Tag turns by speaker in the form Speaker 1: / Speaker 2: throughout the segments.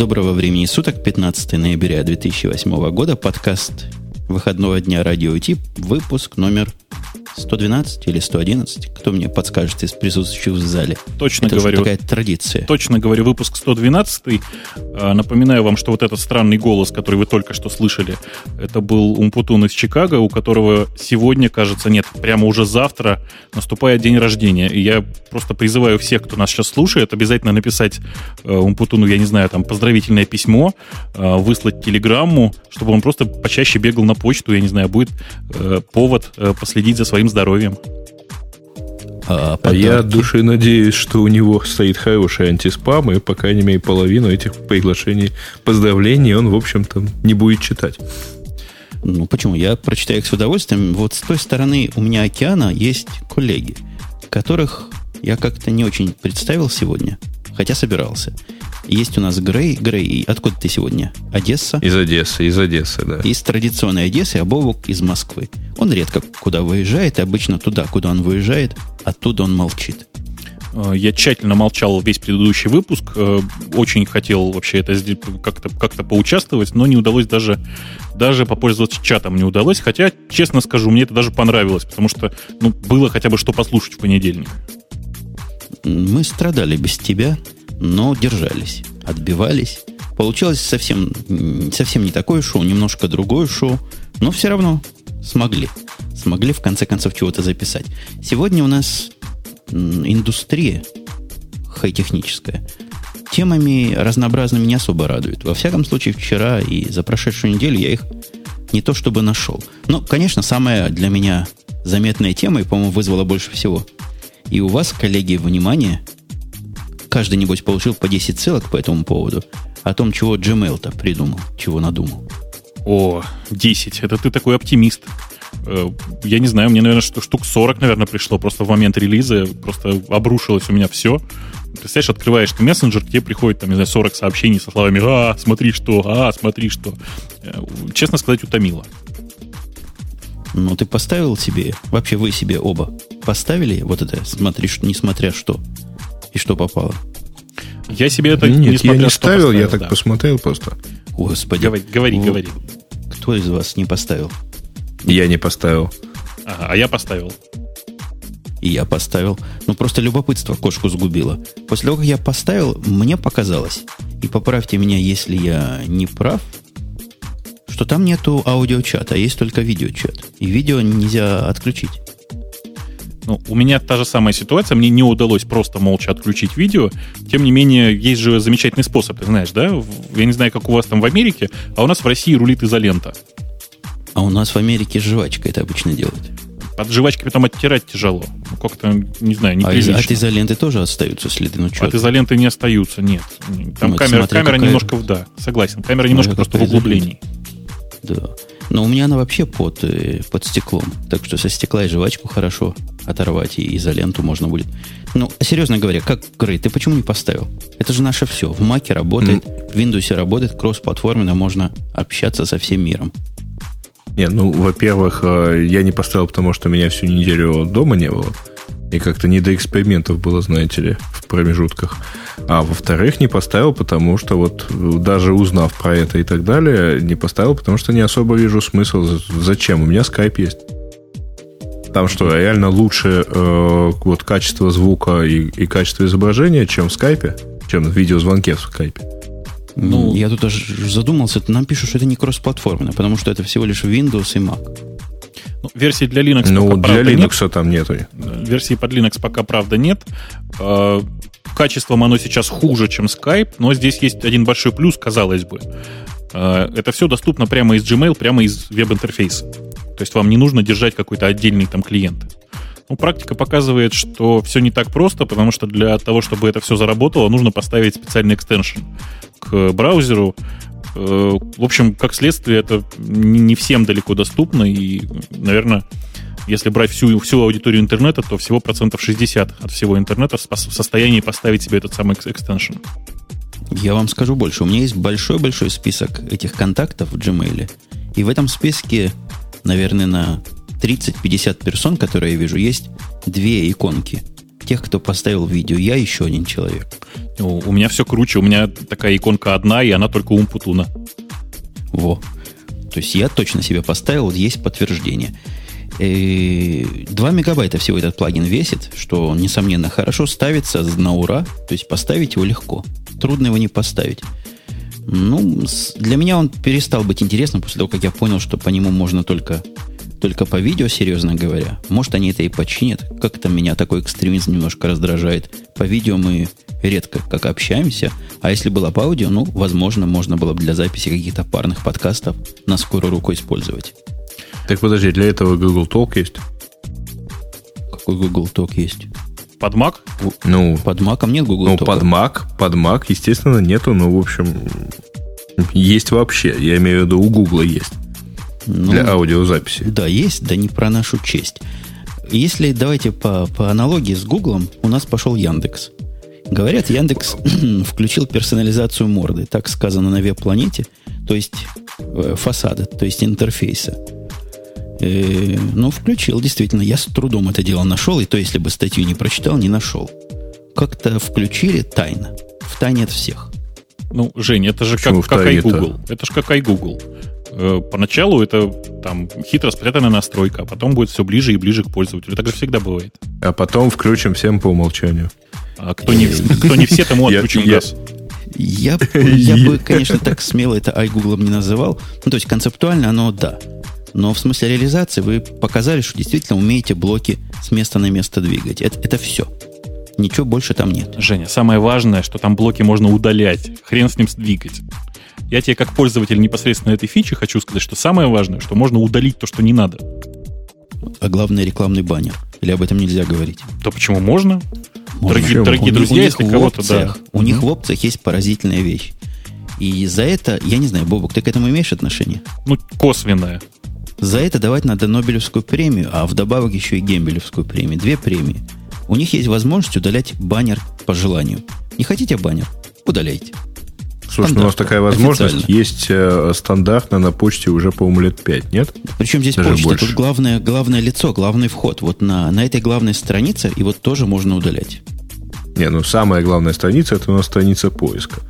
Speaker 1: Доброго времени суток, 15 ноября 2008 года, подкаст выходного дня радио Тип, выпуск номер 112 или 111. Кто мне подскажет из присутствующих в зале?
Speaker 2: Точно
Speaker 1: Это
Speaker 2: говорю.
Speaker 1: такая традиция.
Speaker 2: Точно говорю, выпуск 112. А, напоминаю вам, что вот этот странный голос, который вы только что слышали, это был Умпутун из Чикаго, у которого сегодня, кажется, нет, прямо уже завтра наступает день рождения. И я просто призываю всех, кто нас сейчас слушает, обязательно написать э, Умпутуну, я не знаю, там, поздравительное письмо, э, выслать телеграмму, чтобы он просто почаще бегал на почту, я не знаю, будет э, повод последить за своим здоровьем.
Speaker 1: А,
Speaker 3: А я от души надеюсь, что у него стоит хороший антиспам, и, по крайней мере, половину этих приглашений, поздравлений он, в общем-то, не будет читать.
Speaker 1: Ну, почему? Я прочитаю их с удовольствием. Вот с той стороны у меня океана есть коллеги, которых я как-то не очень представил сегодня, хотя собирался. Есть у нас Грей. Грей, откуда ты сегодня? Одесса?
Speaker 3: Из Одессы, из Одессы, да.
Speaker 1: Из традиционной Одессы, а Бобук из Москвы. Он редко куда выезжает, и обычно туда, куда он выезжает, оттуда он молчит.
Speaker 2: Э, Я тщательно молчал весь предыдущий выпуск. э, Очень хотел вообще это как-то как поучаствовать, но не удалось даже, даже попользоваться чатом не удалось. Хотя, честно скажу, мне это даже понравилось, потому что ну, было хотя бы что послушать в понедельник.
Speaker 1: Мы страдали без тебя, но держались, отбивались. Получилось совсем, совсем не такое шоу, немножко другое шоу, но все равно смогли. Смогли в конце концов чего-то записать. Сегодня у нас индустрия хай-техническая темами разнообразными не особо радует. Во всяком случае, вчера и за прошедшую неделю я их не то чтобы нашел. Но, конечно, самая для меня заметная тема, и, по-моему, вызвала больше всего. И у вас, коллеги, внимание, каждый, небось, получил по 10 ссылок по этому поводу, о том, чего Gmail-то придумал, чего надумал.
Speaker 2: О, 10. Это ты такой оптимист. Э, Я не знаю, мне, наверное, что- штук 40, наверное, пришло просто в момент релиза. Просто обрушилось у меня все. Представляешь, открываешь ты мессенджер, тебе приходит, там, не знаю, 40 сообщений со словами «А, смотри что! А, смотри что!» Э, Честно сказать, утомило.
Speaker 1: Ну, ты поставил себе, вообще вы себе оба поставили вот это, смотри, ш- несмотря что, и что попало?
Speaker 2: Я себе это
Speaker 3: Нет, я
Speaker 2: несмотря
Speaker 3: не
Speaker 2: что
Speaker 3: ставил, я
Speaker 2: поставил,
Speaker 3: так
Speaker 2: да.
Speaker 3: посмотрел просто.
Speaker 1: Господи.
Speaker 2: Говори, говори,
Speaker 1: Вы-
Speaker 2: говори.
Speaker 1: Кто из вас не поставил?
Speaker 3: Я не поставил.
Speaker 2: Ага, а я поставил.
Speaker 1: И я поставил. Ну, просто любопытство кошку сгубило. После того, как я поставил, мне показалось, и поправьте меня, если я не прав, что там нету аудиочата, а есть только видеочат. И видео нельзя отключить.
Speaker 2: Ну, у меня та же самая ситуация. Мне не удалось просто молча отключить видео. Тем не менее, есть же замечательный способ, ты знаешь, да? Я не знаю, как у вас там в Америке, а у нас в России рулит изолента.
Speaker 1: А у нас в Америке жвачка это обычно делает.
Speaker 2: Под жвачкой потом оттирать тяжело. Ну, как-то, не знаю,
Speaker 1: А из-
Speaker 2: неприлично.
Speaker 1: от изоленты тоже остаются следы. Ну, что
Speaker 2: От изоленты не остаются, нет. Там
Speaker 1: Ну,
Speaker 2: камера,
Speaker 1: смотря
Speaker 2: камера
Speaker 1: какая-
Speaker 2: немножко, в- да, согласен. Камера немножко просто в углублении.
Speaker 1: Да. Но у меня она вообще под, э, под стеклом. Так что со стекла и жвачку хорошо оторвать, и изоленту можно будет. Ну, а серьезно говоря, как Грей, ты почему не поставил? Это же наше все. В Маке работает, в Windows работает, кросс-платформенно можно общаться со всем миром.
Speaker 3: Не, ну, во-первых, э, я не поставил, потому что меня всю неделю дома не было. И как-то не до экспериментов было, знаете ли, в промежутках. А во-вторых, не поставил, потому что вот э, даже узнав про это и так далее, не поставил, потому что не особо вижу смысл. Зачем? У меня скайп есть. Там что, реально лучше э, вот качество звука и, и качество изображения, чем в скайпе? Чем в видеозвонке в скайпе?
Speaker 1: Ну, я тут аж задумался, нам пишут, что это не кросс-платформенно, потому что это всего лишь Windows и Mac.
Speaker 2: Ну, версии для Linux
Speaker 3: Ну,
Speaker 2: пока,
Speaker 3: для
Speaker 2: правда, нет.
Speaker 3: Linux там нету.
Speaker 2: Версии под Linux пока, правда, нет. Э, Качеством оно сейчас хуже, чем Skype, но здесь есть один большой плюс, казалось бы. Э, Это все доступно прямо из Gmail, прямо из веб-интерфейса. То есть вам не нужно держать какой-то отдельный там клиент. Ну, практика показывает, что все не так просто, потому что для того, чтобы это все заработало, нужно поставить специальный экстеншн к браузеру. Э, В общем, как следствие, это не всем далеко доступно, и, наверное, если брать всю, всю аудиторию интернета, то всего процентов 60 от всего интернета в состоянии поставить себе этот самый экс- экстеншн.
Speaker 1: Я вам скажу больше. У меня есть большой-большой список этих контактов в Gmail. И в этом списке, наверное, на 30-50 персон, которые я вижу, есть две иконки. Тех, кто поставил видео. Я еще один человек.
Speaker 2: У меня все круче. У меня такая иконка одна, и она только Умпутуна.
Speaker 1: Во. То есть я точно себе поставил, вот есть подтверждение. 2 э, мегабайта всего этот плагин весит, что, несомненно, хорошо ставится на ура. То есть поставить его легко. Трудно его не поставить. Ну, для меня он перестал быть интересным после того, как я понял, что по нему можно только, только по видео, серьезно говоря. Может, они это и починят. Как-то меня такой экстремизм немножко раздражает. По видео мы редко как общаемся. А если было по аудио, ну, возможно, можно было бы для записи каких-то парных подкастов на скорую руку использовать.
Speaker 3: Так подожди, для этого Google Talk есть?
Speaker 1: Какой Google Talk есть?
Speaker 2: Под Mac?
Speaker 1: Ну, под Mac нет Google
Speaker 3: Ну, Talk. под Mac, под Mac, естественно, нету, но, в общем, есть вообще. Я имею в виду, у Google есть. Ну, для аудиозаписи.
Speaker 1: Да, есть, да не про нашу честь. Если давайте по, по аналогии с Гуглом, у нас пошел Яндекс. Говорят, Яндекс включил персонализацию морды, так сказано на веб-планете, то есть э, фасада, то есть интерфейса. Э, ну, включил, действительно. Я с трудом это дело нашел, и то, если бы статью не прочитал, не нашел. Как-то включили тайно. В тайне от всех.
Speaker 2: Ну, Жень, это же как, как iGoogle. Это же как iGoogle. Э, поначалу это там хитро спрятанная настройка, а потом будет все ближе и ближе к пользователю. Так же всегда бывает.
Speaker 3: А потом включим всем по умолчанию.
Speaker 2: А кто не, кто не все, тому отключим газ.
Speaker 1: Я, я бы, конечно, так смело это iGoogle не называл. Ну, то есть концептуально оно да. Но в смысле реализации вы показали, что действительно умеете блоки с места на место двигать. Это, это все. Ничего больше там нет.
Speaker 2: Женя, самое важное, что там блоки можно удалять. Хрен с ним двигать. Я тебе как пользователь непосредственно этой фичи хочу сказать, что самое важное, что можно удалить то, что не надо.
Speaker 1: А главное рекламный баннер. Или об этом нельзя говорить?
Speaker 2: Да почему можно?
Speaker 1: можно. Дорогие, дорогие друзья, если кого-то, да. У них в опциях есть поразительная вещь. И за это, я не знаю, Бобок, ты к этому имеешь отношение?
Speaker 2: Ну, косвенное.
Speaker 1: За это давать надо Нобелевскую премию, а вдобавок еще и Гембелевскую премию. Две премии. У них есть возможность удалять баннер по желанию. Не хотите баннер? Удаляйте.
Speaker 3: Слушай, ну, у нас такая возможность есть э, стандартно на почте уже, по-моему, лет 5, нет?
Speaker 1: Причем здесь Даже почта? Больше. Тут главное, главное лицо, главный вход. Вот на, на этой главной странице его тоже можно удалять.
Speaker 3: Не, ну самая главная страница это у нас страница поиска.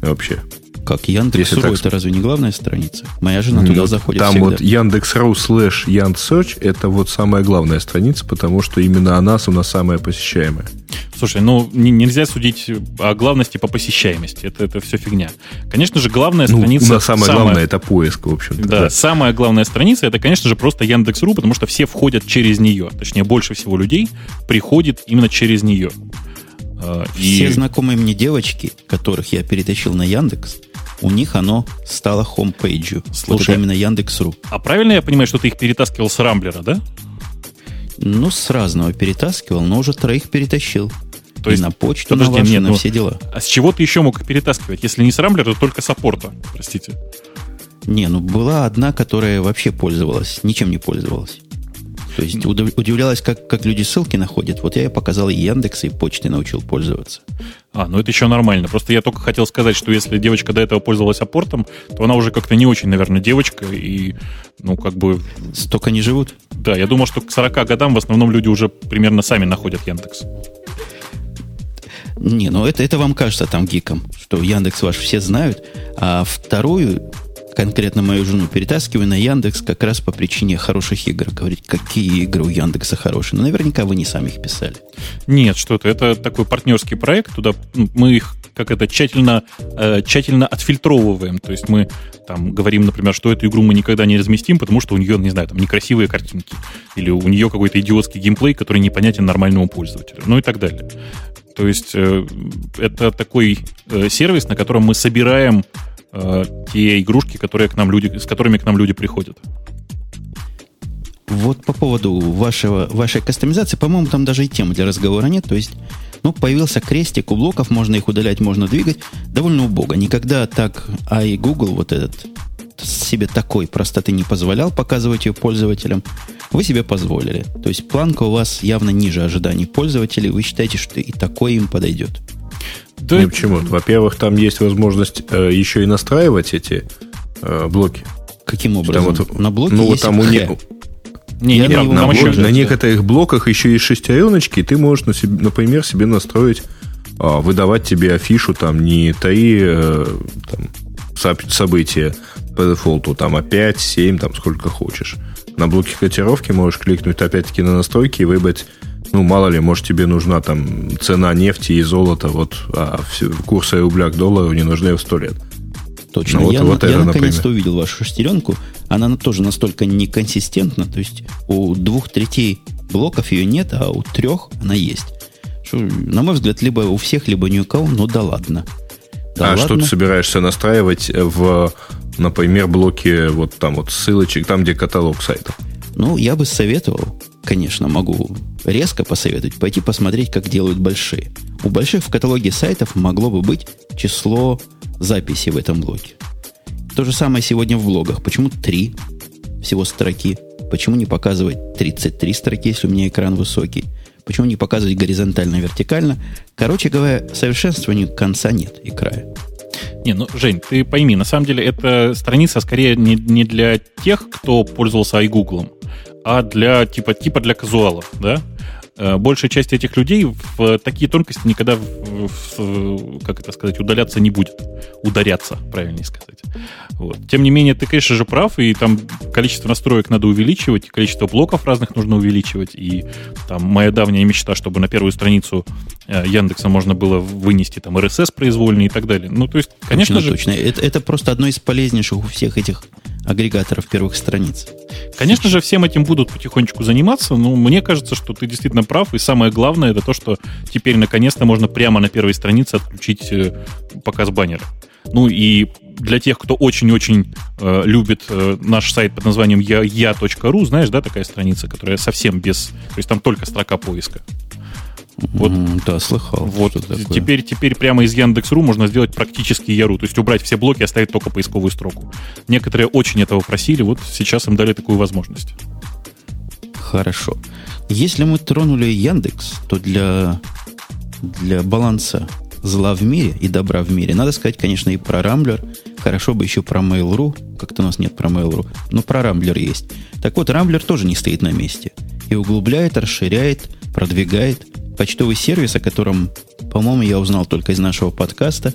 Speaker 3: Вообще.
Speaker 1: Как Яндекс.ру, так... это разве не главная страница? Моя жена ну, туда заходит
Speaker 3: Там
Speaker 1: всегда.
Speaker 3: вот Яндекс.ру слэш yandsearch это вот самая главная страница, потому что именно она у нас самая посещаемая.
Speaker 2: Слушай, ну нельзя судить о главности по посещаемости. Это, это все фигня. Конечно же, главная ну, страница...
Speaker 3: У нас самое самая, главное это поиск, в общем-то.
Speaker 2: Да, да, самая главная страница это, конечно же, просто Яндекс.ру, потому что все входят через нее. Точнее, больше всего людей приходит именно через нее.
Speaker 1: А, все и... знакомые мне девочки, которых я перетащил на Яндекс, у них оно стало хомпейджу. Слушай, вот именно Яндекс.ру.
Speaker 2: А правильно я понимаю, что ты их перетаскивал с Рамблера, да?
Speaker 1: Ну, с разного перетаскивал, но уже троих перетащил.
Speaker 2: То есть,
Speaker 1: и на почту, подожди, на, вашу, нет, на ну, все дела.
Speaker 2: А с чего ты еще мог их перетаскивать? Если не с Рамблера, то только с апорта, простите.
Speaker 1: Не, ну была одна, которая вообще пользовалась, ничем не пользовалась. То есть удивлялась, как, как люди ссылки находят. Вот я ей показал и Яндекс, и почтой научил пользоваться.
Speaker 2: А, ну это еще нормально. Просто я только хотел сказать, что если девочка до этого пользовалась апортом, то она уже как-то не очень, наверное, девочка, и, ну, как бы...
Speaker 1: Столько не живут?
Speaker 2: Да, я думал, что к 40 годам в основном люди уже примерно сами находят Яндекс.
Speaker 1: Не, ну это, это вам кажется там гиком, что Яндекс ваш все знают, а вторую конкретно мою жену перетаскиваю на Яндекс как раз по причине хороших игр. Говорить, какие игры у Яндекса хорошие. Но ну, наверняка вы не сами их писали.
Speaker 2: Нет, что-то. Это такой партнерский проект. Туда ну, мы их как это тщательно, э, тщательно отфильтровываем. То есть мы там говорим, например, что эту игру мы никогда не разместим, потому что у нее, не знаю, там некрасивые картинки. Или у нее какой-то идиотский геймплей, который непонятен нормальному пользователю. Ну и так далее. То есть э, это такой э, сервис, на котором мы собираем э, те игрушки, которые к нам люди, с которыми к нам люди приходят.
Speaker 1: Вот по поводу вашего, вашей кастомизации, по-моему, там даже и темы для разговора нет. То есть, ну, появился крестик у блоков, можно их удалять, можно двигать. Довольно убого. Никогда так а и Google вот этот себе такой простоты не позволял показывать ее пользователям. Вы себе позволили. То есть планка у вас явно ниже ожиданий пользователей. Вы считаете, что и такое им подойдет.
Speaker 3: Да. Не почему? Во-первых, там есть возможность э, еще и настраивать эти э, блоки.
Speaker 1: Каким образом?
Speaker 3: Там вот, на блоке ну, вот там у них
Speaker 2: не, не,
Speaker 3: не, на, блок, на некоторых блоках еще есть шестереночки, и ты можешь, на себе, например, себе настроить а, выдавать тебе афишу там не три э, там, события по дефолту, там, а 5, 7, там, сколько хочешь. На блоке котировки можешь кликнуть опять-таки на настройки и выбрать ну, мало ли, может, тебе нужна там цена нефти и золота, вот, а все, курсы рубля к доллару не нужны в сто лет.
Speaker 1: Точно. Ну, вот, я вот я наконец-то увидел вашу шестеренку. Она тоже настолько неконсистентна. То есть у двух третей блоков ее нет, а у трех она есть. Что, на мой взгляд, либо у всех, либо ни у кого, ну да ладно.
Speaker 3: Да а ладно. что ты собираешься настраивать в, например, блоке вот там вот ссылочек, там, где каталог сайтов?
Speaker 1: Ну, я бы советовал, конечно, могу резко посоветовать, пойти посмотреть, как делают большие. У больших в каталоге сайтов могло бы быть число записи в этом блоке. То же самое сегодня в блогах. Почему три всего строки? Почему не показывать 33 строки, если у меня экран высокий? Почему не показывать горизонтально, вертикально? Короче говоря, совершенствованию конца нет и края.
Speaker 2: Не, ну, Жень, ты пойми, на самом деле эта страница скорее не, не для тех, кто пользовался iGoogle, а для типа, типа для казуалов, да? Э, большая часть этих людей в такие тонкости никогда, в, как это сказать, удаляться не будет. Ударяться, правильнее сказать. Вот. Тем не менее, ты, конечно же, прав, и там количество настроек надо увеличивать, количество блоков разных нужно увеличивать, и там моя давняя мечта, чтобы на первую страницу Яндекса можно было вынести там RSS произвольный и так далее. Ну, то есть, конечно
Speaker 1: точно,
Speaker 2: же...
Speaker 1: Точно, это, это просто одно из полезнейших у всех этих агрегаторов первых страниц.
Speaker 2: Конечно же, всем этим будут потихонечку заниматься, но мне кажется, что ты действительно прав, и самое главное, это то, что теперь наконец-то можно прямо на первой странице отключить э, показ баннера. Ну и для тех, кто очень-очень э, любит э, наш сайт под названием я.ру, знаешь, да, такая страница, которая совсем без... То есть там только строка поиска.
Speaker 1: Вот, mm, да, слыхал.
Speaker 2: Вот теперь, теперь прямо из Яндекс.ру можно сделать практически Яру, то есть убрать все блоки и оставить только поисковую строку. Некоторые очень этого просили, вот сейчас им дали такую возможность.
Speaker 1: Хорошо. Если мы тронули Яндекс, то для, для баланса зла в мире и добра в мире надо сказать, конечно, и про Рамблер. Хорошо бы еще про Mail.ru. Как-то у нас нет про Mail.ru. Но про Рамблер есть. Так вот, Рамблер тоже не стоит на месте. И углубляет, расширяет, продвигает почтовый сервис, о котором, по-моему, я узнал только из нашего подкаста.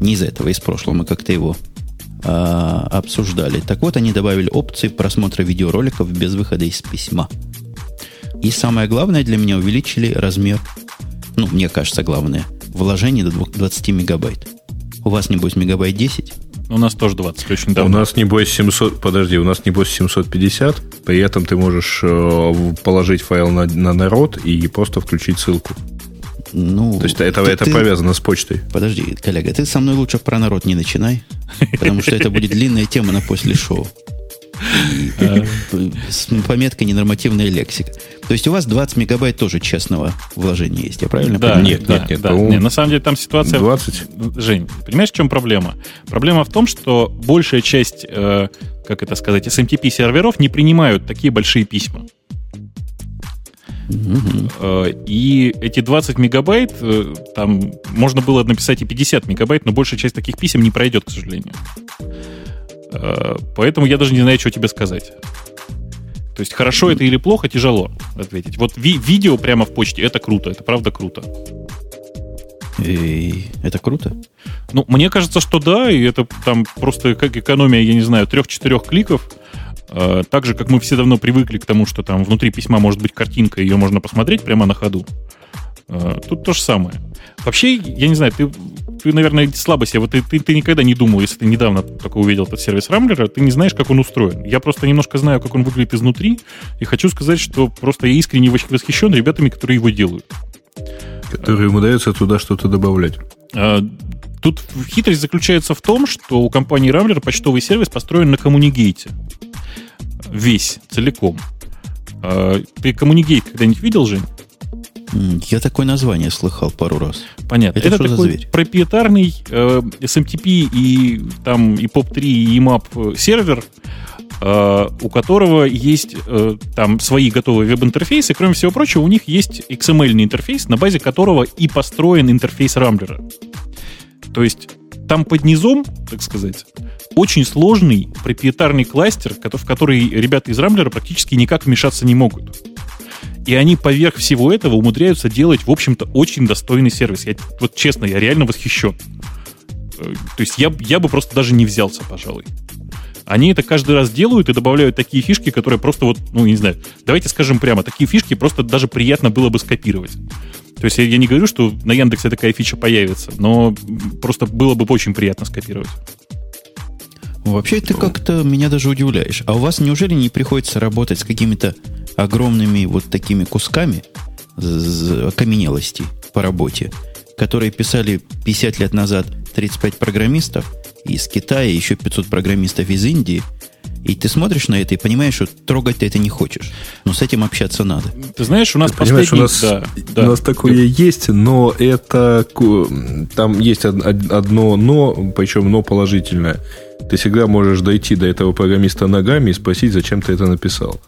Speaker 1: Не из этого, из прошлого. Мы как-то его а, обсуждали. Так вот, они добавили опции просмотра видеороликов без выхода из письма. И самое главное для меня увеличили размер, ну, мне кажется, главное, вложение до 20 мегабайт. У вас, небось, мегабайт 10?
Speaker 2: У нас тоже 20, очень давно.
Speaker 3: У нас, небось, 700, подожди, у нас, небось, 750, при этом ты можешь э, положить файл на, на народ и просто включить ссылку. Ну, То есть это, это ты, повязано с почтой.
Speaker 1: Подожди, коллега, ты со мной лучше про народ не начинай, потому что это будет длинная тема на после шоу. С пометкой ненормативная лексика. То есть у вас 20 мегабайт тоже честного вложения есть, я правильно
Speaker 2: да, понимаю? Нет, нет, нет. Да. нет на самом деле там ситуация...
Speaker 3: 20?
Speaker 2: Жень, понимаешь, в чем проблема? Проблема в том, что большая часть, э, как это сказать, SMTP-серверов не принимают такие большие письма. Угу. И эти 20 мегабайт, э, там можно было написать и 50 мегабайт, но большая часть таких писем не пройдет, к сожалению. Э, поэтому я даже не знаю, что тебе сказать. То есть хорошо это или плохо, тяжело ответить. Вот ви- видео прямо в почте, это круто, это правда круто.
Speaker 1: И это круто?
Speaker 2: Ну, мне кажется, что да, и это там просто как экономия, я не знаю, трех-четырех кликов. Э, так же, как мы все давно привыкли к тому, что там внутри письма может быть картинка, ее можно посмотреть прямо на ходу. Э, тут то же самое. Вообще, я не знаю, ты, ты наверное, слабо себе. Вот ты, ты, ты никогда не думал, если ты недавно только увидел этот сервис Рамблера, ты не знаешь, как он устроен. Я просто немножко знаю, как он выглядит изнутри, и хочу сказать, что просто я искренне восхищен ребятами, которые его делают.
Speaker 3: Которые ему дается туда что-то добавлять.
Speaker 2: А, тут хитрость заключается в том, что у компании Рамблер почтовый сервис построен на коммуникейте. Весь, целиком. А, ты коммуникейт когда-нибудь видел, Жень?
Speaker 1: Я такое название слыхал пару раз.
Speaker 2: Понятно. Это, Это что такой за зверь? проприетарный э, SMTP и там и POP3 и EMAP сервер, э, у которого есть э, там свои готовые веб-интерфейсы. Кроме всего прочего, у них есть XML интерфейс, на базе которого и построен интерфейс Рамблера. То есть там под низом, так сказать, очень сложный проприетарный кластер, в который ребята из Рамблера практически никак вмешаться не могут. И они поверх всего этого умудряются делать, в общем-то, очень достойный сервис. Я, вот честно, я реально восхищен. Э, то есть я, я бы просто даже не взялся, пожалуй. Они это каждый раз делают и добавляют такие фишки, которые просто вот, ну, не знаю, давайте скажем прямо, такие фишки просто даже приятно было бы скопировать. То есть я не говорю, что на Яндексе такая фича появится, но просто было бы очень приятно скопировать.
Speaker 1: Вообще ты как-то меня даже удивляешь. А у вас неужели не приходится работать с какими-то огромными вот такими кусками окаменелости по работе, которые писали 50 лет назад 35 программистов из Китая, еще 500 программистов из Индии, и ты смотришь на это и понимаешь, что трогать ты это не хочешь. Но с этим общаться надо.
Speaker 2: Ты знаешь, у нас
Speaker 3: ты последний... у нас, да, да. у нас такое да. есть, но это... Там есть одно но, причем но положительное. Ты всегда можешь дойти до этого программиста ногами и спросить, зачем ты это написал.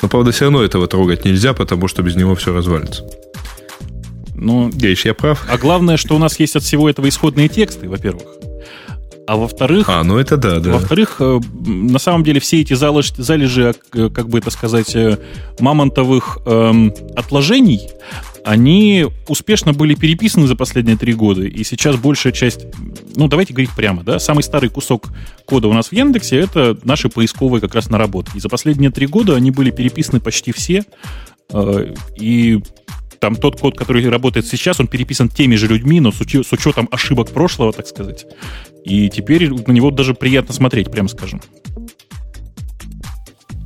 Speaker 3: Но, правда, все равно этого трогать нельзя, потому что без него все развалится.
Speaker 2: Ну, Гейш, я прав? А главное, что у нас есть от всего этого исходные тексты, во-первых. А во-вторых...
Speaker 3: А, ну это да, да.
Speaker 2: Во-вторых, э, на самом деле все эти залежи, залежи э, как бы это сказать, э, мамонтовых эм, отложений, они успешно были переписаны за последние три года, и сейчас большая часть, ну, давайте говорить прямо, да, самый старый кусок кода у нас в Яндексе — это наши поисковые как раз наработки. И за последние три года они были переписаны почти все, и там тот код, который работает сейчас, он переписан теми же людьми, но с, учет, с учетом ошибок прошлого, так сказать. И теперь на него даже приятно смотреть, прямо скажем.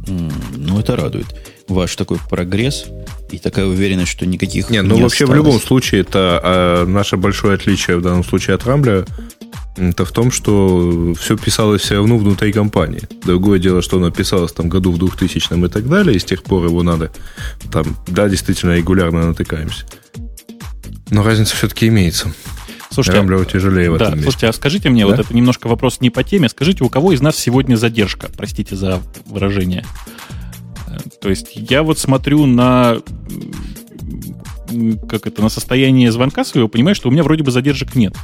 Speaker 1: Mm, ну, это радует. Ваш такой прогресс и такая уверенность, что никаких
Speaker 3: не, ну не вообще осталось. в любом случае это а, наше большое отличие в данном случае от Рамбля это в том, что все писалось все равно внутри компании. Другое дело, что оно писалось там году в 2000 и так далее, и с тех пор его надо там, да, действительно регулярно натыкаемся. Но разница все-таки имеется.
Speaker 2: Слушайте, Рамблеру тяжелее в да, этом слушайте, а скажите мне, да? вот это немножко вопрос не по теме, скажите, у кого из нас сегодня задержка? Простите за выражение. То есть я вот смотрю на как это, на состояние звонка своего, понимаю, что у меня вроде бы задержек нет.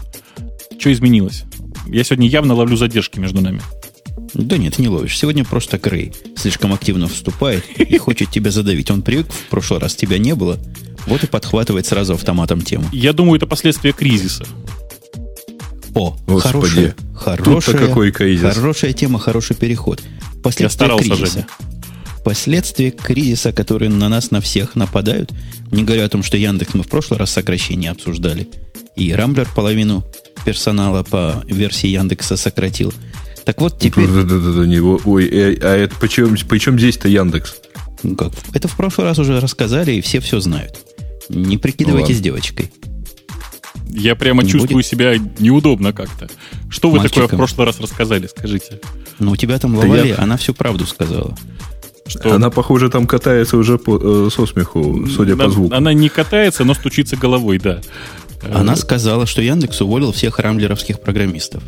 Speaker 2: Что изменилось? Я сегодня явно ловлю задержки между нами.
Speaker 1: Да нет, не ловишь. Сегодня просто Крей слишком активно вступает и хочет тебя задавить. Он привык, в прошлый раз тебя не было, вот и подхватывает сразу автоматом тему.
Speaker 2: Я думаю, это последствия кризиса.
Speaker 1: О, Господи, хорошая,
Speaker 3: какой кризис.
Speaker 1: хорошая тема, хороший переход.
Speaker 2: Последствия Я старался, кризиса. Женя.
Speaker 1: Последствия кризиса, которые на нас, на всех нападают, не говоря о том, что Яндекс мы в прошлый раз сокращение обсуждали, и Рамблер половину персонала по версии Яндекса сократил. Так вот теперь... Да,
Speaker 3: да, да, да, не, ой, э, а это почему, почему здесь-то Яндекс?
Speaker 1: Ну как? Это в прошлый раз уже рассказали, и все все знают. Не прикидывайтесь ну, девочкой.
Speaker 2: Я прямо не чувствую будет? себя неудобно как-то. Что вы Мальчиком. такое в прошлый раз рассказали, скажите?
Speaker 1: Ну, у тебя там Лавали, я... она всю правду сказала.
Speaker 3: Что... Она, похоже, там катается уже по, э, со смеху, судя
Speaker 2: она,
Speaker 3: по звуку.
Speaker 2: Она не катается, но стучится головой, да.
Speaker 1: Она сказала, что Яндекс уволил всех рамблеровских программистов.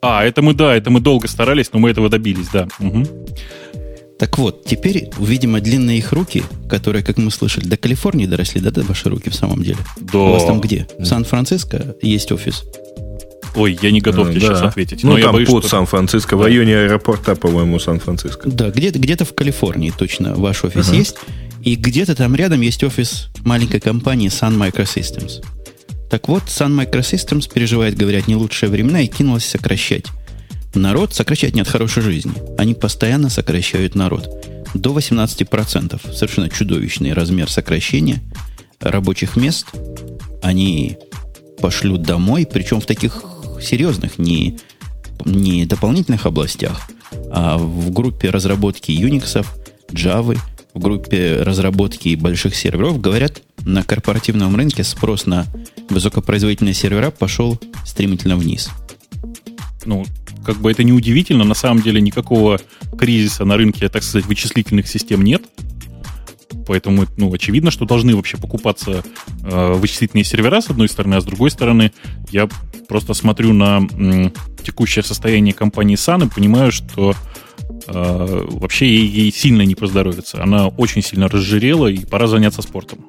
Speaker 2: А, это мы, да, это мы долго старались, но мы этого добились, да. Угу.
Speaker 1: Так вот, теперь, видимо, длинные их руки, которые, как мы слышали, до Калифорнии доросли, да, до ваши руки в самом деле?
Speaker 2: Да.
Speaker 1: У вас там где? В Сан-Франциско есть офис?
Speaker 2: Ой, я не готов тебе да. сейчас ответить.
Speaker 3: Ну, но там боюсь, под что... Сан-Франциско, в районе аэропорта, по-моему, Сан-Франциско.
Speaker 1: Да, где-то, где-то в Калифорнии точно ваш офис uh-huh. есть. И где-то там рядом есть офис маленькой компании Sun Microsystems. Так вот, Sun Microsystems переживает, говорят, не лучшие времена и кинулась сокращать. Народ сокращать нет хорошей жизни. Они постоянно сокращают народ. До 18%. Совершенно чудовищный размер сокращения рабочих мест. Они пошлют домой, причем в таких серьезных, не, не дополнительных областях, а в группе разработки Unix, Java, в группе разработки больших серверов, говорят, на корпоративном рынке спрос на высокопроизводительные сервера пошел стремительно вниз.
Speaker 2: Ну, как бы это не удивительно, на самом деле никакого кризиса на рынке, так сказать, вычислительных систем нет. Поэтому, ну, очевидно, что должны вообще покупаться э, вычислительные сервера, с одной стороны, а с другой стороны, я просто смотрю на м, текущее состояние компании Sun и понимаю, что вообще ей, ей сильно не поздоровится. Она очень сильно разжирела, и пора заняться спортом.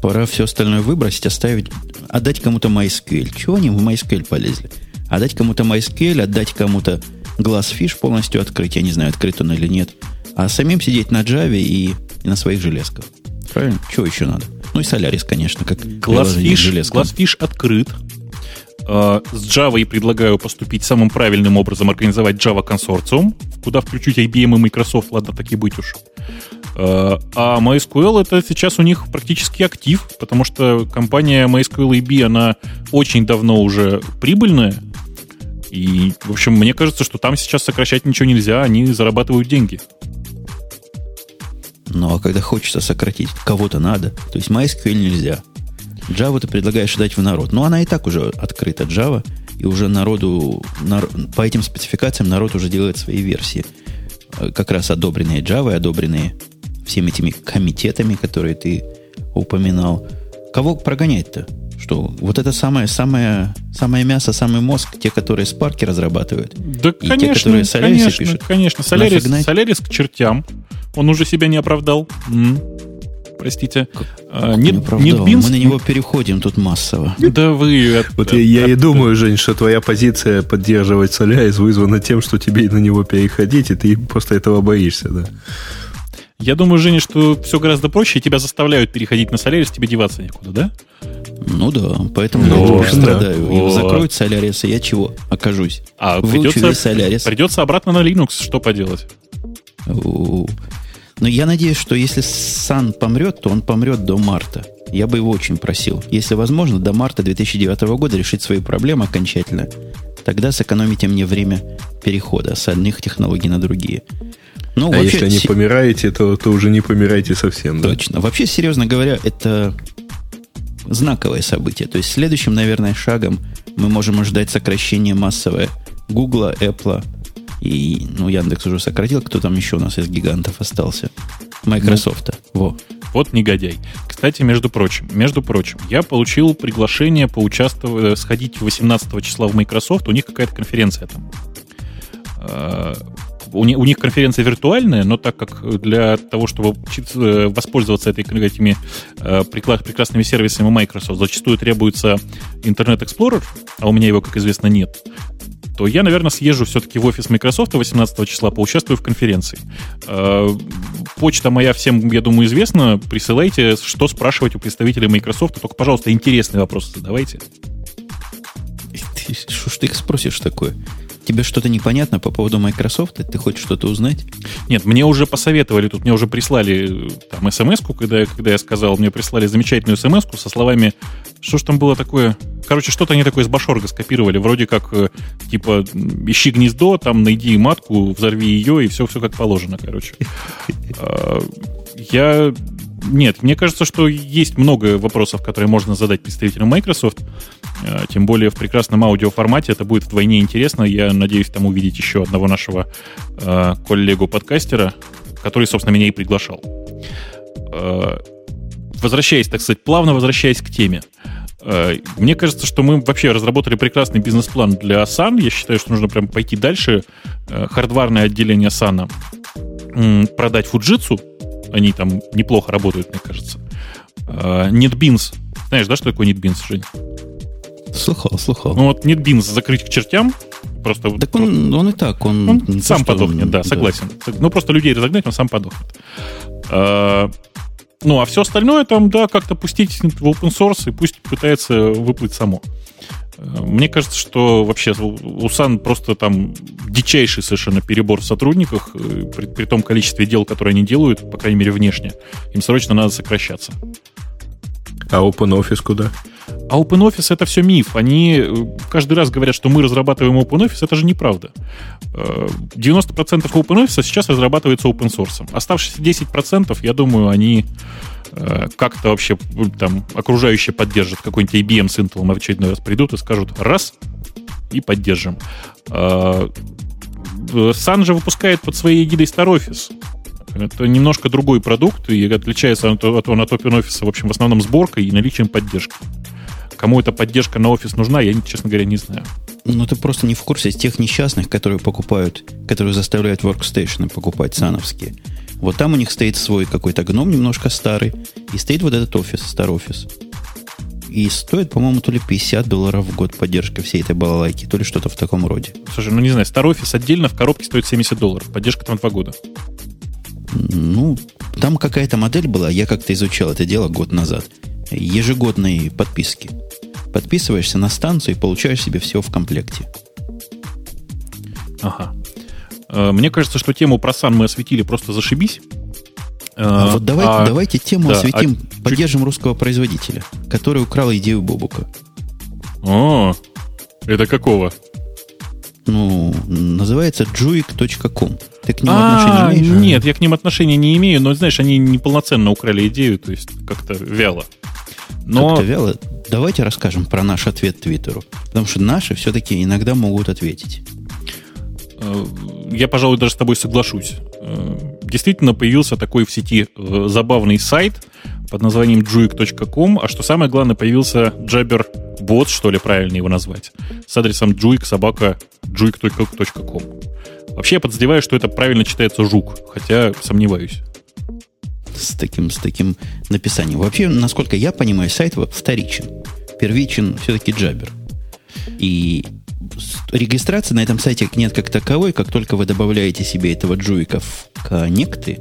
Speaker 1: Пора все остальное выбросить, оставить, отдать кому-то MySQL. Чего они в MySQL полезли? Отдать кому-то MySQL, отдать кому-то Glassfish полностью открыть. Я не знаю, открыт он или нет. А самим сидеть на Java и на своих железках. Правильно? Чего еще надо? Ну и Solaris, конечно, как
Speaker 2: Glassfish, Glassfish открыт. А, с Java и предлагаю поступить самым правильным образом, организовать Java консорциум, куда включить IBM и Microsoft, ладно, так и быть уж. А, а MySQL это сейчас у них практически актив, потому что компания MySQL IB, она очень давно уже прибыльная, и, в общем, мне кажется, что там сейчас сокращать ничего нельзя, они зарабатывают деньги.
Speaker 1: Ну, а когда хочется сократить, кого-то надо. То есть MySQL нельзя. Java ты предлагаешь дать в народ. Но она и так уже открыта, Java. И уже народу, нар, по этим спецификациям народ уже делает свои версии. Э, как раз одобренные Java, одобренные всеми этими комитетами, которые ты упоминал. Кого прогонять-то? Что вот это самое, самое, самое мясо, самый мозг, те, которые Spark разрабатывают.
Speaker 2: Да, и конечно, те, которые Solaris конечно, пишут. Конечно, Solaris, Solaris к чертям. Он уже себя не оправдал. М-м. Простите. Как,
Speaker 1: а. Мы на него переходим тут массово.
Speaker 2: Да вы...
Speaker 3: Вот я, и думаю, Жень, что твоя позиция поддерживать Solaris вызвана тем, что тебе на него переходить, и ты просто этого боишься, да?
Speaker 2: Я думаю, Женя, что все гораздо проще, и тебя заставляют переходить на Solaris, тебе деваться некуда, да?
Speaker 1: Ну да, поэтому ну, я страдаю. Вот. Закроют Solaris, и я чего окажусь?
Speaker 2: А придется, придется обратно на Linux, что поделать?
Speaker 1: Но я надеюсь, что если Сан помрет, то он помрет до марта. Я бы его очень просил. Если возможно, до марта 2009 года решить свои проблемы окончательно. Тогда сэкономите мне время перехода с одних технологий на другие.
Speaker 3: Ну, а вообще, если не помираете, то, то уже не помираете совсем.
Speaker 1: Точно. Да? Вообще, серьезно говоря, это знаковое событие. То есть следующим, наверное, шагом мы можем ожидать сокращение массовое Гугла, Apple, и, ну, Яндекс уже сократил. Кто там еще у нас из гигантов остался? Microsoft. Во.
Speaker 2: Вот негодяй. Кстати, между прочим, между прочим, я получил приглашение поучаствовать, э, сходить 18 числа в Microsoft. У них какая-то конференция там. А, у, них, конференция виртуальная, но так как для того, чтобы э, воспользоваться этими э, прекрасными сервисами Microsoft, зачастую требуется Internet Explorer, а у меня его, как известно, нет, то я, наверное, съезжу все-таки в офис Microsoft 18 числа, поучаствую в конференции. Э, почта моя всем, я думаю, известна. Присылайте, что спрашивать у представителей Microsoft. Только, пожалуйста, интересные вопросы задавайте.
Speaker 1: Что ж ты их спросишь такое? Тебе что-то непонятно по поводу Microsoft? Ты хочешь что-то узнать?
Speaker 2: Нет, мне уже посоветовали, тут мне уже прислали там смс когда, когда я сказал, мне прислали замечательную смс со словами, что ж там было такое? Короче, что-то они такое из Башорга скопировали, вроде как, э, типа, ищи гнездо, там, найди матку, взорви ее, и все, все как положено, короче. А, я нет, мне кажется, что есть много вопросов, которые можно задать представителям Microsoft. Э, тем более в прекрасном аудиоформате это будет вдвойне интересно. Я надеюсь там увидеть еще одного нашего э, коллегу-подкастера, который, собственно, меня и приглашал. Э, возвращаясь, так сказать, плавно возвращаясь к теме. Э, мне кажется, что мы вообще разработали прекрасный бизнес-план для Sun. Я считаю, что нужно прям пойти дальше. Э, хардварное отделение Sun продать Fujitsu, они там неплохо работают, мне кажется. Uh, NetBeans. Знаешь, да, что такое NetBeans, Жень?
Speaker 1: Слыхал, слыхал.
Speaker 2: Ну вот NetBeans закрыть к чертям, просто...
Speaker 1: Так он, он и так, он...
Speaker 2: он сам подохнет, он, да, согласен. Да. Ну просто людей разогнать, он сам подохнет. Uh, ну, а все остальное там, да, как-то пустить в open source и пусть пытается выплыть само. Мне кажется, что вообще у САН просто там дичайший совершенно перебор в сотрудниках, э, при, при том количестве дел, которые они делают, по крайней мере, внешне. Им срочно надо сокращаться.
Speaker 3: А OpenOffice куда?
Speaker 2: А OpenOffice это все миф. Они э, каждый раз говорят, что мы разрабатываем OpenOffice. Это же неправда. 90% э, OpenOffice сейчас разрабатывается open source. Оставшиеся 10%, я думаю, они Э, как-то вообще там окружающие поддержат какой-нибудь IBM с Intel в очередной раз придут и скажут раз и поддержим. Э, же выпускает под своей эгидой Star Office. Это немножко другой продукт и отличается от, от, от OpenOffice, в общем, в основном сборкой и наличием поддержки. Кому эта поддержка на офис нужна, я, честно говоря, не знаю.
Speaker 1: Ну, ты просто не в курсе тех несчастных, которые покупают, которые заставляют workstation покупать сановские. Вот там у них стоит свой какой-то гном немножко старый, и стоит вот этот офис, Star Office. И стоит, по-моему, то ли 50 долларов в год поддержка всей этой балалайки, то ли что-то в таком роде.
Speaker 2: Слушай, ну не знаю, Star Office отдельно в коробке стоит 70 долларов. Поддержка там 2 года.
Speaker 1: Ну, там какая-то модель была, я как-то изучал это дело год назад, ежегодной подписки. Подписываешься на станцию и получаешь себе все в комплекте.
Speaker 2: Ага. Э, мне кажется, что тему про сан мы осветили просто зашибись.
Speaker 1: А вот давайте, а, давайте тему да, осветим. А Поддержим чуть... русского производителя, который украл идею Бобука.
Speaker 2: О, это какого?
Speaker 1: Ну, называется juik.com.
Speaker 2: Ты к ним а, отношения имеешь? Нет, я к ним отношения не имею, но, знаешь, они неполноценно украли идею, то есть как-то вяло.
Speaker 1: Но... Как-то вяло. Давайте расскажем про наш ответ Твиттеру. Потому что наши все-таки иногда могут ответить.
Speaker 2: Э, я, пожалуй, даже с тобой соглашусь. Э, действительно появился такой в сети э, забавный сайт под названием juik.com, а что самое главное, появился Jabber бот, что ли, правильно его назвать, с адресом juik собака juik.com. Вообще я подозреваю, что это правильно читается жук, хотя сомневаюсь.
Speaker 1: С таким, с таким написанием. Вообще, насколько я понимаю, сайт вторичен. Первичен все-таки Jabber. И регистрации на этом сайте нет как таковой, как только вы добавляете себе этого джуика в коннекты,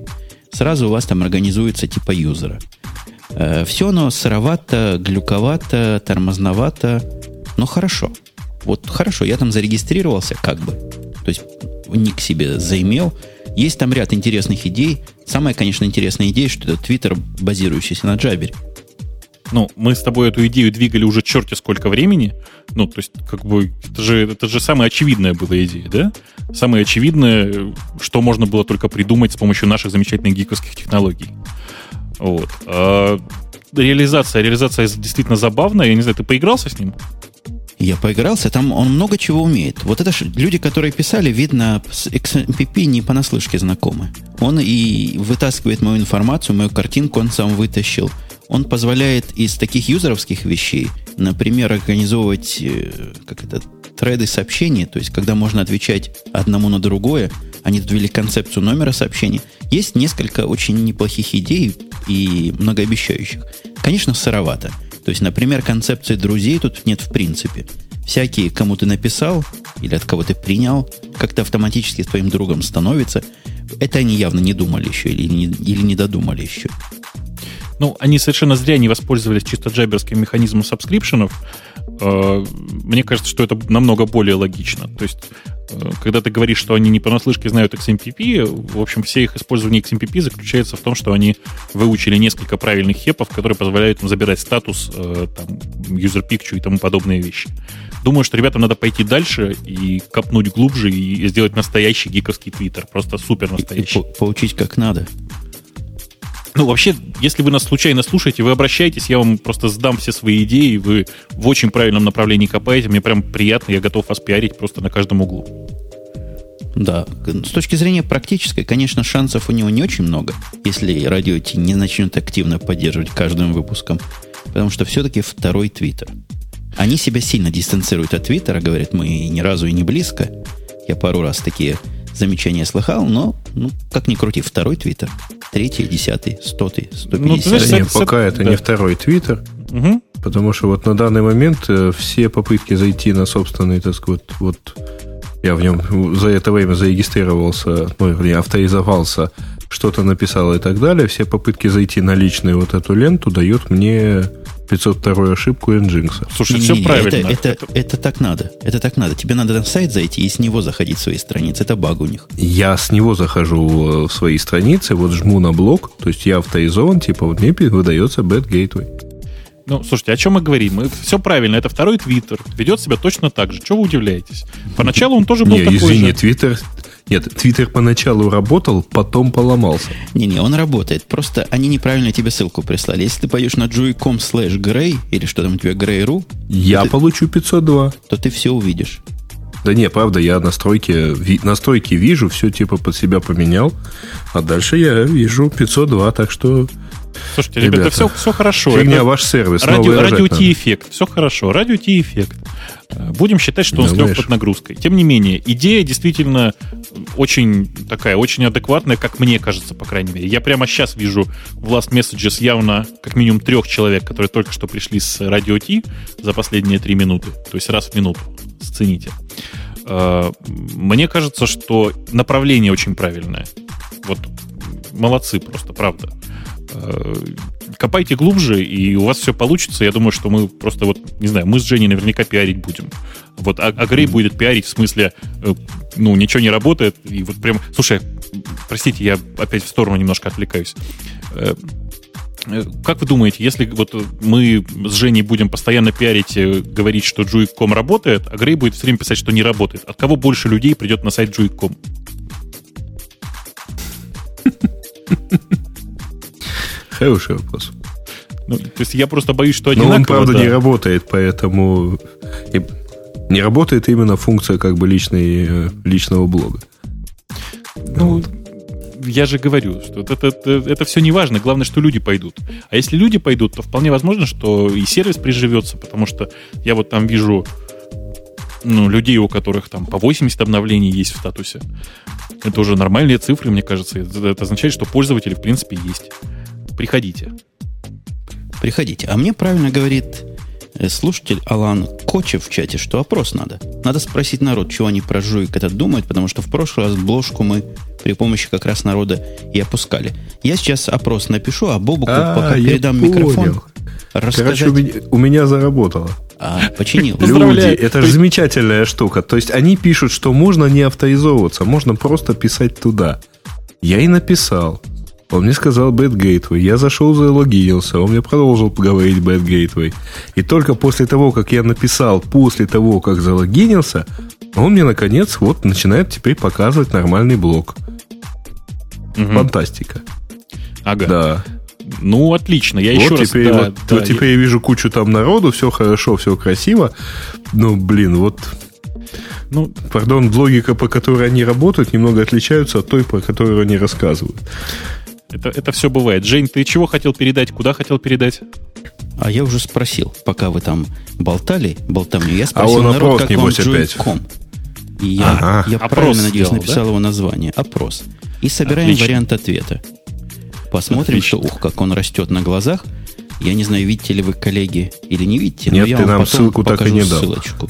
Speaker 1: сразу у вас там организуется типа юзера. Э, все оно сыровато, глюковато, тормозновато, но хорошо. Вот хорошо, я там зарегистрировался как бы. То есть ник себе заимел. Есть там ряд интересных идей. Самая, конечно, интересная идея, что это Твиттер, базирующийся на Джабере
Speaker 2: ну, мы с тобой эту идею двигали уже черти сколько времени. Ну, то есть, как бы, это же, это же самая очевидная была идея, да? Самое очевидное, что можно было только придумать с помощью наших замечательных гиковских технологий. Вот. А реализация, реализация действительно забавная. Я не знаю, ты поигрался с ним?
Speaker 1: Я поигрался, там он много чего умеет. Вот это же люди, которые писали, видно, с XMPP не понаслышке знакомы. Он и вытаскивает мою информацию, мою картинку он сам вытащил – он позволяет из таких юзеровских вещей, например, организовывать э, как это, треды сообщений, то есть когда можно отвечать одному на другое, они тут ввели концепцию номера сообщений. Есть несколько очень неплохих идей и многообещающих. Конечно, сыровато. То есть, например, концепции друзей тут нет в принципе. Всякие, кому ты написал или от кого ты принял, как-то автоматически твоим другом становится. Это они явно не думали еще или не, или не додумали еще.
Speaker 2: Ну, они совершенно зря не воспользовались чисто джаберским механизмом сабскрипшенов. Э, мне кажется, что это намного более логично. То есть, когда ты говоришь, что они не понаслышке знают XMPP, в общем, все их использование XMPP заключается в том, что они выучили несколько правильных хепов, которые позволяют им забирать статус, э, там, user picture и тому подобные вещи. Думаю, что ребятам надо пойти дальше и копнуть глубже и сделать настоящий гиковский твиттер. Просто супер настоящий. И, и
Speaker 1: поучить как надо.
Speaker 2: Ну, вообще, если вы нас случайно слушаете, вы обращайтесь, я вам просто сдам все свои идеи, вы в очень правильном направлении копаете, мне прям приятно, я готов вас пиарить просто на каждом углу.
Speaker 1: Да, с точки зрения практической, конечно, шансов у него не очень много, если радио Ти не начнет активно поддерживать каждым выпуском, потому что все-таки второй Твиттер. Они себя сильно дистанцируют от Твиттера, говорят, мы ни разу и не близко. Я пару раз такие замечания слыхал, но, ну, как ни крути, второй Твиттер третий, десятый, стотый, сто
Speaker 3: пятьдесят. Ну, Нет, пока это да. не второй твиттер, угу. потому что вот на данный момент э, все попытки зайти на собственный, так сказать, вот, я в нем за это время зарегистрировался, ну, вернее, авторизовался, что-то написал и так далее, все попытки зайти на личную вот эту ленту дают мне 502 ошибку Nginx.
Speaker 2: Слушай, не, все не, правильно.
Speaker 1: Это, это, это, так надо. Это так надо. Тебе надо на сайт зайти и с него заходить в свои страницы. Это баг у них.
Speaker 3: Я с него захожу в свои страницы, вот жму на блок, то есть я авторизован, типа вот мне выдается Bad Gateway.
Speaker 2: Ну, слушайте, о чем мы говорим? Мы, все правильно, это второй Твиттер. Ведет себя точно так же. Чего вы удивляетесь? Поначалу он тоже был Не, такой
Speaker 3: извини, Твиттер нет, Твиттер поначалу работал, потом поломался.
Speaker 1: Не-не, он работает. Просто они неправильно тебе ссылку прислали. Если ты пойдешь на joy.com slash gray, или что там у тебя, gray.ru...
Speaker 3: Я ты, получу 502.
Speaker 1: То ты все увидишь.
Speaker 3: Да не, правда, я настройки, настройки вижу, все типа под себя поменял, а дальше я вижу 502, так что
Speaker 2: Слушайте, ребята, ребята все, все хорошо.
Speaker 3: Фигня это ваш сервис.
Speaker 2: Радио, радио T-эффект. Все хорошо. Радио T-эффект. Будем считать, что он слег под нагрузкой. Тем не менее, идея действительно очень такая, очень адекватная, как мне кажется, по крайней мере. Я прямо сейчас вижу в Last Messages явно как минимум трех человек, которые только что пришли с радио T за последние три минуты. То есть раз в минуту. Сцените. А, мне кажется, что направление очень правильное. Вот молодцы просто, правда. Э, копайте глубже, и у вас все получится. Я думаю, что мы просто вот, не знаю, мы с Женей наверняка пиарить будем. Вот, а, а Грей будет пиарить в смысле, э, ну, ничего не работает, и вот прям... Слушай, простите, я опять в сторону немножко отвлекаюсь. Э, как вы думаете, если вот мы с Женей будем постоянно пиарить, говорить, что Juic.com работает, а Грей будет все время писать, что не работает, от кого больше людей придет на сайт Juic.com?
Speaker 3: Хороший вопрос.
Speaker 2: Ну, то есть я просто боюсь, что
Speaker 3: одинаково... Но он, правда, да. не работает, поэтому... И не работает именно функция как бы личной, э, личного блога.
Speaker 2: Ну, я же говорю, что это, это, это все не важно, главное, что люди пойдут. А если люди пойдут, то вполне возможно, что и сервис приживется, потому что я вот там вижу ну, людей, у которых там по 80 обновлений есть в статусе. Это уже нормальные цифры, мне кажется. Это, это означает, что пользователи, в принципе, есть. Приходите.
Speaker 1: Приходите. А мне правильно говорит э, слушатель Алан Кочев в чате, что опрос надо. Надо спросить народ, чего они про жуик этот думают, потому что в прошлый раз бложку мы при помощи как раз народа и опускали. Я сейчас опрос напишу, а Бобуку а, пока передам понял. микрофон.
Speaker 3: Рассказать... Короче, у меня, у меня заработало.
Speaker 1: А, починил.
Speaker 3: Люди, это же замечательная штука. То есть они пишут, что можно не авторизовываться, можно просто писать туда. Я и написал. Он мне сказал Bad Gateway. Я зашел, залогинился. Он мне продолжил говорить Bad Gateway. И только после того, как я написал, после того, как залогинился, он мне, наконец, вот начинает теперь показывать нормальный блок. Угу. Фантастика.
Speaker 2: Ага.
Speaker 3: Да.
Speaker 2: Ну, отлично. Я
Speaker 3: вот
Speaker 2: еще
Speaker 3: теперь,
Speaker 2: раз...
Speaker 3: Вот, да, вот да, теперь я... я вижу кучу там народу, все хорошо, все красиво. Ну, блин, вот ну, пардон, логика, по которой они работают, немного отличаются от той, по которой они рассказывают.
Speaker 2: Это, это все бывает. Жень, ты чего хотел передать? Куда хотел передать?
Speaker 1: А я уже спросил, пока вы там болтали, болтовню, я спросил
Speaker 3: а он народ, опрос, как вам.
Speaker 1: И я, ага. я правильно, надеюсь, сделал, написал да? его название. Опрос. И собираем Отлично. вариант ответа. Посмотрим, Отлично. что, ух, как он растет на глазах. Я не знаю, видите ли вы, коллеги, или не видите,
Speaker 3: Нет,
Speaker 1: но я
Speaker 3: ты
Speaker 1: вам
Speaker 3: нам
Speaker 1: потом
Speaker 3: ссылку
Speaker 1: покажу
Speaker 3: так и не дал.
Speaker 2: ссылочку.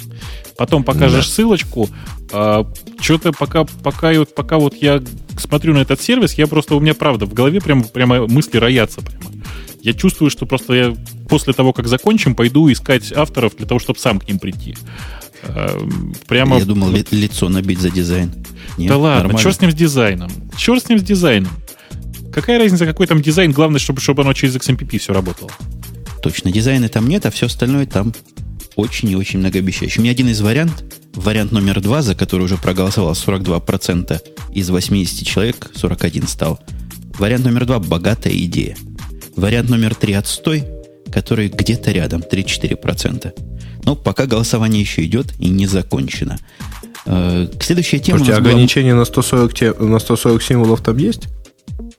Speaker 2: Потом покажешь да. ссылочку. А, что-то пока, пока, пока вот я смотрю на этот сервис, я просто, у меня правда в голове прямо, прямо мысли роятся прямо. Я чувствую, что просто я после того, как закончим, пойду искать авторов для того, чтобы сам к ним прийти. А, прямо...
Speaker 1: Я думал, ли, лицо набить за дизайн.
Speaker 2: Нет, да ладно, нормально. черт с ним с дизайном. Черт с ним с дизайном. Какая разница, какой там дизайн? Главное, чтобы, чтобы оно через XMPP все работало.
Speaker 1: Точно, дизайна там нет, а все остальное там очень и очень многообещающий. У меня один из вариантов, вариант номер два, за который уже проголосовал 42% из 80 человек, 41 стал. Вариант номер два – богатая идея. Вариант номер три – отстой, который где-то рядом, 3-4%. Но пока голосование еще идет и не закончено. Э, следующая тема...
Speaker 3: Слушайте, ограничение была... на, 140, на 140 символов там есть?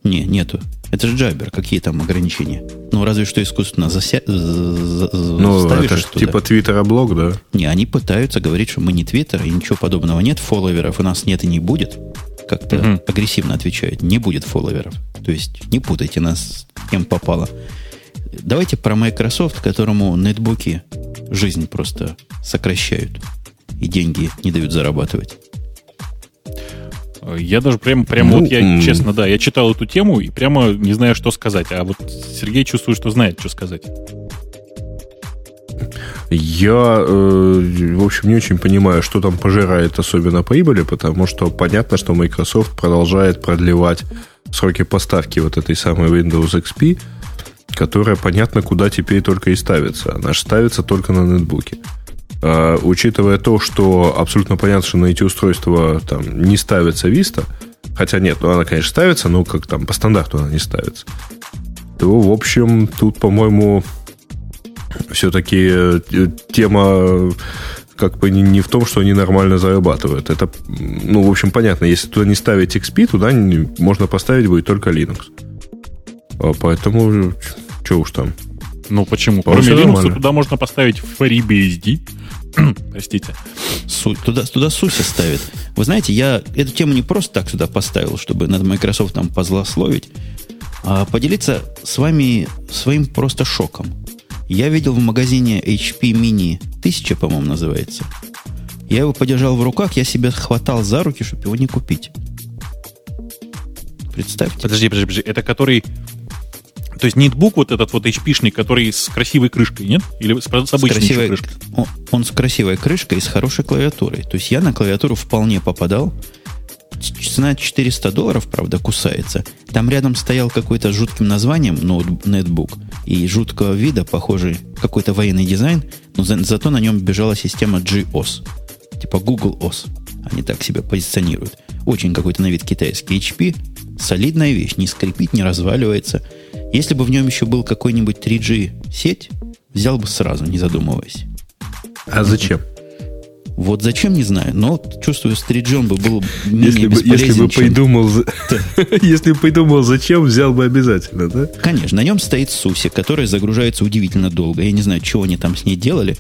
Speaker 1: Не, нету. Это же джабер, какие там ограничения? Ну, разве что искусственно зася...
Speaker 3: Ну, это же типа твиттера блог, да?
Speaker 1: Не, они пытаются говорить, что мы не твиттер, и ничего подобного нет, фолловеров у нас нет и не будет. Как-то угу. агрессивно отвечают. Не будет фолловеров. То есть не путайте нас, кем попало. Давайте про Microsoft, которому нетбуки жизнь просто сокращают и деньги не дают зарабатывать.
Speaker 2: Я даже прямо, прямо ну, вот я, честно, да, я читал эту тему и прямо не знаю, что сказать. А вот Сергей чувствует, что знает, что сказать.
Speaker 3: Я, э, в общем, не очень понимаю, что там пожирает особенно прибыли, потому что понятно, что Microsoft продолжает продлевать сроки поставки вот этой самой Windows XP, которая, понятно, куда теперь только и ставится. Она же ставится только на нетбуке. А, учитывая то, что абсолютно понятно, что на эти устройства там не ставится Vista, хотя нет, ну она, конечно, ставится, но как там по стандарту она не ставится, то, в общем, тут, по-моему, все-таки э, тема как бы не, в том, что они нормально зарабатывают. Это, ну, в общем, понятно. Если туда не ставить XP, туда не, можно поставить будет только Linux. А поэтому, что уж там.
Speaker 2: Ну, почему? Кроме Linux нормально. туда можно поставить FreeBSD, Простите.
Speaker 1: Су, туда, туда Суси ставит. Вы знаете, я эту тему не просто так сюда поставил, чтобы над Microsoft там позлословить, а поделиться с вами своим просто шоком. Я видел в магазине HP Mini 1000, по-моему, называется. Я его подержал в руках, я себя хватал за руки, чтобы его не купить. Представьте.
Speaker 2: Подожди, подожди, подожди. Это который... То есть нетбук вот этот вот HP-шный, который с красивой крышкой, нет? Или с, с обычной
Speaker 1: с красивой,
Speaker 2: крышкой?
Speaker 1: Он, он с красивой крышкой и с хорошей клавиатурой. То есть я на клавиатуру вполне попадал. Цена 400 долларов, правда, кусается. Там рядом стоял какой-то жутким названием ноут, нетбук и жуткого вида, похожий какой-то военный дизайн, но за, зато на нем бежала система GOS. Типа Google OS. Они так себя позиционируют. Очень какой-то на вид китайский HP. Солидная вещь, не скрипит, не разваливается. Если бы в нем еще был какой-нибудь 3G сеть, взял бы сразу, не задумываясь.
Speaker 3: А зачем?
Speaker 1: Вот зачем, не знаю, но чувствую, с 3G бы был менее
Speaker 3: Если бы, если бы
Speaker 1: чем-
Speaker 3: если бы придумал, зачем, взял бы обязательно, да?
Speaker 1: Конечно, на нем стоит Суси, которая загружается удивительно долго. Я не знаю, чего они там с ней делали.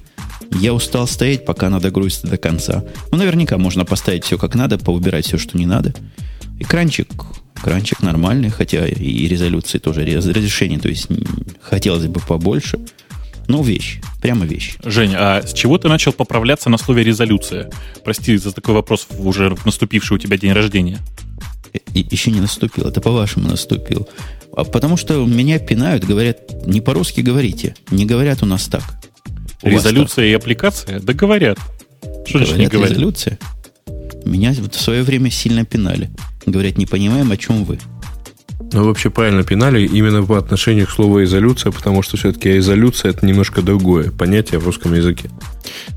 Speaker 1: Я устал стоять, пока она догрузится до конца. Ну, наверняка можно поставить все как надо, поубирать все, что не надо. Экранчик, экранчик нормальный, хотя и резолюции тоже, разрешение, то есть хотелось бы побольше. Но вещь, прямо вещь.
Speaker 2: Жень, а с чего ты начал поправляться на слове резолюция? Прости за такой вопрос уже наступивший у тебя день рождения.
Speaker 1: И- еще не наступил, это по-вашему наступил. А потому что меня пинают, говорят, не по-русски говорите. Не говорят у нас так. У
Speaker 2: Резолюция и аппликация? Да говорят. Что значит не
Speaker 1: Говорят,
Speaker 2: говорят?
Speaker 1: резолюция. Меня в свое время сильно пинали. Говорят, не понимаем, о чем вы.
Speaker 3: Ну, вообще правильно пинали именно по отношению к слову изолюция, потому что все-таки изолюция это немножко другое понятие в русском языке.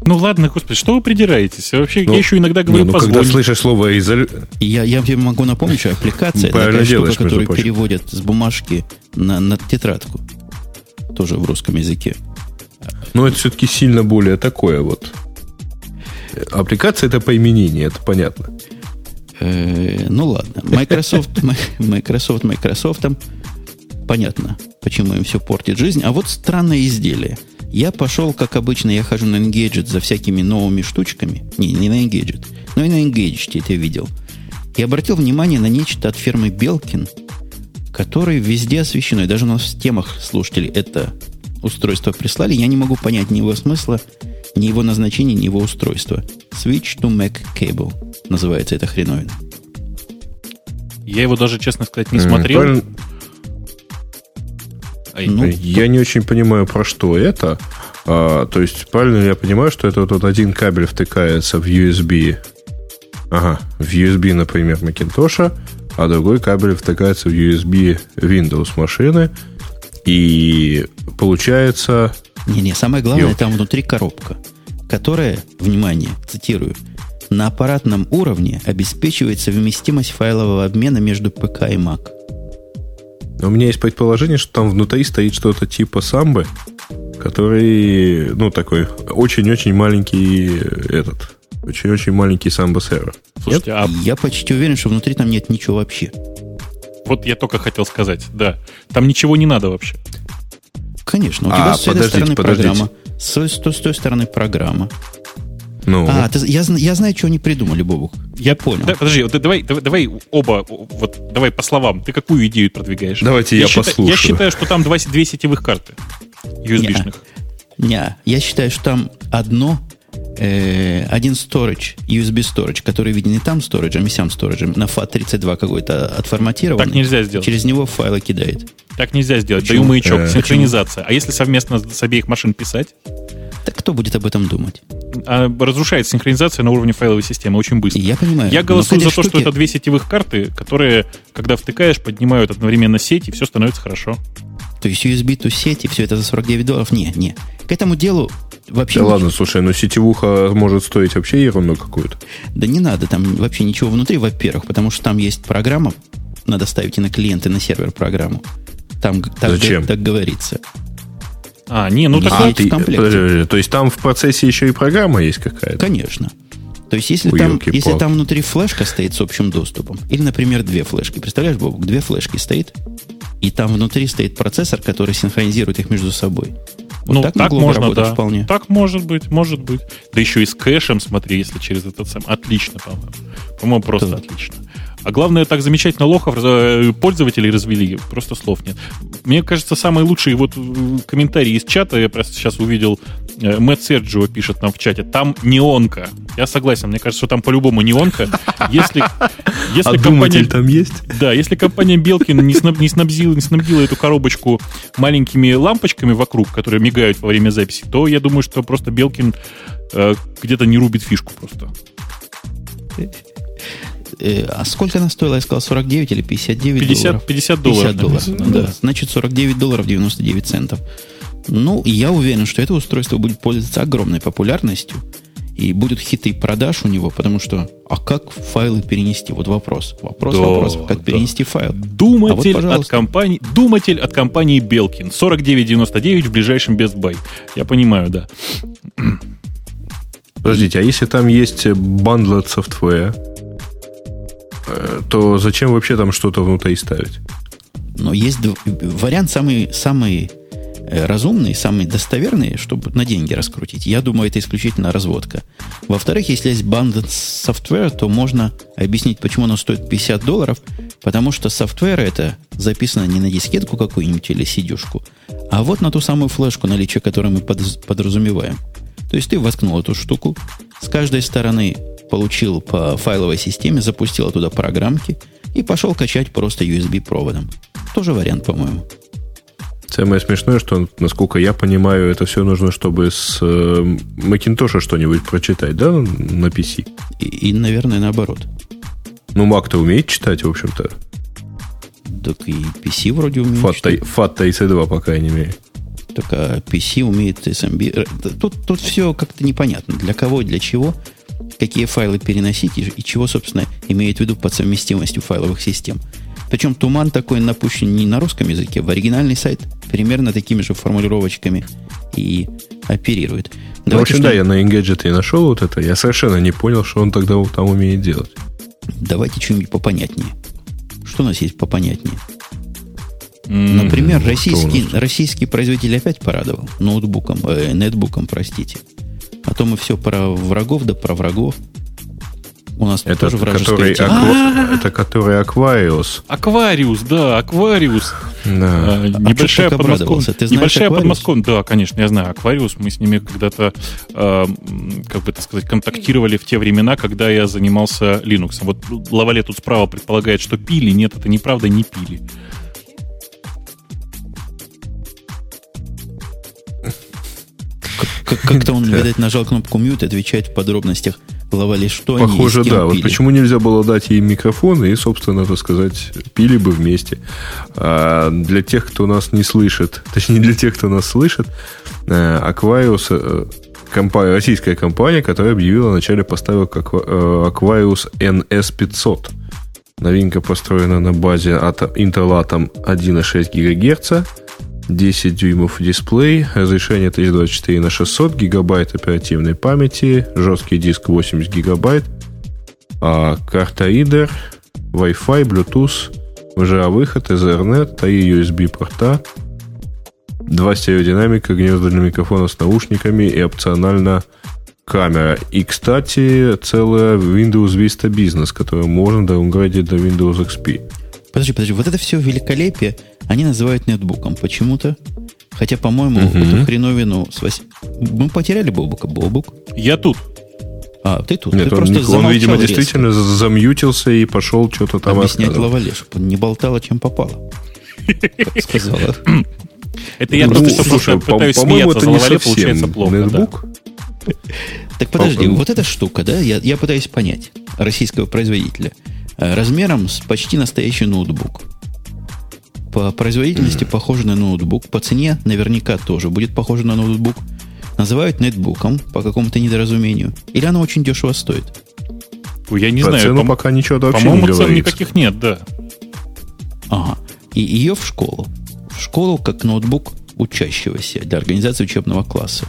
Speaker 2: Ну ладно, господи, что вы придираетесь? Вообще,
Speaker 3: Ну,
Speaker 2: я еще иногда говорю,
Speaker 3: Не, ну, когда
Speaker 2: позволь.
Speaker 3: слышишь слово изолюция...
Speaker 1: Я, я тебе могу напомнить, что аппликация это
Speaker 3: Правильно
Speaker 1: такая
Speaker 3: делаешь,
Speaker 1: штука, которую переводят с бумажки на, на тетрадку. Тоже в русском языке.
Speaker 3: Но это все-таки сильно более такое вот. Аппликация это поименение, это понятно.
Speaker 1: Э, ну ладно. Microsoft, Microsoft, Microsoft. Понятно, почему им все портит жизнь. А вот странное изделие. Я пошел, как обычно, я хожу на Engadget за всякими новыми штучками. Не, не на Engadget, но и на Engadget это видел. И обратил внимание на нечто от фирмы Белкин, которое везде освещено. И даже у нас в темах слушатели это устройство прислали. Я не могу понять ни его смысла, ни его назначения, ни его устройства. Switch to Mac Cable называется эта хреновина.
Speaker 2: Я его даже, честно сказать, не
Speaker 3: М,
Speaker 2: смотрел.
Speaker 3: правильно-
Speaker 2: Ай,
Speaker 1: Ну,
Speaker 3: Я не очень понимаю, про что это. А, то есть, правильно я понимаю, что это вот один кабель втыкается в USB. Ага, в USB, например, Macintosh, а другой кабель втыкается в USB Windows машины. И получается...
Speaker 1: Не-не, самое главное,
Speaker 3: Ёлки.
Speaker 1: там внутри коробка, которая, внимание, цитирую, на аппаратном уровне обеспечивает совместимость файлового обмена между ПК и Mac.
Speaker 3: У меня есть предположение, что там внутри стоит что-то типа самбы, который, ну, такой очень-очень маленький э, этот, очень-очень маленький самбо сервер.
Speaker 2: слушайте, а
Speaker 1: Я почти уверен, что внутри там нет ничего вообще.
Speaker 2: Вот я только хотел сказать, да, там ничего не надо вообще.
Speaker 1: Конечно, у
Speaker 3: А,
Speaker 1: тебя с этой стороны
Speaker 3: подождите.
Speaker 1: программа, с, с той- с той стороны программа.
Speaker 3: Ну,
Speaker 1: А, ты- я, я знаю, что они придумали, Бобук. Я понял.
Speaker 2: Да, подожди, вот давай, давай, давай оба, вот давай по словам. Ты какую идею продвигаешь?
Speaker 3: Давайте я
Speaker 2: считаю-
Speaker 3: послушаю.
Speaker 2: Я считаю, что там два, две сетевых карты USB-шных.
Speaker 1: Не, я считаю, что там одно, э, один storage, USB storage, который виден и там сториджем, и сям сториджем, на FAT32 какой-то отформатированный.
Speaker 2: Так нельзя сделать.
Speaker 1: Через него файлы кидает.
Speaker 2: Так нельзя сделать.
Speaker 1: Почему?
Speaker 2: Даю маячок,
Speaker 3: Э,
Speaker 2: синхронизация. А если совместно с обеих машин писать,
Speaker 1: Так кто будет об этом думать?
Speaker 2: а, разрушается синхронизация на уровне файловой системы очень быстро.
Speaker 1: Я понимаю.
Speaker 2: Я голосую за то, что
Speaker 1: штуке-
Speaker 2: это две сетевых карты, которые, когда втыкаешь, поднимают одновременно сеть, и все становится хорошо.
Speaker 1: То есть USB to сети, все это за 49 долларов? Не, не. К этому делу вообще...
Speaker 3: да
Speaker 1: ничего-
Speaker 3: ладно, слушай, ну сетевуха может стоить вообще ерунду какую-то.
Speaker 1: Да не надо там вообще ничего внутри, во-первых, потому что там есть программа, надо ставить и на клиент, и на сервер программу. Там так,
Speaker 3: Зачем?
Speaker 1: так говорится.
Speaker 2: А, не, ну так
Speaker 1: А,
Speaker 3: ты,
Speaker 1: комплекте.
Speaker 3: подожди, подожди, то есть там в процессе еще и программа есть какая-то?
Speaker 1: Конечно. То есть, если
Speaker 3: Ой,
Speaker 1: там, если там внутри флешка стоит с общим доступом, или, например, две флешки, представляешь, Бобок, две флешки стоит, и там внутри стоит процессор, который синхронизирует их между собой. Вот
Speaker 2: ну,
Speaker 1: так,
Speaker 2: так, можно,
Speaker 1: работать
Speaker 2: да.
Speaker 1: вполне.
Speaker 2: Так может быть, может быть. Да еще и с кэшем, смотри, если через этот сам. Отлично, по-моему. По-моему, просто
Speaker 1: Да.
Speaker 2: отлично. А главное, так замечательно лохов э, пользователей развели, просто слов нет. Мне кажется, самый лучший вот комментарий из чата, я просто сейчас увидел Мэтт Серджио пишет нам в чате, там неонка. Я согласен, мне кажется, что там по-любому неонка. Если,
Speaker 3: если а компания, там есть?
Speaker 2: Да, если компания Белкин не, снаб, не, снабдила, не снабдила эту коробочку маленькими лампочками вокруг, которые мигают во время записи, то я думаю, что просто Белкин э, где-то не рубит фишку просто.
Speaker 1: Э, а сколько она стоила? Я сказал 49 или 59
Speaker 2: 50,
Speaker 1: долларов?
Speaker 2: 50 долларов.
Speaker 1: 50 долларов, да. да. Значит, 49 долларов 99 центов. Ну, я уверен, что это устройство будет пользоваться огромной популярностью. И будут хиты продаж у него, потому что, а как файлы перенести? Вот вопрос. Вопрос, да, вопрос. Как да. перенести файл?
Speaker 2: Думатель, а вот, от компании, думатель от компании Белкин. 49.99 в ближайшем Best Buy. Я понимаю, да.
Speaker 3: Подождите, а если там есть bundled software, э, то зачем вообще там что-то внутри ставить?
Speaker 1: Но есть вариант самый, самый Э, разумный, самый достоверный, чтобы на деньги раскрутить. Я думаю, это исключительно разводка. Во-вторых, если есть bundled software, то можно объяснить, почему оно стоит 50 долларов, потому что софтвер это записано не на дискетку какую-нибудь или сидюшку, а вот на ту самую флешку, наличие которой мы подразумеваем. То есть ты воткнул эту штуку, с каждой стороны получил по файловой системе, запустил туда программки и пошел качать просто USB-проводом. Тоже вариант, по-моему.
Speaker 3: Самое смешное, что, насколько я понимаю, это все нужно, чтобы с э, Macintosh что-нибудь прочитать, да, на PC?
Speaker 1: И, и наверное, наоборот.
Speaker 3: Ну, Mac-то умеет читать, в общем-то.
Speaker 1: Так и PC вроде умеет
Speaker 3: FAT, читать. FAT TC2, по крайней мере.
Speaker 1: Так а PC умеет SMB. Э, тут, тут все как-то непонятно. Для кого и для чего, какие файлы переносить и, и чего, собственно, имеет в виду под совместимостью файловых систем. Причем туман такой напущен не на русском языке, в оригинальный сайт примерно такими же формулировочками и оперирует.
Speaker 3: Ну, в общем, что... да, я на Engadget и нашел вот это. Я совершенно не понял, что он тогда там умеет делать.
Speaker 1: Давайте что-нибудь попонятнее. Что у нас есть попонятнее? Например, российский, российский производитель опять порадовал ноутбуком, э, нетбуком, простите. А то мы все про врагов, да про врагов. У нас
Speaker 3: это тоже который аква... А! Это который Аквариус.
Speaker 2: Аквариус, да, Аквариус.
Speaker 3: Да.
Speaker 2: А, небольшая а подмосковная. Небольшая подмосковная, да, конечно, я знаю. Аквариус, мы с ними когда-то, э, как бы это сказать, контактировали в те времена, когда я занимался Linux. Вот Лавале тут справа предполагает, что пили. Нет, это неправда, не пили.
Speaker 1: Как-то он, видать, нажал кнопку mute, отвечает в подробностях плавали, что
Speaker 3: Похоже, они да. Вот почему нельзя было дать ей микрофон и, собственно, так сказать, пили бы вместе. А для тех, кто нас не слышит, точнее, для тех, кто нас слышит, э, Aquarius, э, компания, российская компания, которая объявила о начале поставок э, Aquarius NS500. Новинка построена на базе Intel Atom 1,6 ГГц, 10 дюймов дисплей, разрешение 1024 на 600, гигабайт оперативной памяти, жесткий диск 80 гигабайт, а карта ридер, Wi-Fi, Bluetooth, VGA-выход, Ethernet, 3 USB-порта, два стереодинамика, гнезда для микрофона с наушниками и опционально камера. И, кстати, целая Windows Vista Business, которую можно даунградить до Windows XP.
Speaker 1: Подожди, подожди, вот это все великолепие они называют нетбуком почему-то. Хотя, по-моему, угу. эту хреновину с вось... Мы потеряли Бобука. Бобук.
Speaker 2: Я тут.
Speaker 1: А, ты тут.
Speaker 3: Нет,
Speaker 1: ты
Speaker 3: он, просто он видимо, резко. действительно замьютился и пошел что-то там
Speaker 1: Объяснять лавалеш. Он не болтал, чем попало. Как сказала.
Speaker 2: Это я просто ну, слушай, пытаюсь смеяться лавале, получается плохо. Нетбук?
Speaker 1: Так подожди, вот эта штука, да, я, я пытаюсь понять российского производителя. Э, размером с почти настоящий ноутбук. По производительности mm. похоже на ноутбук, по цене наверняка тоже будет похоже на ноутбук. Называют нетбуком по какому-то недоразумению. Или оно очень дешево стоит?
Speaker 2: Я не
Speaker 3: по
Speaker 2: знаю.
Speaker 3: Цену по, пока ничего вообще
Speaker 2: по-моему, не цен никаких нет, да.
Speaker 1: Ага. И ее в школу. В школу как ноутбук учащегося для организации учебного класса.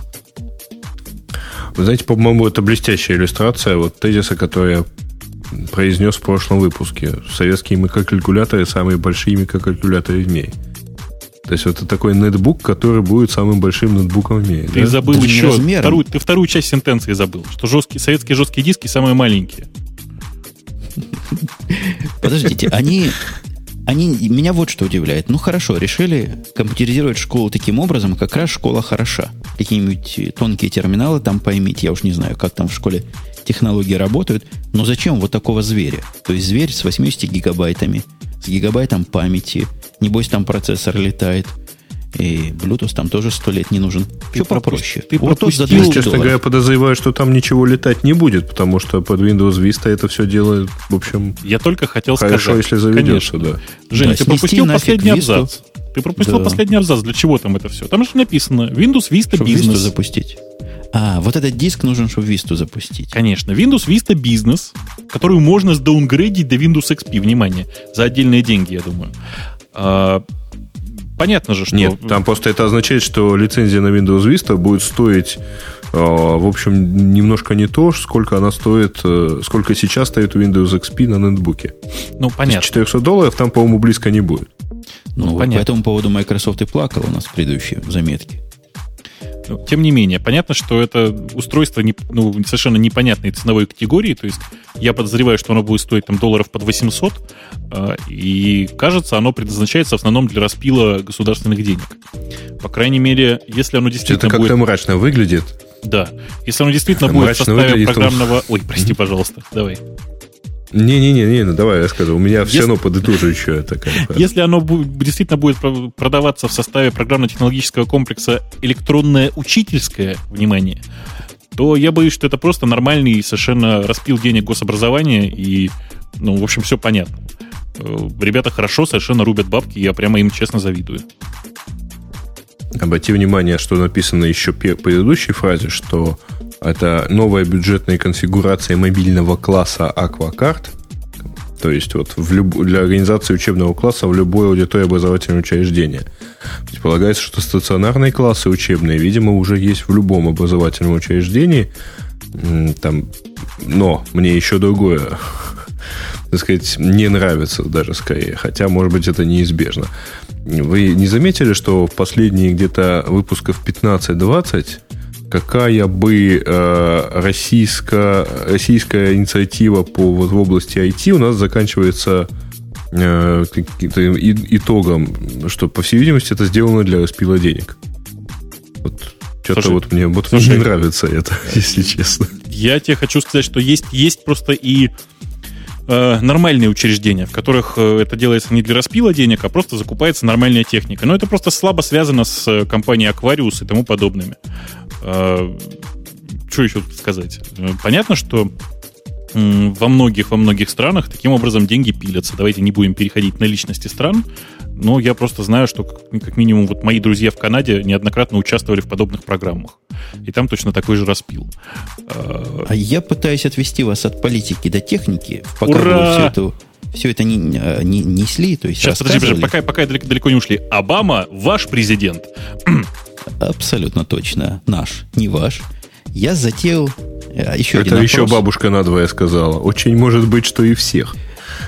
Speaker 3: Вы знаете, по-моему, это блестящая иллюстрация вот тезиса, который я произнес в прошлом выпуске. Советские микрокалькуляторы самые большие микрокалькуляторы в мире. То есть это такой нетбук, который будет самым большим нетбуком в мире.
Speaker 2: Ты да? забыл да еще вторую, ты вторую часть сентенции забыл, что жесткие, советские жесткие диски самые маленькие.
Speaker 1: Подождите, они Они, меня вот что удивляет. Ну хорошо, решили компьютеризировать школу таким образом, как раз школа хороша. Какие-нибудь тонкие терминалы там поймите, я уж не знаю, как там в школе технологии работают, но зачем вот такого зверя? То есть зверь с 80 гигабайтами, с гигабайтом памяти, небось там процессор летает – и Bluetooth там тоже сто лет не нужен. Все попроще.
Speaker 3: Ты вот пропустил, за честно долларов. говоря, подозреваю, что там ничего летать не будет, потому что под Windows Vista это все делает, в общем...
Speaker 2: Я только хотел
Speaker 3: хорошо,
Speaker 2: сказать.
Speaker 3: если заведется, да.
Speaker 2: Женя, да, ты пропустил последний абзац. Ты пропустил да. последний абзац. Для чего там это все? Там же написано Windows Vista
Speaker 1: чтобы
Speaker 2: Business.
Speaker 1: Vista запустить. А, вот этот диск нужен, чтобы Vista запустить.
Speaker 2: Конечно. Windows Vista Business, которую можно сдаунгрейдить до Windows XP, внимание, за отдельные деньги, я думаю. А, понятно же, что...
Speaker 3: Нет, там просто это означает, что лицензия на Windows Vista будет стоить э, в общем, немножко не то, сколько она стоит, э, сколько сейчас стоит Windows XP на нетбуке.
Speaker 2: Ну, понятно.
Speaker 3: 400 долларов там, по-моему, близко не будет.
Speaker 1: Ну, ну понятно. по этому поводу Microsoft и плакал у нас в предыдущей заметке.
Speaker 2: Ну, тем не менее, понятно, что это устройство не, ну, совершенно непонятной ценовой категории. То есть я подозреваю, что оно будет стоить там долларов под 800. Э, и кажется, оно предназначается в основном для распила государственных денег. По крайней мере, если оно действительно
Speaker 3: Это как-то будет... мрачно выглядит.
Speaker 2: Да. Если оно действительно будет в составе программного... Он... Ой, прости, пожалуйста. Давай.
Speaker 3: Не-не-не, не, ну давай я скажу. У меня Если... все равно подытоживающая такая.
Speaker 2: Если оно действительно будет продаваться в составе программно-технологического комплекса электронное учительское, внимание, то я боюсь, что это просто нормальный совершенно распил денег гособразования, и, ну, в общем, все понятно. Э, ребята хорошо совершенно рубят бабки, я прямо им честно завидую.
Speaker 3: Обрати внимание, что написано еще в предыдущей фразе, что это новая бюджетная конфигурация мобильного класса Aquacard. То есть вот в люб... для организации учебного класса в любой аудитории образовательного учреждения. Предполагается, что стационарные классы учебные, видимо, уже есть в любом образовательном учреждении. Там, но мне еще другое, так сказать, не нравится даже скорее. Хотя, может быть, это неизбежно. Вы не заметили, что последние где-то выпусков 15-20 какая бы э, российская, российская инициатива по, вот, в области IT у нас заканчивается э, каким-то итогом, что, по всей видимости, это сделано для распила денег. Вот что-то вот мне вот слушай, не нравится это, если честно.
Speaker 2: Я тебе хочу сказать, что есть, есть просто и э, нормальные учреждения, в которых э, это делается не для распила денег, а просто закупается нормальная техника. Но это просто слабо связано с э, компанией Aquarius и тому подобными. Э, что еще сказать? Э, понятно, что во многих, во многих странах таким образом деньги пилятся. Давайте не будем переходить на личности стран, но я просто знаю, что как минимум вот мои друзья в Канаде неоднократно участвовали в подобных программах. И там точно такой же распил.
Speaker 1: А, а я пытаюсь отвести вас от политики до техники, пока Ура! вы все это, все это не, не, несли. То есть
Speaker 2: Сейчас, подожди, подожди, пока, пока далеко, далеко не ушли. Обама ваш президент.
Speaker 1: Абсолютно точно. Наш, не ваш. Я затеял
Speaker 3: а, еще Это один еще бабушка надвое сказала. Очень может быть, что и всех.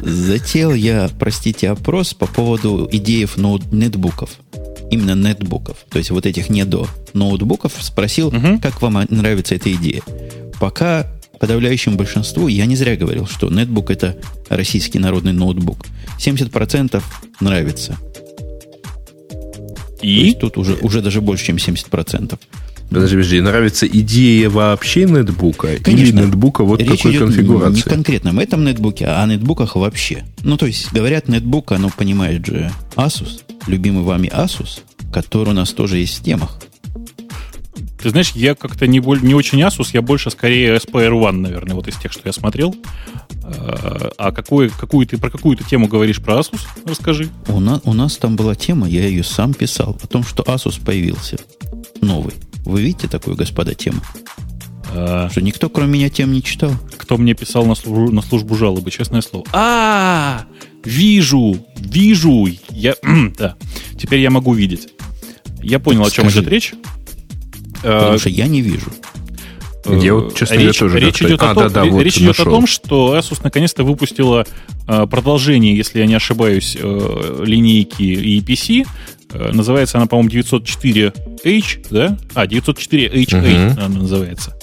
Speaker 1: Затеял я, простите, опрос по поводу идеев ноут нетбуков. Именно нетбуков. То есть вот этих не до ноутбуков. Спросил, угу. как вам нравится эта идея. Пока подавляющему большинству, я не зря говорил, что нетбук это российский народный ноутбук. 70% нравится. И? То есть тут уже, уже даже больше, чем 70%.
Speaker 3: Подожди, подожди, нравится идея вообще нетбука Конечно, или нетбука вот Речь такой идет конфигурации?
Speaker 1: Не конкретно в этом нетбуке, а о нетбуках вообще. Ну, то есть, говорят нетбук, оно понимает же Asus, любимый вами Asus, который у нас тоже есть в темах.
Speaker 2: Ты знаешь, я как-то не, не очень Asus, я больше скорее SPR One, наверное, вот из тех, что я смотрел. А, а какую, какую ты, про какую ты тему говоришь про Asus? Расскажи.
Speaker 1: У нас, у нас там была тема, я ее сам писал, о том, что Asus появился новый. Вы видите такую, господа, тему? А... Что никто, кроме меня, тем не читал?
Speaker 2: Кто мне писал на службу, на службу жалобы, честное слово. А, вижу, вижу. Я, да, теперь я могу видеть. Я понял, так о чем скажи, идет речь.
Speaker 1: Потому а, что я не вижу.
Speaker 3: Я вот, честно
Speaker 2: речь,
Speaker 3: тоже
Speaker 2: речь идет, а, о, том, да, да, вот речь идет о том, что Asus наконец-то выпустила э, продолжение, если я не ошибаюсь, э, линейки EPC. Э, называется она, по-моему, 904H, да? А, 904HA угу. она называется.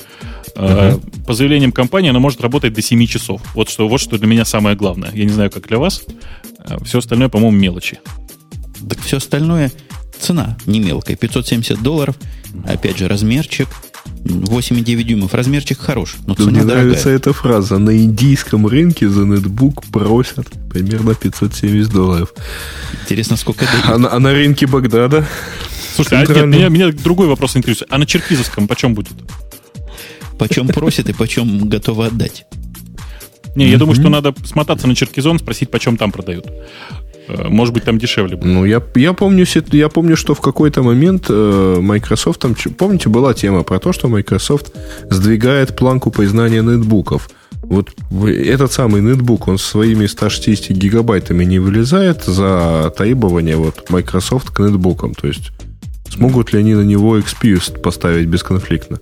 Speaker 2: Uh-huh. По заявлениям компании она может работать до 7 часов. Вот что, вот что для меня самое главное. Я не знаю, как для вас. Все остальное, по-моему, мелочи.
Speaker 1: Так все остальное цена не мелкая. 570 долларов. Опять же, размерчик. 8,9 дюймов. Размерчик хорош, но цена
Speaker 3: Мне
Speaker 1: дорогая.
Speaker 3: нравится эта фраза. На индийском рынке за нетбук просят примерно 570 долларов.
Speaker 1: Интересно, сколько
Speaker 3: А
Speaker 1: дают.
Speaker 3: на, а на рынке Багдада?
Speaker 2: Слушай, а нет, меня, меня другой вопрос интересует. А на черкизовском почем будет?
Speaker 1: Почем просят и почем готовы отдать.
Speaker 2: Не, я думаю, что надо смотаться на черкизон, спросить, почем там продают. Э, Может быть, там дешевле будет.
Speaker 3: Ну, я, я, помню, я помню, что в какой-то момент э, Microsoft, там, помните, была тема про то, что Microsoft сдвигает планку поизнания нетбуков. Вот этот самый нетбук, он своими 160 гигабайтами не вылезает за требования вот Microsoft к нетбукам. То есть, смогут ли они на него XP поставить бесконфликтно?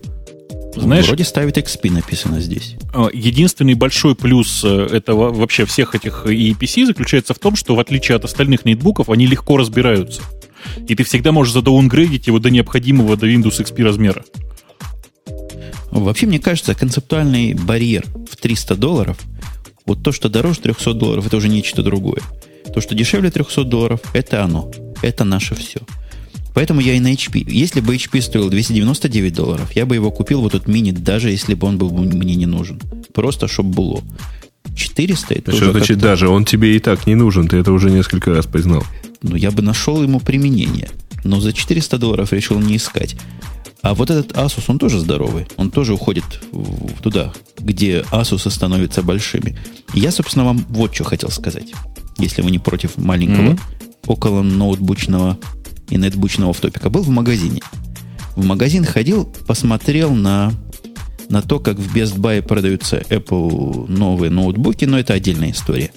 Speaker 2: Знаешь,
Speaker 1: Вроде ставит XP написано здесь.
Speaker 2: э, единственный большой плюс э, этого вообще всех этих EPC заключается в том, что в отличие от остальных ноутбуков, они легко разбираются. И ты всегда можешь задаунгрейдить его до необходимого до Windows XP размера.
Speaker 1: Вообще, мне кажется, концептуальный барьер в 300 долларов, вот то, что дороже 300 долларов, это уже нечто другое. То, что дешевле 300 долларов, это оно. Это наше все. Поэтому я и на HP. Если бы HP стоил 299 долларов, я бы его купил, вот этот мини, даже если бы он был бы мне не нужен. Просто, чтобы было. 400 это
Speaker 3: Что
Speaker 1: уже
Speaker 3: значит даже? Он тебе и так не нужен, ты это уже несколько раз признал.
Speaker 1: ну, я бы нашел ему применение. Но за 400 долларов решил не искать. А вот этот Asus, он тоже здоровый. Он тоже уходит туда, где Asus становятся большими. Я, собственно, вам вот что хотел сказать. Если вы не против маленького,
Speaker 2: Мгм.
Speaker 1: около ноутбучного и нетбучного топика. Был в магазине. В магазин ходил, посмотрел на, на то, как в Best Buy продаются Apple новые ноутбуки, но это отдельная история.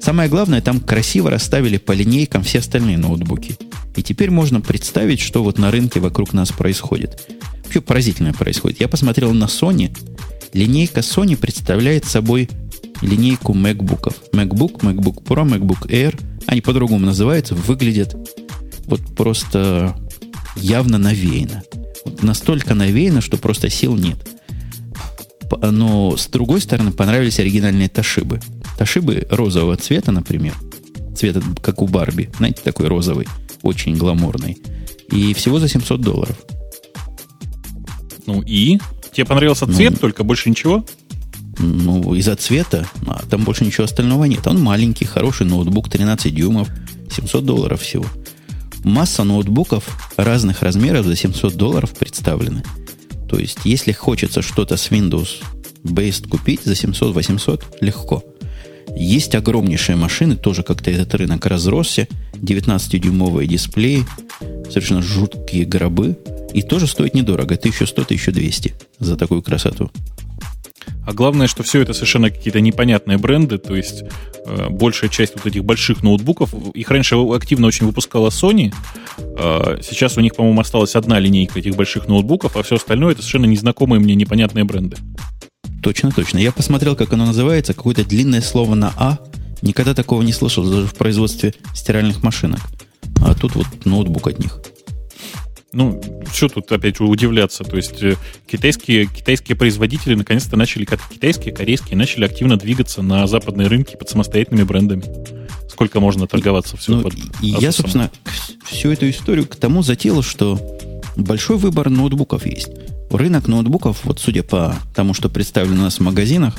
Speaker 1: Самое главное, там красиво расставили по линейкам все остальные ноутбуки. И теперь можно представить, что вот на рынке вокруг нас происходит. Вообще поразительное происходит. Я посмотрел на Sony. Линейка Sony представляет собой линейку MacBook'ов. MacBook, MacBook Pro, MacBook Air. Они по-другому называются, выглядят вот просто явно навеяно. Вот настолько навеяно, что просто сил нет. Но с другой стороны понравились оригинальные Ташибы. Ташибы розового цвета, например. Цвета, как у Барби. Знаете, такой розовый. Очень гламурный. И всего за 700 долларов.
Speaker 2: Ну и? Тебе понравился
Speaker 1: Ну,
Speaker 2: цвет, только больше ничего?
Speaker 1: Ну, из-за цвета, а там больше ничего остального нет. Он маленький, хороший ноутбук, 13 дюймов, 700 долларов всего. Масса ноутбуков разных размеров за 700 долларов представлены. То есть, если хочется что-то с Windows Based купить за 700-800, легко. Есть огромнейшие машины, тоже как-то этот рынок разросся. 19-дюймовые дисплеи, совершенно жуткие гробы. И тоже стоит недорого, 1100-1200 за такую красоту.
Speaker 2: А главное, что все это совершенно какие-то непонятные бренды, то есть э, большая часть вот этих больших ноутбуков, их раньше активно очень выпускала Sony, э, сейчас у них, по-моему, осталась одна линейка этих больших ноутбуков, а все остальное это совершенно незнакомые мне непонятные бренды.
Speaker 1: Точно, точно. Я посмотрел, как оно называется. Какое-то длинное слово на А. Никогда такого не слышал, даже в производстве стиральных машинок. А тут вот ноутбук от них.
Speaker 2: Ну, что тут опять же удивляться? То есть э, китайские, китайские производители наконец-то начали, как китайские, корейские, начали активно двигаться на западные рынки под самостоятельными брендами. Сколько можно торговаться все
Speaker 1: Ну,
Speaker 2: под
Speaker 1: и я, собственно, всю эту историю к тому затеял, что большой выбор ноутбуков есть. Рынок ноутбуков, вот судя по тому, что представлено у нас в магазинах,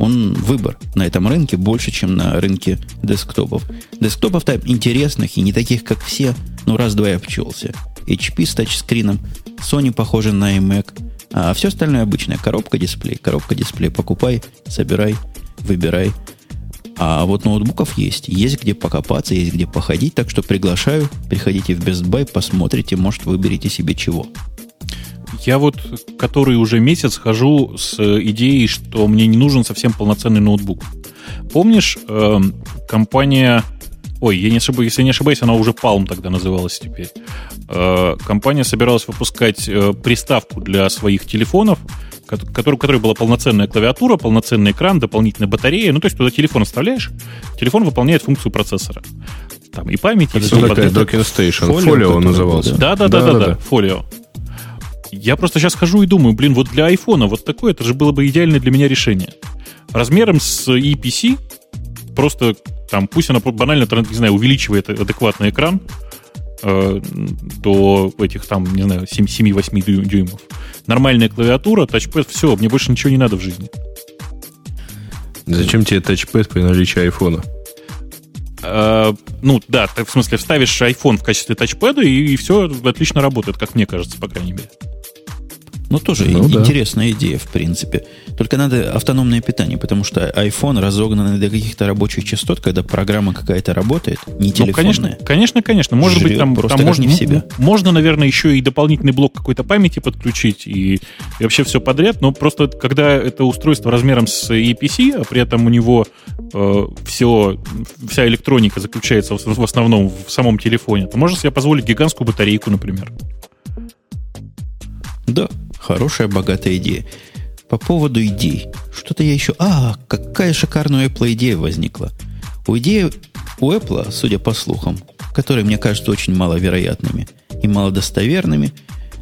Speaker 1: он выбор на этом рынке больше, чем на рынке десктопов. Десктопов-то интересных и не таких, как все, ну раз-два я обчелся. HP с тачскрином, Sony похоже на iMac, а все остальное обычная коробка дисплей, коробка дисплей покупай, собирай, выбирай. А вот ноутбуков есть. Есть где покопаться, есть где походить. Так что приглашаю. Приходите в Best Buy, посмотрите, может, выберете себе чего.
Speaker 2: Я вот который уже месяц хожу с э, идеей, что мне не нужен совсем полноценный ноутбук. Помнишь, эм, компания... Ой, я не ошибаюсь, если не ошибаюсь, она уже Palm тогда называлась теперь. Э, компания собиралась выпускать э, приставку для своих телефонов, ко- который, у которой была полноценная клавиатура, полноценный экран, дополнительная батарея. Ну, то есть туда телефон вставляешь, телефон выполняет функцию процессора. Там и память, и
Speaker 1: вот
Speaker 3: такая. Docking Station? Он
Speaker 1: который
Speaker 3: назывался.
Speaker 1: был,
Speaker 2: Да, да, да, да, да, фолио. Я просто сейчас хожу и думаю, блин, вот для айфона вот такое, это же было бы идеальное для меня решение. Размером с EPC, просто там, пусть она банально, не знаю, увеличивает адекватный экран э, до этих там, не знаю, 7-8 дюймов. Нормальная клавиатура, тачпэд, все, мне больше ничего не надо в жизни.
Speaker 3: Зачем тебе тачпэд при наличии айфона?
Speaker 2: Э, ну, да, ты, в смысле, вставишь iPhone в качестве тачпэда, и, и все отлично работает, как мне кажется, по крайней мере.
Speaker 1: Ну, тоже ну, интересная да. идея, в принципе. Только надо автономное питание, потому что iPhone разогнанный до каких-то рабочих частот, когда программа какая-то работает, не телефонная. Ну,
Speaker 2: конечно, конечно, конечно. Может быть, там, там можно, не в себя. можно, наверное, еще и дополнительный блок какой-то памяти подключить, и, и вообще все подряд, но просто когда это устройство размером с EPC, а при этом у него э, все, вся электроника заключается в, в основном в самом телефоне, то можно себе позволить гигантскую батарейку, например.
Speaker 1: Да, Хорошая, богатая идея. По поводу идей. Что-то я еще... А, какая шикарная у Apple идея возникла. У идеи у Apple, судя по слухам, которые мне кажутся очень маловероятными и малодостоверными,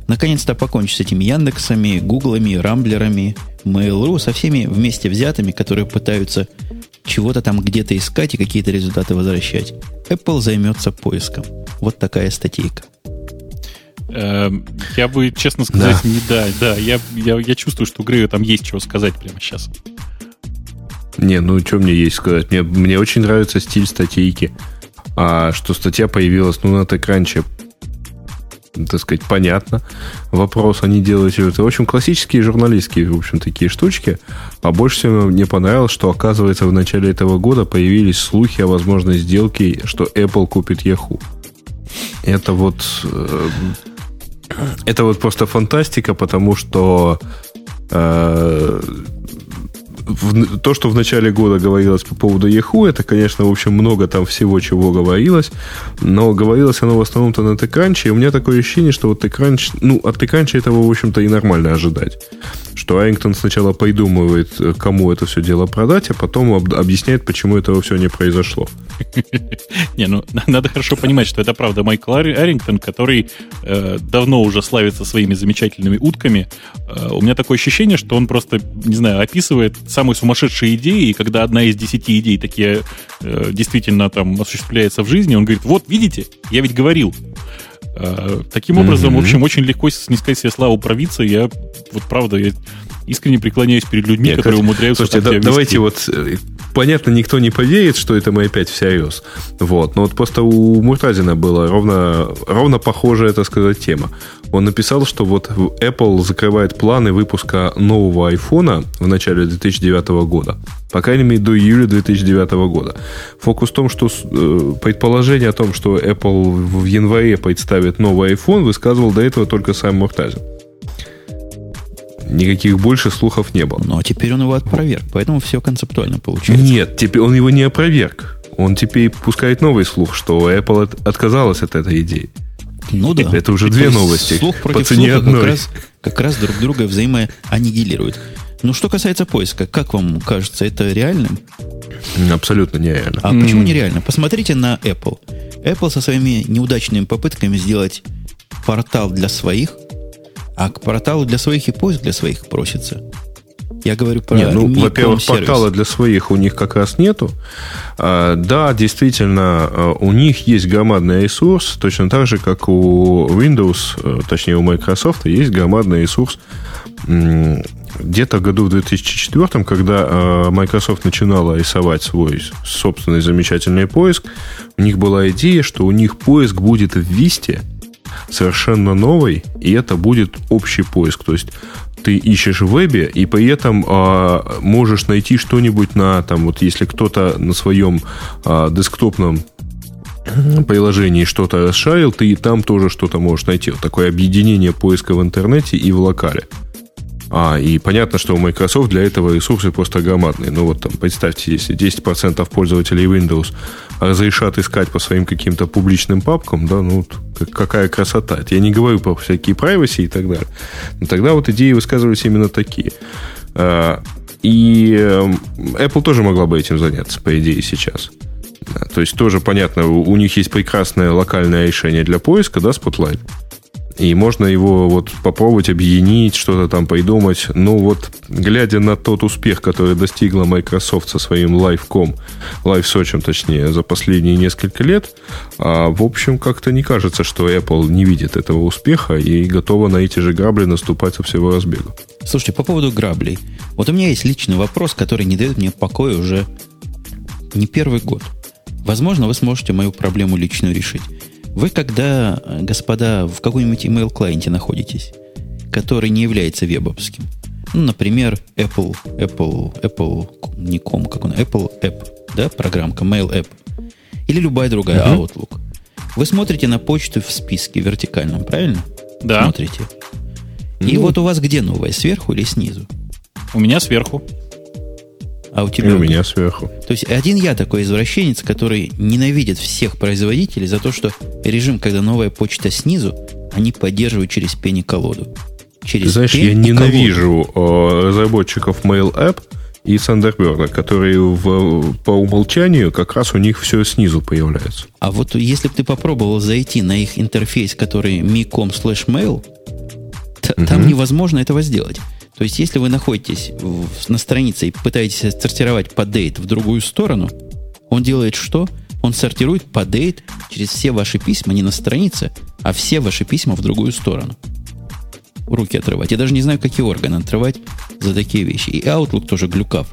Speaker 1: наконец-то покончить с этими Яндексами, Гуглами, Рамблерами, Mail.ru, со всеми вместе взятыми, которые пытаются чего-то там где-то искать и какие-то результаты возвращать. Apple займется поиском. Вот такая статейка.
Speaker 2: Эм, я бы, честно сказать, да. не да. Да, я, я, я чувствую, что у Грея там есть чего сказать прямо сейчас.
Speaker 3: Не, ну что мне есть сказать? Мне, мне очень нравится стиль статейки. А что статья появилась, ну, на экранче так сказать, понятно. Вопрос они делают. Это, в общем, классические журналистские, в общем, такие штучки. А больше всего мне понравилось, что, оказывается, в начале этого года появились слухи о возможной сделке, что Apple купит Yahoo. Это вот э, это вот просто фантастика, потому что э, то, что в начале года говорилось по поводу Yahoo, это, конечно, в общем, много там всего, чего говорилось, но говорилось оно в основном-то на TechCrunch, и у меня такое ощущение, что вот TechCrunch, ну, от TechCrunch этого, в общем-то, и нормально ожидать. Что Арингтон сначала придумывает, кому это все дело продать, а потом объясняет, почему этого все не произошло.
Speaker 2: Не, ну, надо хорошо понимать, что это правда Майкл Арингтон, который э, давно уже славится своими замечательными утками. Э, у меня такое ощущение, что он просто, не знаю, описывает самые сумасшедшие идеи, и когда одна из десяти идей такие э, действительно там осуществляется в жизни, он говорит, вот, видите, я ведь говорил. Э, таким образом, mm-hmm. в общем, очень легко снискать себе славу провидца. Я, вот правда, я искренне преклоняюсь перед людьми, Нет, которые умудряются
Speaker 3: Слушайте, да, давайте вот э, понятно, никто не поверит, что это мы опять всерьез. Вот. Но вот просто у Муртазина была ровно, ровно похожая, так сказать, тема. Он написал, что вот Apple закрывает планы выпуска нового айфона в начале 2009 года. По крайней мере, до июля 2009 года. Фокус в том, что э, предположение о том, что Apple в январе представит новый iPhone, высказывал до этого только сам Муртазин. Никаких больше слухов не было.
Speaker 1: Но теперь он его опроверг, поэтому все концептуально получается.
Speaker 3: Нет, теперь он его не опроверг. Он теперь пускает новый слух, что Apple отказалась от этой идеи.
Speaker 1: Ну да.
Speaker 3: Это уже две новости.
Speaker 1: Слух против по цене слуха одной. Как раз, как раз друг друга взаимоаннигилируют. Ну, что касается поиска, как вам кажется, это реальным?
Speaker 3: Абсолютно нереально.
Speaker 1: А mm. почему нереально? Посмотрите на Apple. Apple со своими неудачными попытками сделать портал для своих – а к порталу для своих и поиск для своих просится. Я говорю про
Speaker 3: Нет, ну, во-первых, портала для своих у них как раз нету. А, да, действительно, а, у них есть громадный ресурс, точно так же, как у Windows, а, точнее, у Microsoft, есть громадный ресурс где-то в году в 2004, когда Microsoft начинала рисовать свой собственный замечательный поиск, у них была идея, что у них поиск будет в Висте – совершенно новый, и это будет общий поиск. То есть ты ищешь в вебе, и при этом а, можешь найти что-нибудь на, там, вот если кто-то на своем а, десктопном приложении что-то расшарил, ты и там тоже что-то можешь найти. Вот такое объединение поиска в интернете и в локале. А, и понятно, что у Microsoft для этого ресурсы просто громадные. Ну вот там, представьте, если 10% пользователей Windows разрешат искать по своим каким-то публичным папкам, да, ну какая красота. Это я не говорю про всякие privacy и так далее. Но тогда вот идеи высказывались именно такие. А, и эм, Apple тоже могла бы этим заняться, по идее, сейчас. То есть тоже понятно, у них есть прекрасное локальное решение для поиска, да, Spotlight. И можно его вот попробовать объединить, что-то там придумать. Ну вот, глядя на тот успех, который достигла Microsoft со своим LiveCom, LiveSearch, точнее, за последние несколько лет, а, в общем, как-то не кажется, что Apple не видит этого успеха и готова на эти же грабли наступать со всего разбега.
Speaker 1: Слушайте, по поводу граблей. Вот у меня есть личный вопрос, который не дает мне покоя уже не первый год. Возможно, вы сможете мою проблему личную решить. Вы когда, господа, в каком-нибудь email клиенте находитесь, который не является вебовским, ну, например, Apple, Apple, Apple, не ком, как он, Apple App, да, программка, Mail App, или любая другая uh-huh. Outlook. Вы смотрите на почту в списке вертикальном, правильно?
Speaker 2: Да.
Speaker 1: Смотрите. И ну, вот у вас где новое, сверху или снизу?
Speaker 2: У меня сверху.
Speaker 3: А у тебя? И у меня сверху.
Speaker 1: То есть один я такой извращенец, который ненавидит всех производителей за то, что режим, когда новая почта снизу, они поддерживают через пени колоду.
Speaker 3: Через Знаешь, я ненавижу колоду. Э, разработчиков Mail App и Thunderbird, которые в, по умолчанию как раз у них все снизу появляется.
Speaker 1: А вот если бы ты попробовал зайти на их интерфейс, который mi.com slash mail, угу. там невозможно этого сделать. То есть, если вы находитесь на странице и пытаетесь сортировать по date в другую сторону, он делает что? Он сортирует по date через все ваши письма не на странице, а все ваши письма в другую сторону. Руки отрывать. Я даже не знаю, какие органы отрывать за такие вещи. И Outlook тоже глюкав.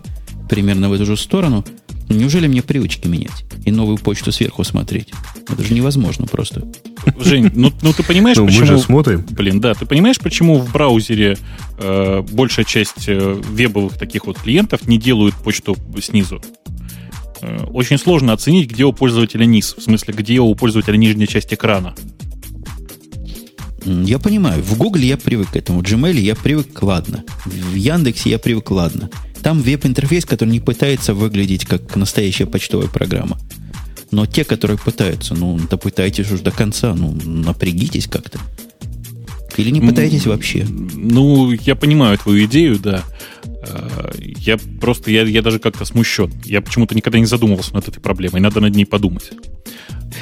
Speaker 1: Примерно в эту же сторону. Неужели мне привычки менять? И новую почту сверху смотреть? Это же невозможно просто.
Speaker 2: Жень, ну, ну ты понимаешь, ну, почему...
Speaker 3: Мы же смотрим.
Speaker 2: Блин, да, ты понимаешь, почему в браузере э, большая часть э, вебовых таких вот клиентов не делают почту снизу? Э, очень сложно оценить, где у пользователя низ, в смысле, где у пользователя нижняя часть экрана.
Speaker 1: Я понимаю, в Гугле я привык к этому, в Gmail я привык, ладно. В Яндексе я привык, ладно. Там веб-интерфейс, который не пытается выглядеть как настоящая почтовая программа. Но те, которые пытаются, ну, да пытайтесь уж до конца, ну, напрягитесь как-то. Или не пытаетесь вообще?
Speaker 2: Ну, я понимаю твою идею, да. А, я просто, я, я даже как-то смущен. Я почему-то никогда не задумывался над этой проблемой. Надо над ней подумать.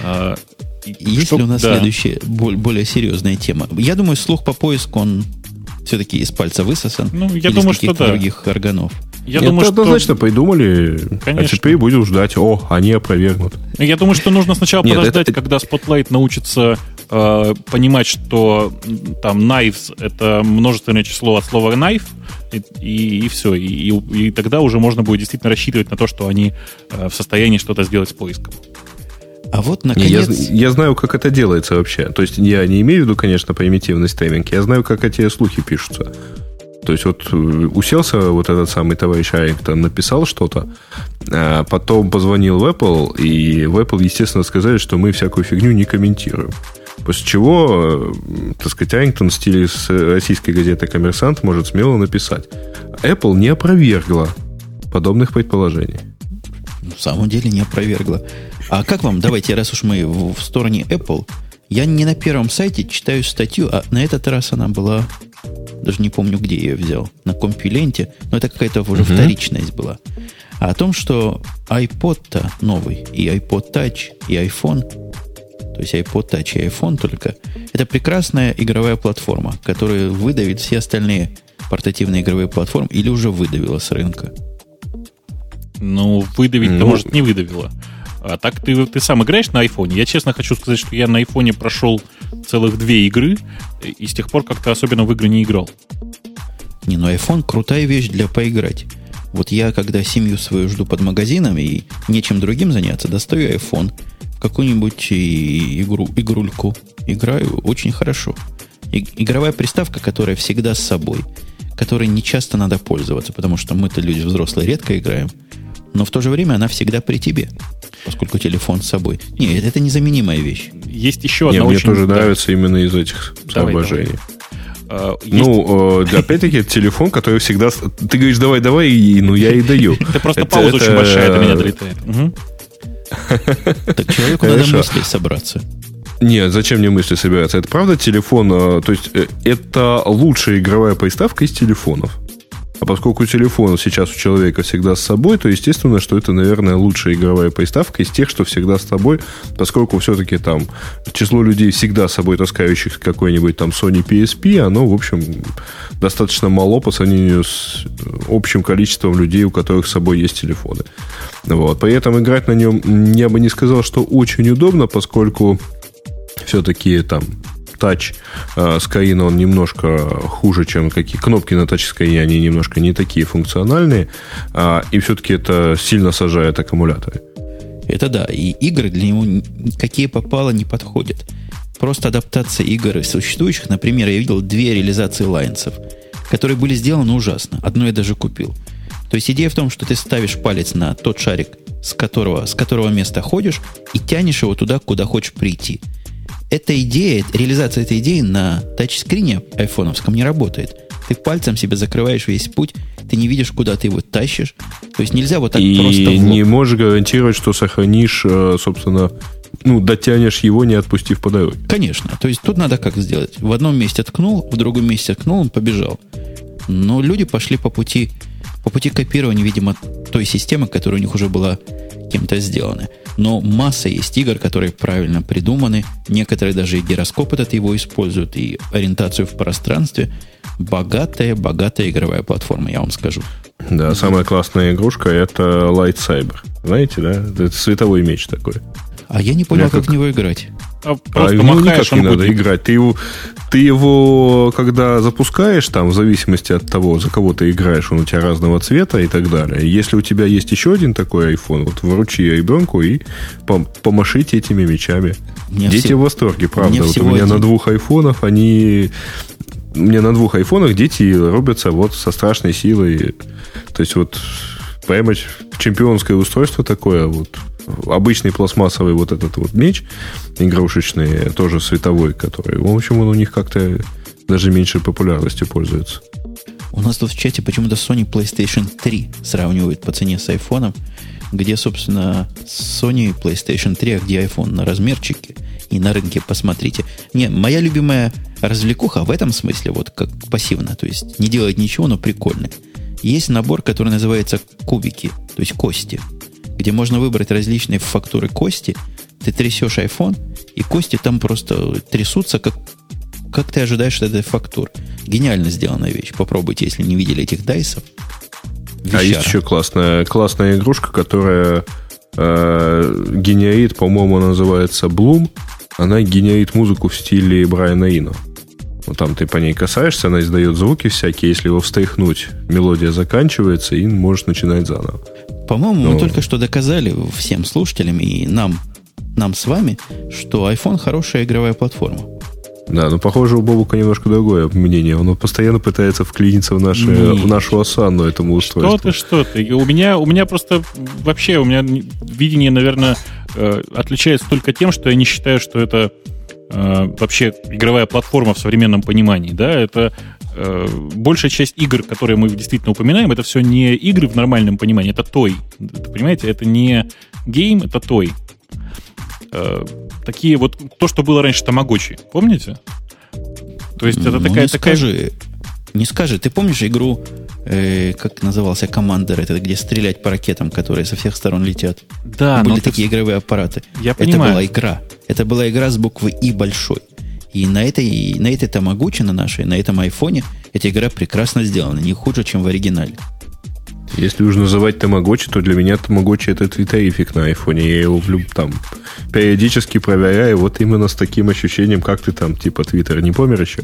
Speaker 1: А, Есть что, ли у нас да. следующая, более серьезная тема? Я думаю, слух по поиску, он все-таки из пальца высосан.
Speaker 2: Ну, я или думаю, что да.
Speaker 1: других органов.
Speaker 3: Я Нет, думаю, что... однозначно придумали, Конечно. а теперь будем ждать. О, они опровергнут.
Speaker 2: Я думаю, что нужно сначала Нет, подождать, это... когда Spotlight научится э, понимать, что там knives — это множественное число от слова knife, и, и, и все. И, и, и тогда уже можно будет действительно рассчитывать на то, что они э, в состоянии что-то сделать с поиском.
Speaker 1: А вот, наконец...
Speaker 3: Я, я знаю, как это делается вообще. То есть я не имею в виду, конечно, примитивный стриминг. Я знаю, как эти слухи пишутся. То есть вот э, уселся вот этот самый товарищ Айрингтон, написал что-то, а потом позвонил в Apple, и в Apple, естественно, сказали, что мы всякую фигню не комментируем. После чего, э, так сказать, Айрингтон в стиле с российской газеты «Коммерсант» может смело написать. Apple не опровергла подобных предположений.
Speaker 1: В самом деле не опровергла. А как вам, давайте, раз уж мы в, в стороне Apple, я не на первом сайте читаю статью, а на этот раз она была даже не помню, где я ее взял, на компиленте, но это какая-то уже uh-huh. вторичность была. А о том, что iPod-то новый, и iPod Touch, и iPhone, то есть iPod Touch и iPhone только, это прекрасная игровая платформа, которая выдавит все остальные портативные игровые платформы или уже выдавила с рынка.
Speaker 2: Ну, выдавить-то, ну, может, не выдавила. А так ты, ты сам играешь на айфоне? Я честно хочу сказать, что я на айфоне прошел целых две игры, и с тех пор как-то особенно в игры не играл.
Speaker 1: Не, ну iPhone крутая вещь для поиграть. Вот я, когда семью свою жду под магазином и нечем другим заняться, достаю iPhone, какую-нибудь игру, игрульку, играю очень хорошо. И, игровая приставка, которая всегда с собой, которой не часто надо пользоваться, потому что мы-то люди взрослые редко играем, но в то же время она всегда при тебе поскольку телефон с собой. Нет, это незаменимая вещь.
Speaker 2: Есть еще одна
Speaker 3: Мне очень... тоже да. нравится именно из этих давай, соображений. Давай. Uh, ну, есть... опять-таки, это телефон, который всегда... Ты говоришь, давай, давай, и, ну, я и даю.
Speaker 2: Это просто пауза очень большая до меня долетает.
Speaker 1: Так человеку надо мысли собраться.
Speaker 3: Нет, зачем мне мысли собираться? Это правда телефон, э, то есть э, это лучшая игровая приставка из телефонов. А поскольку телефон сейчас у человека всегда с собой, то естественно, что это, наверное, лучшая игровая приставка из тех, что всегда с тобой, поскольку все-таки там число людей всегда с собой таскающих какой-нибудь там Sony PSP, оно, в общем, достаточно мало по сравнению с общим количеством людей, у которых с собой есть телефоны. Вот. При этом играть на нем, я бы не сказал, что очень удобно, поскольку все-таки там тач э, Skyrim, он немножко хуже, чем какие кнопки на тач Skyrim, они немножко не такие функциональные, а, и все-таки это сильно сажает аккумуляторы.
Speaker 1: Это да, и игры для него какие попало не подходят. Просто адаптация игр существующих, например, я видел две реализации лайнсов, которые были сделаны ужасно. Одну я даже купил. То есть идея в том, что ты ставишь палец на тот шарик, с которого, с которого места ходишь, и тянешь его туда, куда хочешь прийти – эта идея, реализация этой идеи на тачскрине айфоновском не работает. Ты пальцем себе закрываешь весь путь, ты не видишь, куда ты его тащишь. То есть нельзя вот так
Speaker 3: и
Speaker 1: просто...
Speaker 3: И не можешь гарантировать, что сохранишь, э, собственно, ну, дотянешь его, не отпустив по дороге.
Speaker 1: Конечно. То есть тут надо как сделать? В одном месте ткнул, в другом месте ткнул, он побежал. Но люди пошли по пути, по пути копирования, видимо, той системы, которая у них уже была кем-то сделана. Но масса есть игр, которые правильно придуманы. Некоторые даже и гироскоп этот его используют, и ориентацию в пространстве. Богатая, богатая игровая платформа, я вам скажу.
Speaker 3: Да, самая классная игрушка это Light Cyber. Знаете, да? Это световой меч такой.
Speaker 1: А я не понял, как, как в него играть.
Speaker 3: А, а ему никак не надо играть. Ты его, ты его, когда запускаешь, там, в зависимости от того, за кого ты играешь, он у тебя разного цвета и так далее. Если у тебя есть еще один такой iPhone, вот вручи ребенку и пом- помашите этими мечами. Мне Дети всего, в восторге, правда. Вот у меня один. на двух айфонах они мне на двух айфонах дети рубятся вот со страшной силой. То есть вот поймать чемпионское устройство такое, вот обычный пластмассовый вот этот вот меч игрушечный, тоже световой, который, в общем, он у них как-то даже меньшей популярностью пользуется.
Speaker 1: У нас тут в чате почему-то Sony PlayStation 3 сравнивают по цене с iPhone, где, собственно, Sony PlayStation 3, а где iPhone на размерчике и на рынке посмотрите. Не, моя любимая развлекуха в этом смысле, вот как пассивно, то есть не делать ничего, но прикольно. Есть набор, который называется кубики, то есть кости где можно выбрать различные фактуры кости. Ты трясешь iPhone, и кости там просто трясутся, как, как ты ожидаешь от этой фактур. Гениально сделанная вещь. Попробуйте, если не видели этих дайсов.
Speaker 3: Вещара. А есть еще классная, классная игрушка, которая э, генерит, по-моему, называется Bloom. Она генерит музыку в стиле Брайана Ино. Вот там ты по ней касаешься, она издает звуки всякие. Если его встряхнуть, мелодия заканчивается, и можешь начинать заново.
Speaker 1: По-моему, ну, мы только что доказали всем слушателям и нам, нам с вами, что iPhone хорошая игровая платформа.
Speaker 3: Да, но похоже, у Бобука немножко другое мнение. Он постоянно пытается вклиниться в, наши, в нашу осанну этому устройству.
Speaker 2: Что ты, что ты. У меня, у меня просто вообще, у меня видение, наверное, э, отличается только тем, что я не считаю, что это вообще игровая платформа в современном понимании. Да? Это э, большая часть игр, которые мы действительно упоминаем, это все не игры в нормальном понимании, это той. Понимаете, это не гейм, это той. Э, такие вот, то, что было раньше Тамагочи, помните?
Speaker 1: То есть это ну, такая... Не такая... скажи, не скажи, ты помнишь игру, э, как назывался командер, это где стрелять по ракетам, которые со всех сторон летят?
Speaker 2: Да,
Speaker 1: Были такие ты... игровые аппараты.
Speaker 2: Я понимаю.
Speaker 1: Это была игра. Это была игра с буквы И большой. И на этой, на этой Тамагучи, на нашей, на этом айфоне, эта игра прекрасно сделана, не хуже, чем в оригинале.
Speaker 3: Если уж называть Тамагочи, то для меня Тамагочи это твиттерифик на айфоне. Я его влюб там периодически проверяю, вот именно с таким ощущением, как ты там, типа, твиттер не помер еще?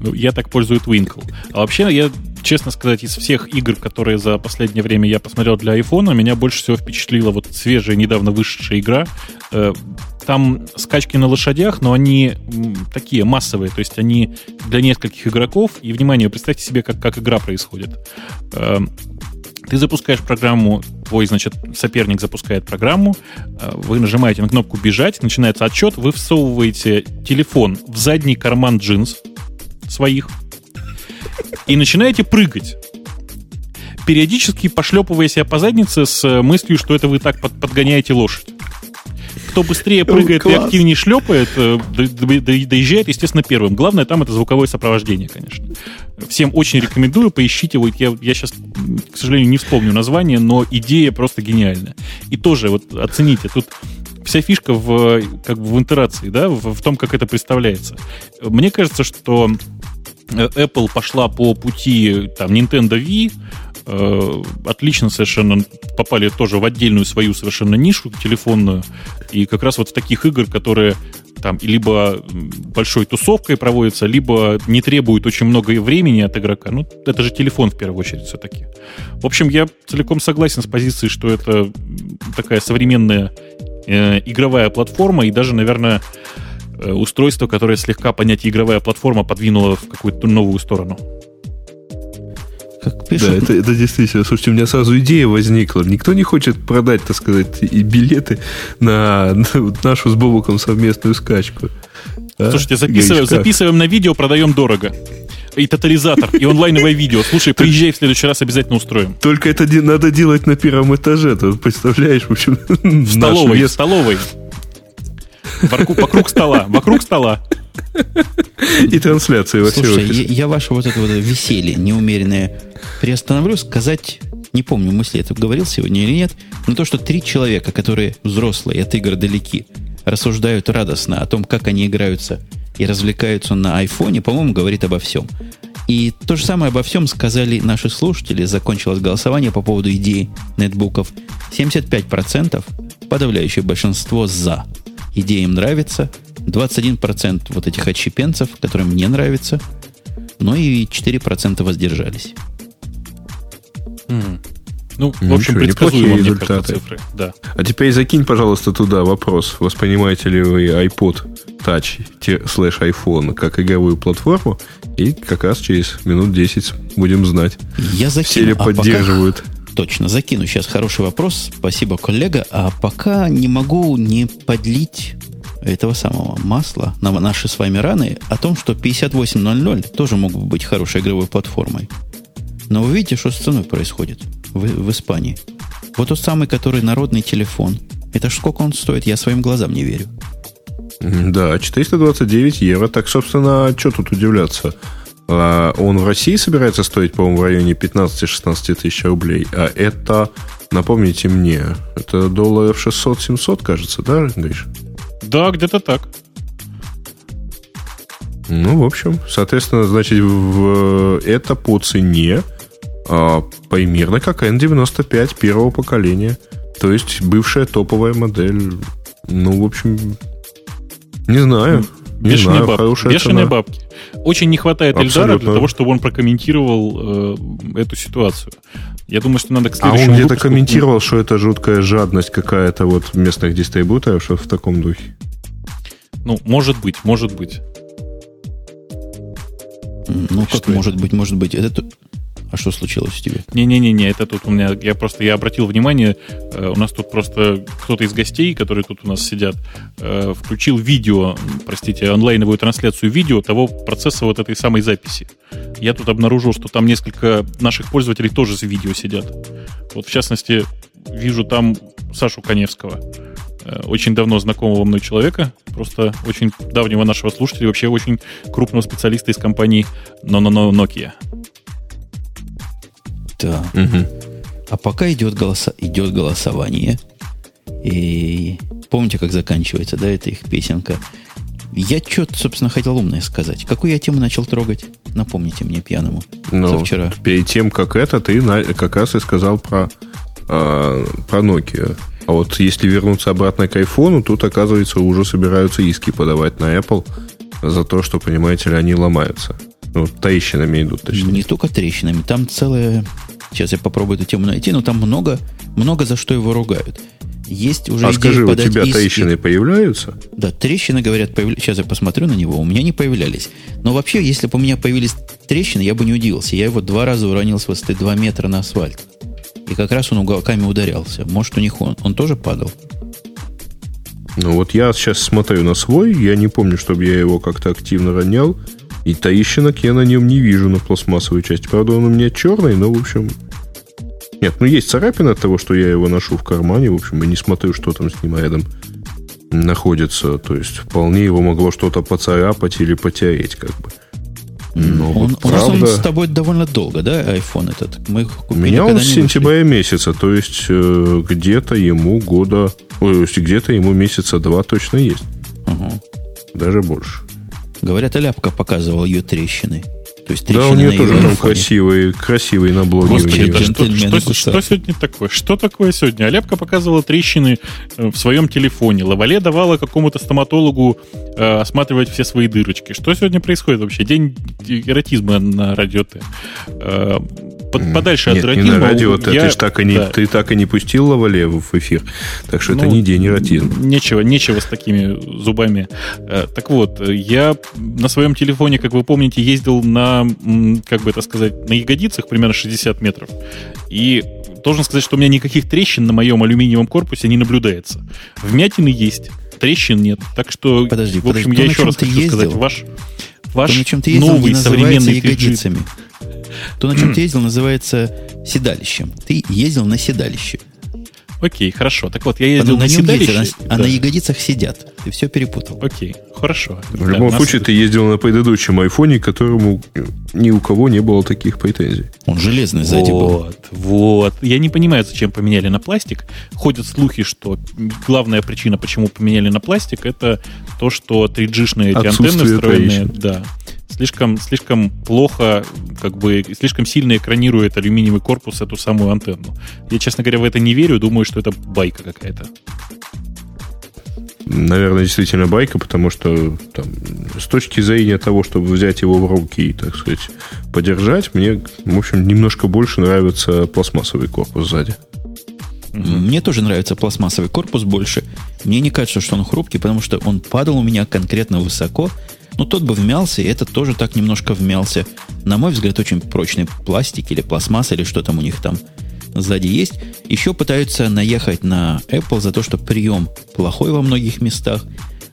Speaker 2: Ну, я так пользую Twinkle. А вообще, я, честно сказать, из всех игр, которые за последнее время я посмотрел для айфона, меня больше всего впечатлила вот свежая, недавно вышедшая игра э, там скачки на лошадях, но они такие массовые, то есть они для нескольких игроков. И, внимание, представьте себе, как, как игра происходит. Эм, ты запускаешь программу, твой, значит, соперник запускает программу, э, вы нажимаете на кнопку «Бежать», начинается отчет, вы всовываете телефон в задний карман джинс своих и начинаете прыгать периодически пошлепывая себя по заднице с мыслью, что это вы так подгоняете лошадь кто быстрее прыгает и активнее шлепает, э, доезжает, естественно, первым. Главное там это звуковое сопровождение, конечно. Всем очень рекомендую, поищите. Вот я, я сейчас, к сожалению, не вспомню название, но идея просто гениальная. И тоже вот оцените, тут вся фишка в, как бы в интерации, да, в, в том, как это представляется. Мне кажется, что э, Apple пошла по пути там, Nintendo Wii, э, отлично совершенно попали тоже в отдельную свою совершенно нишу телефонную. И как раз вот в таких игр, которые там либо большой тусовкой проводятся, либо не требуют очень много времени от игрока. Ну, это же телефон в первую очередь все-таки. В общем, я целиком согласен с позицией, что это такая современная э, игровая платформа и даже, наверное, э, устройство, которое слегка понятие игровая платформа подвинуло в какую-то новую сторону.
Speaker 3: Как пишут. Да, это, это действительно. Слушайте, у меня сразу идея возникла. Никто не хочет продать, так сказать, и билеты на, на нашу с Бобуком совместную скачку.
Speaker 2: А? Слушайте, записываем, записываем на видео, продаем дорого и тотализатор, и онлайновое видео. Слушай, приезжай в следующий раз, обязательно устроим.
Speaker 3: Только это надо делать на первом этаже. Ты представляешь, в общем,
Speaker 2: в столовой, в столовой. Вокруг стола, вокруг стола.
Speaker 3: И трансляции во
Speaker 1: Слушай, я, я ваше вот это вот веселье неумеренное приостановлю, сказать, не помню, мысли это говорил сегодня или нет, но то, что три человека, которые взрослые, от игр далеки, рассуждают радостно о том, как они играются и развлекаются на айфоне, по-моему, говорит обо всем. И то же самое обо всем сказали наши слушатели. Закончилось голосование по поводу идеи нетбуков. 75% подавляющее большинство за. Идея им нравится. 21% вот этих отщепенцев, которым не нравится. Ну и 4% воздержались.
Speaker 2: Mm. Ну, в общем, Ничего, предсказуемо, мне
Speaker 3: результаты. цифры. Да. А теперь закинь, пожалуйста, туда вопрос. Воспринимаете ли вы iPod Touch слэш iPhone как игровую платформу? И как раз через минут 10 будем знать.
Speaker 1: Я закину.
Speaker 3: Все ли а поддерживают? Пока...
Speaker 1: Точно, закину сейчас хороший вопрос. Спасибо, коллега. А пока не могу не подлить этого самого масла на наши с вами раны о том, что 5800 тоже могут быть хорошей игровой платформой. Но вы видите, что с ценой происходит в, в Испании. Вот тот самый, который народный телефон. Это ж сколько он стоит? Я своим глазам не верю.
Speaker 3: Да, 429 евро. Так, собственно, что тут удивляться? А, он в России собирается стоить, по-моему, в районе 15-16 тысяч рублей. А это, напомните мне, это долларов 600-700, кажется, да, Гриш?
Speaker 2: Да, где-то так.
Speaker 3: Ну, в общем, соответственно, значит, в, это по цене а, примерно как N95 первого поколения. То есть бывшая топовая модель. Ну, в общем, не знаю. Не
Speaker 2: Бешеные, знаю, бабки. Бешеные цена. бабки. Очень не хватает Абсолютно. Эльдара для того, чтобы он прокомментировал э, эту ситуацию. Я думаю, что надо к
Speaker 3: следующему А он где-то комментировал, что это жуткая жадность какая-то вот местных дистрибьюторов, что в таком духе.
Speaker 2: Ну, может быть, может быть.
Speaker 1: Ну, как что может это? быть, может быть. Это а что случилось с тебе?
Speaker 2: Не-не-не, это тут у меня, я просто, я обратил внимание, э, у нас тут просто кто-то из гостей, которые тут у нас сидят, э, включил видео, простите, онлайновую трансляцию видео того процесса вот этой самой записи. Я тут обнаружил, что там несколько наших пользователей тоже с видео сидят. Вот, в частности, вижу там Сашу Коневского, э, очень давно знакомого мной человека, просто очень давнего нашего слушателя, вообще очень крупного специалиста из компании Nokia.
Speaker 1: Да. Угу. А пока идет, голоса, идет голосование, и помните, как заканчивается, да, эта их песенка? Я что-то, собственно, хотел умное сказать. Какую я тему начал трогать? Напомните мне пьяному.
Speaker 3: Ну, вчера. перед тем, как это, ты как раз и сказал про, э, про Nokia. А вот если вернуться обратно к айфону, тут, оказывается, уже собираются иски подавать на Apple за то, что, понимаете ли, они ломаются. Ну, трещинами идут, точнее.
Speaker 1: Не только трещинами, там целая... Сейчас я попробую эту тему найти, но там много, много за что его ругают. Есть уже
Speaker 3: а скажи, у тебя иски. трещины появляются?
Speaker 1: Да, трещины, говорят, появлялись. Сейчас я посмотрю на него, у меня не появлялись. Но вообще, если бы у меня появились трещины, я бы не удивился. Я его два раза уронил с высоты 2 метра на асфальт. И как раз он уголками ударялся. Может, у них он, он тоже падал?
Speaker 3: Ну вот я сейчас смотрю на свой, я не помню, чтобы я его как-то активно ронял. И таищинок я на нем не вижу на пластмассовой части. Правда, он у меня черный, но, в общем... Нет, ну есть царапина от того, что я его ношу в кармане, в общем, и не смотрю, что там с ним рядом находится. То есть вполне его могло что-то поцарапать или потереть, как бы.
Speaker 1: Но он, вот, правда, он с тобой довольно долго, да, iPhone этот?
Speaker 3: Мы У меня он с сентября месяца, то есть э, где-то ему года, ой, где-то ему месяца два точно есть. Угу. Даже больше.
Speaker 1: Говорят, Аляпка показывал ее трещины.
Speaker 3: То есть да, у нее тоже там красивые, красивые на блоге. Господи,
Speaker 2: да что, что, что сегодня такое? Что такое сегодня? Аляпка показывала трещины э, в своем телефоне. Лавале давала какому-то стоматологу э, осматривать все свои дырочки. Что сегодня происходит вообще? День эротизма на радио Т. Э, под, подальше
Speaker 3: Нет, от эротизма. Не на радио. Я... Ты, ж так и не, да. ты так и не пустил Лавале в эфир. Так что ну, это не день эротизма.
Speaker 2: Нечего, нечего с такими зубами. Э, так вот, я на своем телефоне, как вы помните, ездил на как бы это сказать, на ягодицах примерно 60 метров. И должен сказать, что у меня никаких трещин на моем алюминиевом корпусе не наблюдается. Вмятины есть, трещин нет. Так что,
Speaker 1: подожди,
Speaker 2: в общем,
Speaker 1: подожди,
Speaker 2: я еще раз хочу
Speaker 1: ездил,
Speaker 2: сказать, ваш, ваш
Speaker 1: то, на чем ты ездил, новый современный ягодицами. То, на чем ты ездил, называется седалищем. Ты ездил на седалище.
Speaker 2: Окей, хорошо. Так вот, я ездил на, на седалище.
Speaker 1: Ездил, а да. на ягодицах сидят. Ты все перепутал.
Speaker 2: Окей, хорошо.
Speaker 3: В да, любом случае, ты ездил на предыдущем айфоне, которому ни у кого не было таких претензий.
Speaker 1: Он железный сзади
Speaker 2: вот,
Speaker 1: был.
Speaker 2: Вот, вот. Я не понимаю, зачем поменяли на пластик. Ходят слухи, что главная причина, почему поменяли на пластик, это то, что 3G-шные эти антенны встроенные. Да слишком, слишком плохо, как бы, слишком сильно экранирует алюминиевый корпус эту самую антенну. Я, честно говоря, в это не верю, думаю, что это байка какая-то.
Speaker 3: Наверное, действительно байка, потому что там, с точки зрения того, чтобы взять его в руки и, так сказать, подержать, мне, в общем, немножко больше нравится пластмассовый корпус сзади.
Speaker 1: Мне тоже нравится пластмассовый корпус больше. Мне не кажется, что он хрупкий, потому что он падал у меня конкретно высоко, ну, тот бы вмялся, и этот тоже так немножко вмялся. На мой взгляд, очень прочный пластик или пластмасса, или что там у них там сзади есть. Еще пытаются наехать на Apple за то, что прием плохой во многих местах,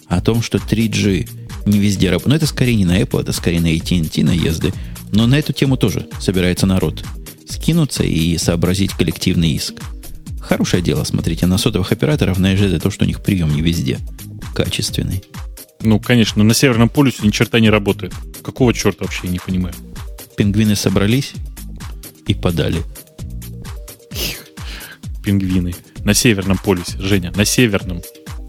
Speaker 1: о том, что 3G не везде работает. Но это скорее не на Apple, это скорее на AT&T наезды. Но на эту тему тоже собирается народ скинуться и сообразить коллективный иск. Хорошее дело, смотрите, на сотовых операторов наезжать за то, что у них прием не везде качественный.
Speaker 2: Ну, конечно, на Северном полюсе ни черта не работает. Какого черта вообще, я не понимаю.
Speaker 1: Пингвины собрались и подали.
Speaker 2: Пингвины. На Северном полюсе, Женя, на Северном.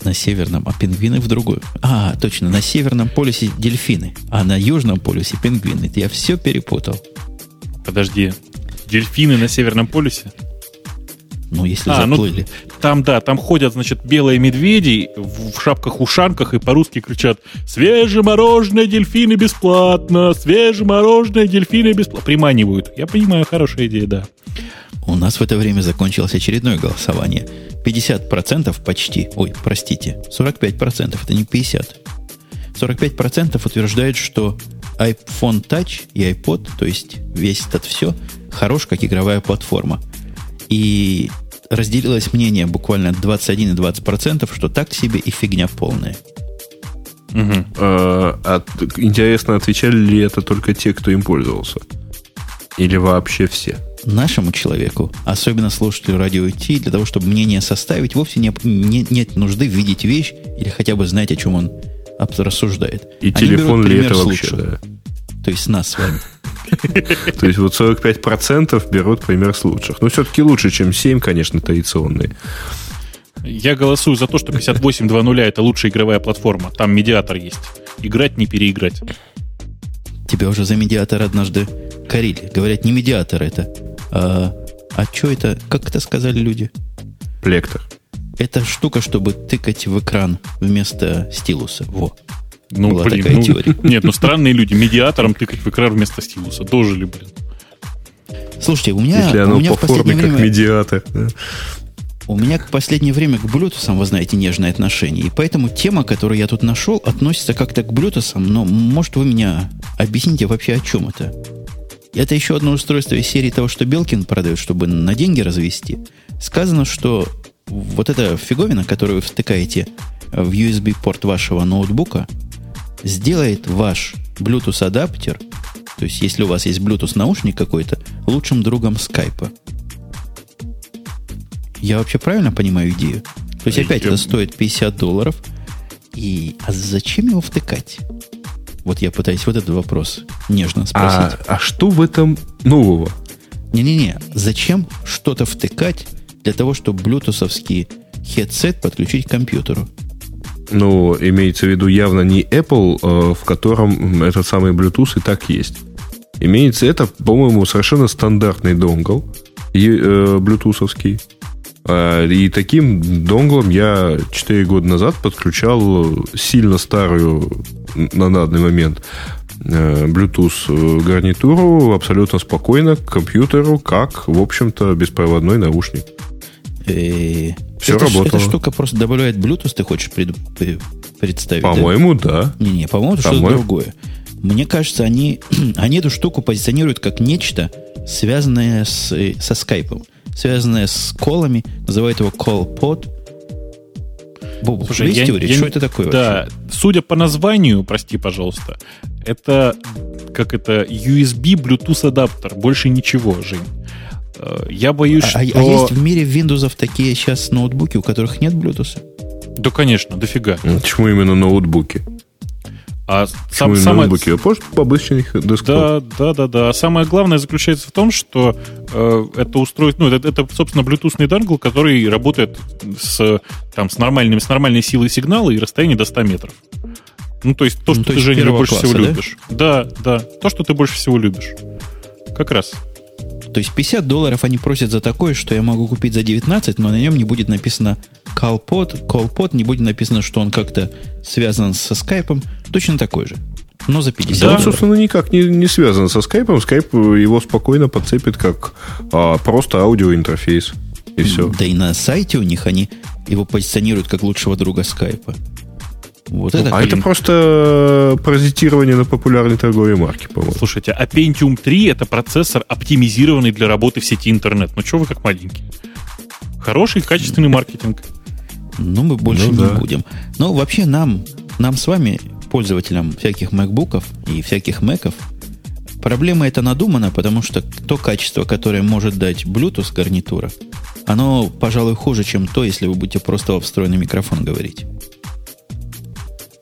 Speaker 1: На Северном, а пингвины в другую. А, точно, на Северном полюсе дельфины, а на Южном полюсе пингвины. Я все перепутал.
Speaker 2: Подожди, дельфины на Северном полюсе?
Speaker 1: Ну, если а, ну, заплыли.
Speaker 2: Ну, там, да, там ходят, значит, белые медведи в шапках-ушанках и по-русски кричат «Свежемороженое дельфины бесплатно! Свежемороженое дельфины бесплатно!» Приманивают. Я понимаю, хорошая идея, да.
Speaker 1: У нас в это время закончилось очередное голосование. 50% почти, ой, простите, 45%, это не 50. 45% утверждают, что iPhone Touch и iPod, то есть весь этот все, хорош как игровая платформа. И разделилось мнение буквально 21 и 20 процентов, что так себе и фигня полная.
Speaker 3: Угу. А, а, интересно, отвечали ли это только те, кто им пользовался? Или вообще все?
Speaker 1: Нашему человеку, особенно слушателю радио Ти, для того, чтобы мнение составить, вовсе не, не, нет нужды видеть вещь или хотя бы знать, о чем он рассуждает.
Speaker 3: И Они телефон ли это вообще? Да.
Speaker 1: То есть нас с вами.
Speaker 3: То есть вот 45% берут пример с лучших. Но все-таки лучше, чем 7, конечно, традиционные.
Speaker 2: Я голосую за то, что 58.2.0 это лучшая игровая платформа. Там медиатор есть. Играть, не переиграть.
Speaker 1: Тебя уже за медиатор однажды корили. Говорят, не медиатор это. А, а что это? Как это сказали люди?
Speaker 3: Плектор.
Speaker 1: Это штука, чтобы тыкать в экран вместо стилуса. Во.
Speaker 2: Ну, Была блин, такая ну, теория. Нет, ну странные люди. Медиатором тыкать в экран вместо стилуса. Дожили, блин.
Speaker 1: Слушайте, у меня,
Speaker 3: Если оно
Speaker 1: у меня
Speaker 3: по форме время, как медиатор. Да.
Speaker 1: У меня в последнее время к Bluetooth, вы знаете, нежное отношение. И поэтому тема, которую я тут нашел, относится как-то к Bluetooth, но может вы меня объясните вообще о чем это? Это еще одно устройство из серии того, что Белкин продает, чтобы на деньги развести. Сказано, что вот эта фиговина, которую вы втыкаете в USB-порт вашего ноутбука, сделает ваш Bluetooth адаптер, то есть если у вас есть Bluetooth наушник какой-то, лучшим другом скайпа. Я вообще правильно понимаю идею? То есть опять Я... это стоит 50 долларов, И, а зачем его втыкать? Вот я пытаюсь вот этот вопрос нежно спросить.
Speaker 3: А, а что в этом нового?
Speaker 1: Не-не-не, зачем что-то втыкать для того, чтобы блютусовский хедсет подключить к компьютеру?
Speaker 3: Ну, имеется в виду явно не Apple, э, в котором этот самый Bluetooth и так есть. Имеется это, по-моему, совершенно стандартный донгл, э, блютусовский. А, и таким донглом я 4 года назад подключал сильно старую на данный момент э, Bluetooth гарнитуру абсолютно спокойно к компьютеру, как, в общем-то, беспроводной наушник.
Speaker 1: И... Все это, работало. Эта штука просто добавляет Bluetooth, ты хочешь пред, представить?
Speaker 3: По-моему, да.
Speaker 1: Не-не, по-моему, это по-моему... что-то другое. Мне кажется, они, они эту штуку позиционируют как нечто, связанное с, со скайпом, связанное с колами, называют его call-pod.
Speaker 2: Бобу, Слушай, есть я, теория, я, что это такое Да, вообще? судя по названию, прости, пожалуйста, это как это USB Bluetooth адаптер, больше ничего, Жень. Э, я боюсь, а,
Speaker 1: а,
Speaker 2: что...
Speaker 1: А есть в мире Windows такие сейчас ноутбуки, у которых нет Bluetooth?
Speaker 2: Да, конечно, дофига.
Speaker 3: Почему именно ноутбуки?
Speaker 2: А сам, самое... ноутбуки?
Speaker 3: А может, побыстрее десктоп?
Speaker 2: Да, да, да, да. А самое главное заключается в том, что э, это устройство, ну, это, это, собственно, Bluetooth дангл, который работает с, там, с, нормальными, с нормальной силой сигнала и расстояние до 100 метров. Ну, то есть то, ну, что то ты, Женя, больше класса, всего да? любишь. Да, да. То, что ты больше всего любишь. Как раз.
Speaker 1: То есть 50 долларов они просят за такое, что я могу купить за 19, но на нем не будет написано CallPod, CallPod, не будет написано, что он как-то связан со скайпом. Точно такой же. Но за 50
Speaker 3: Да, он, собственно, никак не, не связан со скайпом. Скайп его спокойно подцепит как а, просто аудиоинтерфейс. И все.
Speaker 1: Да и на сайте у них они его позиционируют как лучшего друга скайпа.
Speaker 3: Вот это а это просто паразитирование на популярной торговой марке, по-моему.
Speaker 2: Слушайте, а Pentium 3 это процессор, оптимизированный для работы в сети интернет. Ну что вы как маленький? Хороший, качественный маркетинг.
Speaker 1: Ну, мы больше ну, не да. будем. Но вообще нам, нам с вами, пользователям всяких MacBookов и всяких Macов, проблема это надумана, потому что то качество, которое может дать Bluetooth гарнитура, оно, пожалуй, хуже, чем то, если вы будете просто в встроенный микрофон говорить.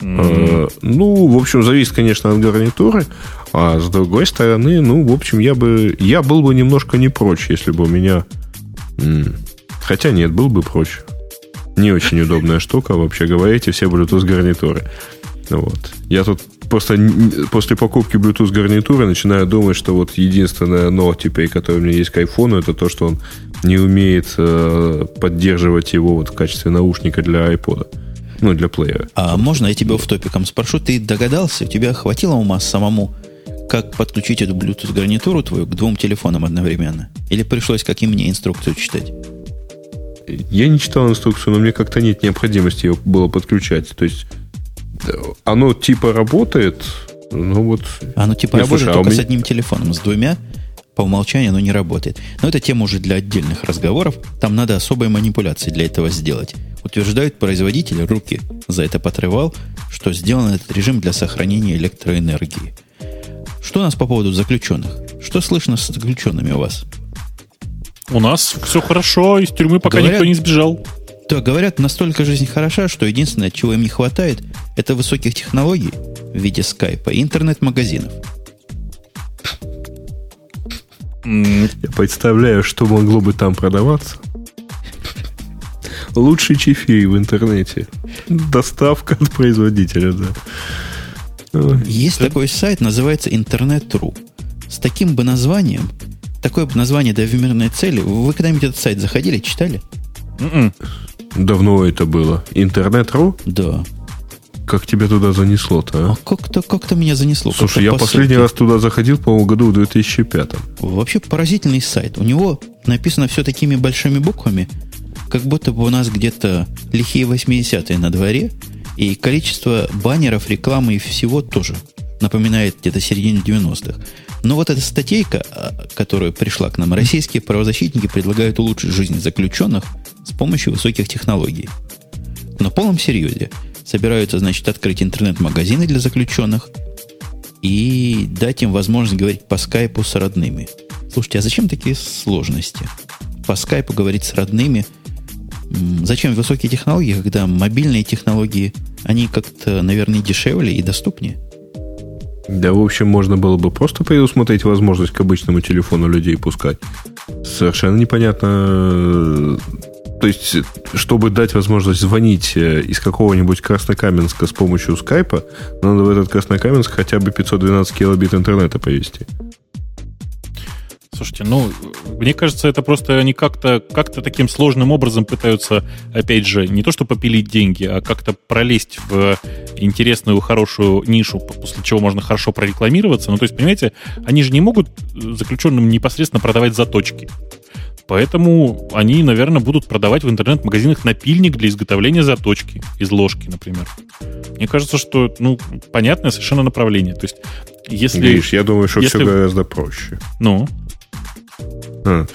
Speaker 3: Mm-hmm. ну, в общем, зависит, конечно, от гарнитуры. А с другой стороны, ну, в общем, я бы я был бы немножко не прочь, если бы у меня. Хотя нет, был бы прочь. Не очень удобная штука, вообще говоря, все Bluetooth гарнитуры. Вот. Я тут просто после покупки Bluetooth гарнитуры начинаю думать, что вот единственное но теперь, которое у меня есть к айфону, это то, что он не умеет э, поддерживать его вот в качестве наушника для iPod. Ну, для плеера.
Speaker 1: А можно я тебя в топиком спрошу? Ты догадался, у тебя хватило ума самому, как подключить эту Bluetooth гарнитуру твою к двум телефонам одновременно? Или пришлось, как и мне, инструкцию читать?
Speaker 3: Я не читал инструкцию, но мне как-то нет необходимости ее было подключать. То есть оно типа работает, ну вот...
Speaker 1: Оно типа не, работает слушай, а только а меня... с одним телефоном, с двумя по умолчанию оно не работает. Но это тема уже для отдельных разговоров. Там надо особые манипуляции для этого сделать. Утверждают производители, руки за это потрывал, что сделан этот режим для сохранения электроэнергии. Что у нас по поводу заключенных? Что слышно с заключенными у вас?
Speaker 2: У нас все хорошо, из тюрьмы пока говорят, никто не сбежал.
Speaker 1: Да, говорят, настолько жизнь хороша, что единственное, чего им не хватает, это высоких технологий в виде скайпа и интернет-магазинов.
Speaker 3: Я представляю, что могло бы там продаваться. Лучший чефей в интернете. Доставка от производителя, да.
Speaker 1: Есть такой сайт, называется Интернет.ру. С таким бы названием, такое бы название для мирной цели, вы когда-нибудь этот сайт заходили, читали?
Speaker 3: Mm-mm. М-м. Давно это было. Интернет.ру?
Speaker 1: Да.
Speaker 3: Как тебя туда занесло-то, а? а
Speaker 1: как-то, как-то меня занесло.
Speaker 3: Слушай, я по последний раз туда заходил, по-моему, году в 2005.
Speaker 1: Вообще поразительный сайт. У него написано все такими большими буквами, как будто бы у нас где-то лихие 80-е на дворе, и количество баннеров, рекламы и всего тоже напоминает где-то середину 90-х. Но вот эта статейка, а, которая пришла к нам, российские правозащитники предлагают улучшить жизнь заключенных с помощью высоких технологий. На полном серьезе собираются, значит, открыть интернет-магазины для заключенных и дать им возможность говорить по скайпу с родными. Слушайте, а зачем такие сложности? По скайпу говорить с родными, Зачем высокие технологии, когда мобильные технологии, они как-то, наверное, дешевле и доступнее?
Speaker 3: Да, в общем, можно было бы просто предусмотреть возможность к обычному телефону людей пускать. Совершенно непонятно. То есть, чтобы дать возможность звонить э, из какого-нибудь Краснокаменска с помощью скайпа, надо в этот Краснокаменск хотя бы 512 килобит интернета повести.
Speaker 2: Слушайте, ну, мне кажется, это просто они как-то как таким сложным образом пытаются, опять же, не то что попилить деньги, а как-то пролезть в интересную, хорошую нишу, после чего можно хорошо прорекламироваться. Ну, то есть, понимаете, они же не могут заключенным непосредственно продавать заточки. Поэтому они, наверное, будут продавать в интернет-магазинах напильник для изготовления заточки из ложки, например. Мне кажется, что, ну, понятное совершенно направление. То есть, если...
Speaker 3: Видишь, я думаю, что если... все гораздо проще.
Speaker 2: Ну?
Speaker 3: А,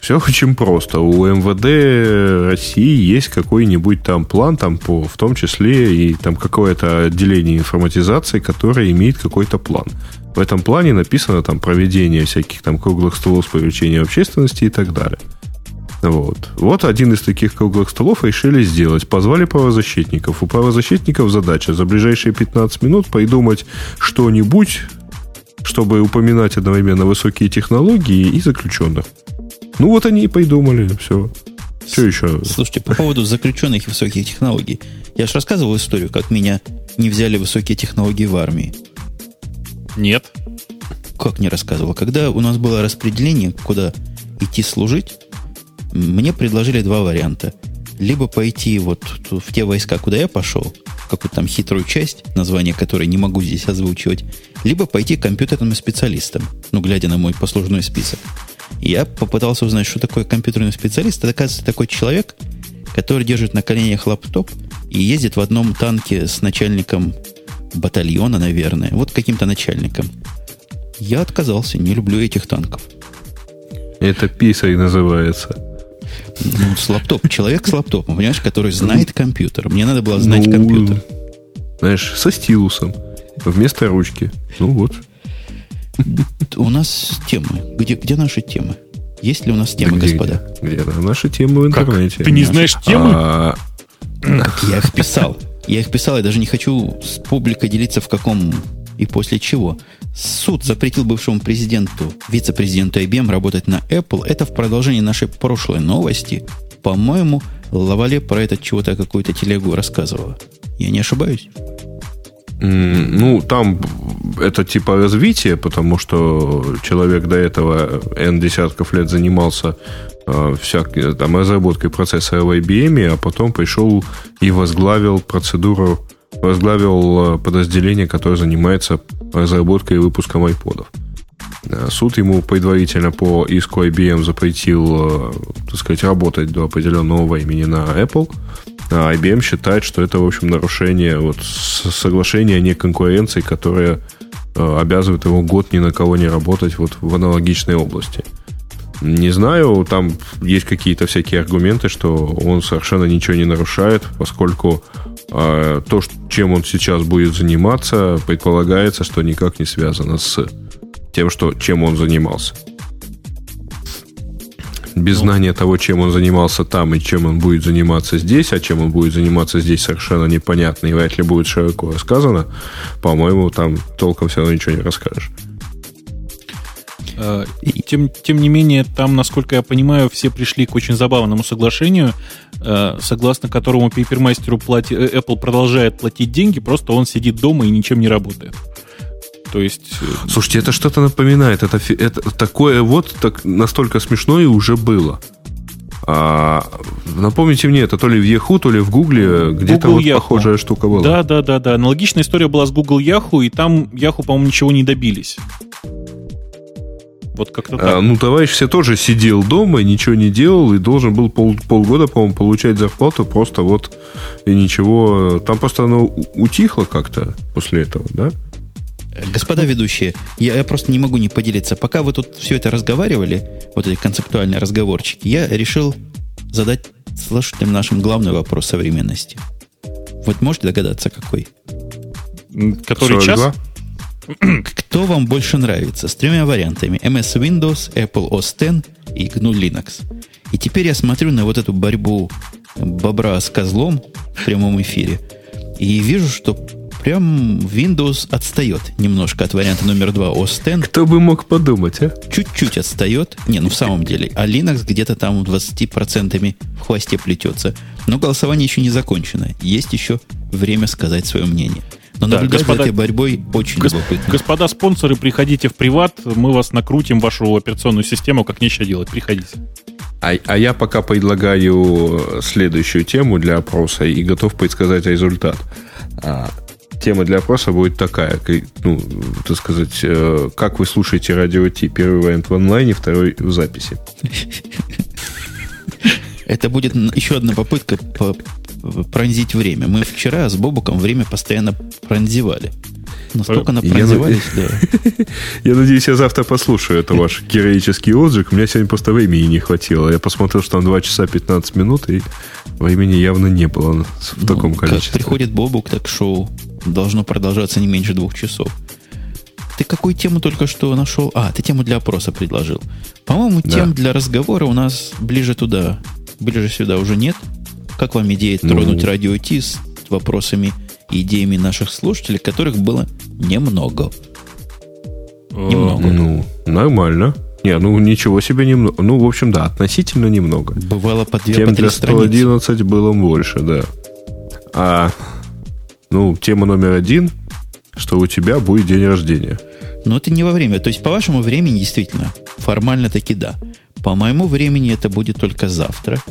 Speaker 3: все очень просто. У МВД России есть какой-нибудь там план, там по, в том числе и там какое-то отделение информатизации, которое имеет какой-то план. В этом плане написано там проведение всяких там круглых столов с привлечением общественности и так далее. Вот. вот один из таких круглых столов решили сделать. Позвали правозащитников. У правозащитников задача за ближайшие 15 минут придумать что-нибудь, чтобы упоминать одновременно высокие технологии и заключенных. Ну вот они и придумали, все. Что еще?
Speaker 1: Слушайте, по поводу заключенных и высоких технологий. Я же рассказывал историю, как меня не взяли высокие технологии в армии.
Speaker 2: Нет.
Speaker 1: Как не рассказывал? Когда у нас было распределение, куда идти служить, мне предложили два варианта. Либо пойти вот в те войска, куда я пошел, какую-то там хитрую часть, название которой не могу здесь озвучивать, либо пойти к компьютерным специалистам, ну, глядя на мой послужной список. Я попытался узнать, что такое компьютерный специалист. Это, оказывается, такой человек, который держит на коленях лаптоп и ездит в одном танке с начальником батальона, наверное, вот каким-то начальником. Я отказался, не люблю этих танков.
Speaker 3: Это писай называется.
Speaker 1: Ну, с лаптопом. Человек с лаптопом, понимаешь, который знает компьютер. Мне надо было знать ну, компьютер.
Speaker 3: Знаешь, со стилусом. Вместо ручки. Ну вот.
Speaker 1: У нас темы. Где, где наши темы? Есть ли у нас темы,
Speaker 3: где,
Speaker 1: господа?
Speaker 3: Где? где? Наши темы в интернете.
Speaker 2: Как? Ты не знаешь темы? А...
Speaker 1: Я их писал. Я их писал, я даже не хочу с публикой делиться в каком и после чего. Суд запретил бывшему президенту, вице-президенту IBM работать на Apple. Это в продолжении нашей прошлой новости. По-моему, Лавале про это чего-то какую-то телегу рассказывала. Я не ошибаюсь?
Speaker 3: Ну, там это типа развитие, потому что человек до этого N десятков лет занимался э, всяк, там, разработкой процессора в IBM, а потом пришел и возглавил процедуру, возглавил э, подразделение, которое занимается разработкой и выпуском айподов. Э, суд ему предварительно по иску IBM запретил, э, так сказать, работать до определенного времени на Apple – а IBM считает, что это, в общем, нарушение вот, соглашения о неконкуренции, которое э, обязывает его год ни на кого не работать вот в аналогичной области. Не знаю, там есть какие-то всякие аргументы, что он совершенно ничего не нарушает, поскольку э, то, чем он сейчас будет заниматься, предполагается, что никак не связано с тем, что, чем он занимался без ну. знания того, чем он занимался там и чем он будет заниматься здесь, а чем он будет заниматься здесь совершенно непонятно и вряд ли будет широко рассказано, по-моему, там толком все равно ничего не расскажешь.
Speaker 2: Э, тем, тем не менее, там, насколько я понимаю, все пришли к очень забавному соглашению, э, согласно которому пейпермастеру плати... Э, Apple продолжает платить деньги, просто он сидит дома и ничем не работает. То есть...
Speaker 3: Э, Слушайте, это что-то напоминает. Это, это такое вот так, настолько смешное уже было. А, напомните мне, это то ли в Yahoo, то ли в Google, где-то вот Yahoo. похожая штука была.
Speaker 2: Да, да, да, да. Аналогичная история была с Google Yahoo, и там Yahoo, по-моему, ничего не добились. Вот как-то а, так.
Speaker 3: А, ну, товарищ все тоже сидел дома, ничего не делал, и должен был пол, полгода, по-моему, получать зарплату просто вот и ничего. Там просто оно утихло как-то после этого, да?
Speaker 1: Господа ведущие, я, я просто не могу не поделиться. Пока вы тут все это разговаривали, вот эти концептуальные разговорчики, я решил задать слушателям нашим главный вопрос современности. Вот можете догадаться, какой?
Speaker 2: Который час?
Speaker 1: Кто вам больше нравится? С тремя вариантами. MS Windows, Apple OS X и GNU Linux. И теперь я смотрю на вот эту борьбу бобра с козлом в прямом эфире. И вижу, что прям Windows отстает немножко от варианта номер два OS X.
Speaker 3: Кто бы мог подумать, а?
Speaker 1: Чуть-чуть отстает. Не, ну в самом деле. А Linux где-то там 20% в хвосте плетется. Но голосование еще не закончено. Есть еще время сказать свое мнение. Но да, наблюдать господа, за этой борьбой очень гос, любопытно.
Speaker 2: Господа спонсоры, приходите в приват, мы вас накрутим, вашу операционную систему, как нечего делать. Приходите.
Speaker 3: А, а я пока предлагаю следующую тему для опроса и готов предсказать результат. Тема для опроса будет такая, ну, так сказать, э, как вы слушаете радио Ти. Первый вариант в онлайне, второй в записи.
Speaker 1: Это будет еще одна попытка пронзить время. Мы вчера с Бобуком время постоянно пронзевали. Настолько напронзевались,
Speaker 3: я, да. Я надеюсь, я завтра послушаю это ваш героический отзыв. У меня сегодня просто времени не хватило. Я посмотрел, что там 2 часа 15 минут, и времени явно не было в ну, таком количестве.
Speaker 1: Как приходит Бобук, так шоу должно продолжаться не меньше двух часов. Ты какую тему только что нашел? А, ты тему для опроса предложил. По-моему, да. тем для разговора у нас ближе туда, ближе сюда уже нет. Как вам идея ну... тронуть радио Ти с вопросами и идеями наших слушателей, которых было немного?
Speaker 3: Немного. Ну, нормально. Не, ну ничего себе немного. Ну, в общем, да, относительно немного.
Speaker 1: Бывало по две,
Speaker 3: Тем
Speaker 1: по
Speaker 3: для 111 страницы. было больше, да. А, ну, тема номер один, что у тебя будет день рождения.
Speaker 1: Но это не во время. То есть, по вашему времени, действительно, формально таки да. По моему времени это будет только завтра.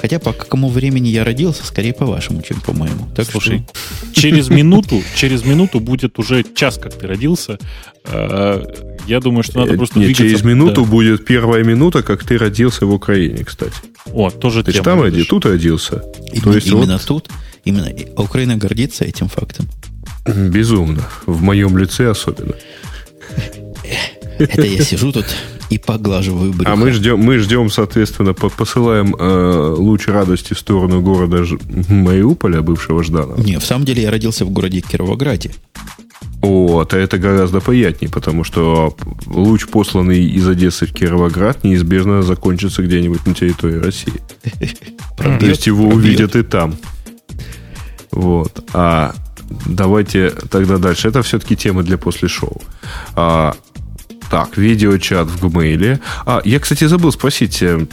Speaker 1: Хотя по какому времени я родился, скорее по вашему, чем по моему.
Speaker 2: Так Слушай, что... через минуту, через минуту будет уже час, как ты родился. А, я думаю, что надо э, просто
Speaker 3: Нет, через минуту да. будет первая минута, как ты родился в Украине, кстати.
Speaker 2: О, тоже
Speaker 3: Ты же там роди, тут родился.
Speaker 1: И, То есть именно вот... тут, именно Украина гордится этим фактом.
Speaker 3: Безумно. В моем лице особенно.
Speaker 1: Это я сижу тут и поглаживаю брюхо.
Speaker 3: А мы ждем, мы ждем, соответственно, посылаем э, луч радости в сторону города Ж... Мариуполя, бывшего Ждана.
Speaker 1: Не, в самом деле я родился в городе Кировограде.
Speaker 3: Вот, а это гораздо приятнее, потому что луч, посланный из Одессы в Кировоград, неизбежно закончится где-нибудь на территории России. То есть его увидят и там. Вот. А давайте тогда дальше. Это все-таки темы для после шоу. А, так, видеочат в Gmail. А, я, кстати, забыл спросить э,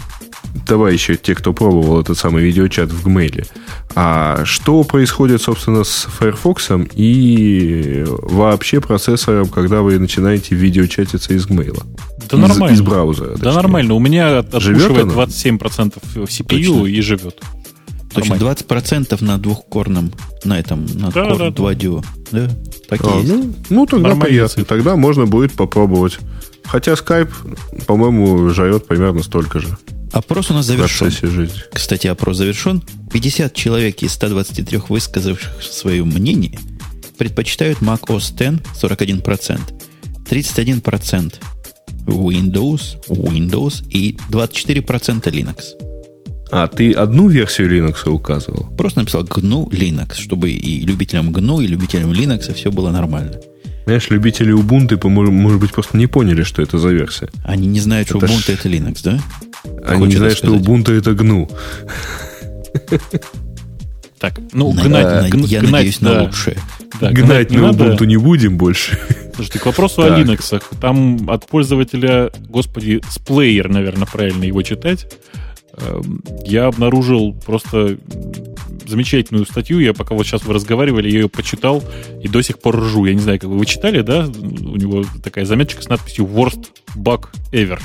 Speaker 3: товарищи, те, кто пробовал этот самый видеочат в Gmail, а что происходит, собственно, с Firefox и вообще процессором, когда вы начинаете видеочатиться из Gmail?
Speaker 2: Да из, нормально. Из браузера. Точнее. Да нормально. У меня откушивает 27% CPU Точно? и живет.
Speaker 1: Точно, 20% на двухкорном, на этом, на да, Core да, 2 Duo. Да,
Speaker 3: так а, ну, ну, тогда приятно. Тогда можно будет попробовать. Хотя Skype, по-моему, жрет примерно столько же.
Speaker 1: Опрос у нас завершен. Кстати, опрос завершен. 50 человек из 123 высказавших свое мнение предпочитают Mac OS X 41%, 31% Windows, Windows и 24% Linux.
Speaker 3: А, ты одну версию Linux указывал?
Speaker 1: Просто написал GNU Linux, чтобы и любителям GNU, и любителям Linux все было нормально.
Speaker 3: Знаешь, любители Ubuntu, может быть, просто не поняли, что это за версия.
Speaker 1: Они не знают, что это Ubuntu ш... это Linux, да?
Speaker 3: Они Хочешь не знают, что Ubuntu это GNU.
Speaker 2: Так, ну, на, гнать,
Speaker 1: на, я гнать, надеюсь да. на лучшее.
Speaker 3: Да, гнать, гнать на Ubuntu надо. не будем больше.
Speaker 2: Слушайте, к вопросу так. о Linux. Там от пользователя, господи, сплеер, наверное, правильно его читать. Эм, я обнаружил просто замечательную статью. Я пока вот сейчас вы разговаривали, я ее почитал и до сих пор ржу. Я не знаю, как вы, вы читали, да? У него такая заметочка с надписью Worst Bug Ever.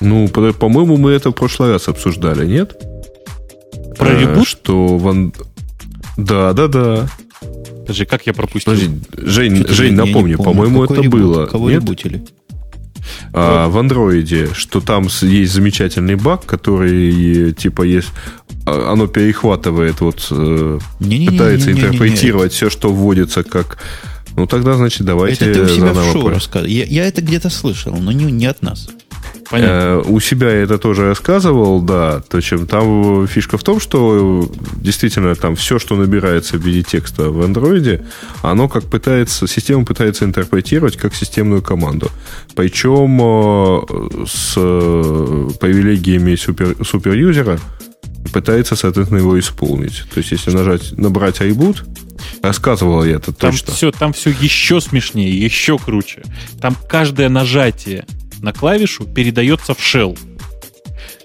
Speaker 3: Ну, по-моему, мы это в прошлый раз обсуждали, нет?
Speaker 2: Про ребут?
Speaker 3: Что ван... Да, да, да.
Speaker 2: Подожди, как я пропустил?
Speaker 3: Подожди, Жень, Жень, напомни, по-моему, это ребут? было.
Speaker 1: Кого нет? ребутили?
Speaker 3: А, в андроиде, что там есть замечательный баг, который типа есть а, оно перехватывает, вот э, не, не, пытается не, не, не, интерпретировать не, не, все, что вводится как. Ну тогда, значит, давайте
Speaker 1: это ты у себя
Speaker 3: заново.
Speaker 1: В шоу про... я, я это где-то слышал, но не, не от нас.
Speaker 3: Э, у себя я это тоже рассказывал, да. То есть там фишка в том, что действительно там все, что набирается в виде текста в андроиде, оно как пытается, система пытается интерпретировать как системную команду. Причем э, с привилегиями супер, суперюзера, пытается, соответственно, его исполнить. То есть, если нажать «набрать iBoot», рассказывал я это
Speaker 2: Там
Speaker 3: точно.
Speaker 2: все, там все еще смешнее, еще круче. Там каждое нажатие на клавишу передается в shell.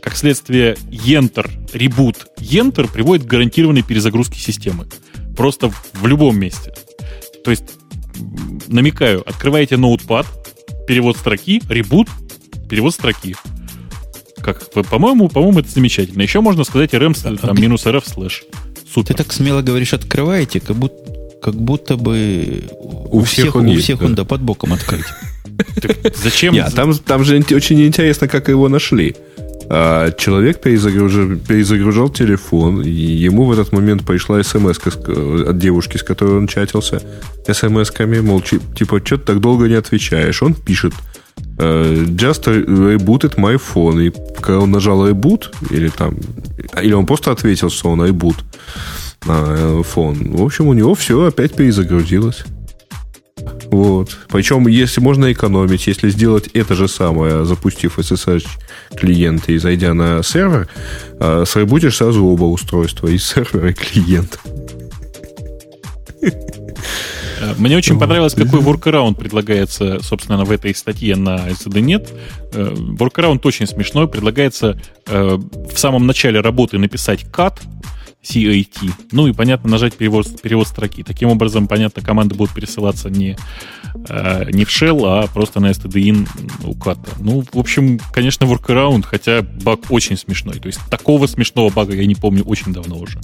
Speaker 2: Как следствие, Enter, Reboot, Enter приводит к гарантированной перезагрузке системы. Просто в любом месте. То есть, намекаю, открываете ноутпад, перевод строки, Reboot, перевод строки. Как, по-моему, по-моему, это замечательно. Еще можно сказать rm, с- там, минус rf слэш. Супер.
Speaker 1: Ты так смело говоришь, открываете, как будто, как будто бы
Speaker 3: У всех он
Speaker 1: у
Speaker 3: есть,
Speaker 1: всех
Speaker 3: да.
Speaker 1: он да под боком открыть.
Speaker 2: Зачем?
Speaker 3: Не, а там, там же очень интересно, как его нашли. А, Человек перезагружал, перезагружал телефон, и ему в этот момент пришла смс от девушки, с которой он чатился, смс-ками, мол, типа, что ты так долго не отвечаешь? Он пишет, э, just rebooted my phone. И когда он нажал reboot, или там, или он просто ответил, что он reboot э, фон, в общем, у него все опять перезагрузилось. Вот. Причем, если можно экономить, если сделать это же самое, запустив SSH клиент и зайдя на сервер, э, срабутишь сразу оба устройства, и сервер, и клиент.
Speaker 2: Э, Мне очень понравилось, какой workaround предлагается, собственно, в этой статье на SDNet. Э, Workaround очень смешной. Предлагается э, в самом начале работы написать cat, CAT, ну и, понятно, нажать перевод, перевод строки. Таким образом, понятно, команды будут пересылаться не, э, не в shell, а просто на stdin у ката. Ну, в общем, конечно, workaround, хотя баг очень смешной. То есть такого смешного бага я не помню очень давно уже.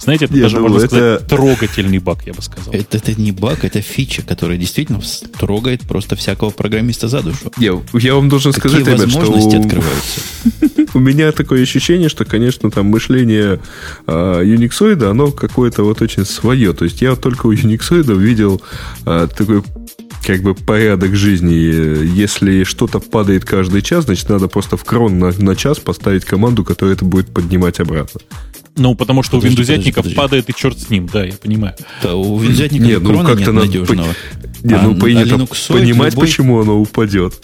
Speaker 2: Знаете, это
Speaker 3: Не,
Speaker 2: даже,
Speaker 3: ну,
Speaker 2: можно
Speaker 3: это-
Speaker 2: сказать, трогательный баг, я бы сказал.
Speaker 1: Это, это не баг, это фича, которая действительно трогает просто всякого программиста за душу.
Speaker 3: Я, я вам должен
Speaker 1: Какие
Speaker 3: сказать, ребят, что
Speaker 1: возможности открываются.
Speaker 3: у меня такое ощущение, что, конечно, там мышление э, юниксоида, оно какое-то вот очень свое. То есть я только у юниксоидов видел э, такой как бы порядок жизни. Если что-то падает каждый час, значит, надо просто в крон на, на час поставить команду, которая это будет поднимать обратно.
Speaker 2: Ну, потому что
Speaker 1: Подожди,
Speaker 2: у виндузятников
Speaker 1: подожди, подожди.
Speaker 2: падает и черт с ним, да, я понимаю.
Speaker 1: Да, у винзятника
Speaker 3: Нет, ну, как-то
Speaker 1: нет
Speaker 3: надо
Speaker 1: надежного.
Speaker 3: Не,
Speaker 1: А-
Speaker 3: ну,
Speaker 1: а
Speaker 3: принято
Speaker 1: Linuxоид
Speaker 3: понимать,
Speaker 1: любой-
Speaker 3: почему оно упадет.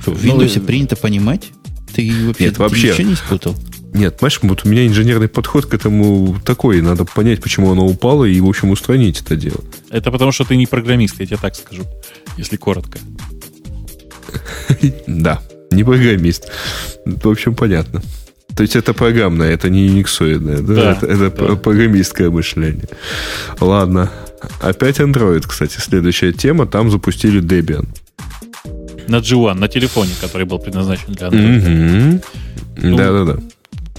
Speaker 1: Что, в Windows принято понимать? Ты вообще,
Speaker 3: Нет,
Speaker 1: ты
Speaker 3: вообще.
Speaker 1: ничего не спутал?
Speaker 3: Нет, понимаешь, вот у меня инженерный подход к этому такой. Надо понять, почему оно упало, и, в общем, устранить это дело.
Speaker 2: Это потому, что ты не программист, я тебе так скажу, если коротко.
Speaker 3: Да, не программист. В общем, понятно. То есть это программное, это не юниксоидное, да?
Speaker 2: Да,
Speaker 3: это это
Speaker 2: да.
Speaker 3: программистское мышление. Ладно. Опять Android, кстати, следующая тема. Там запустили Debian.
Speaker 2: На G1, на телефоне, который был предназначен для Android. Ну,
Speaker 3: Да-да-да.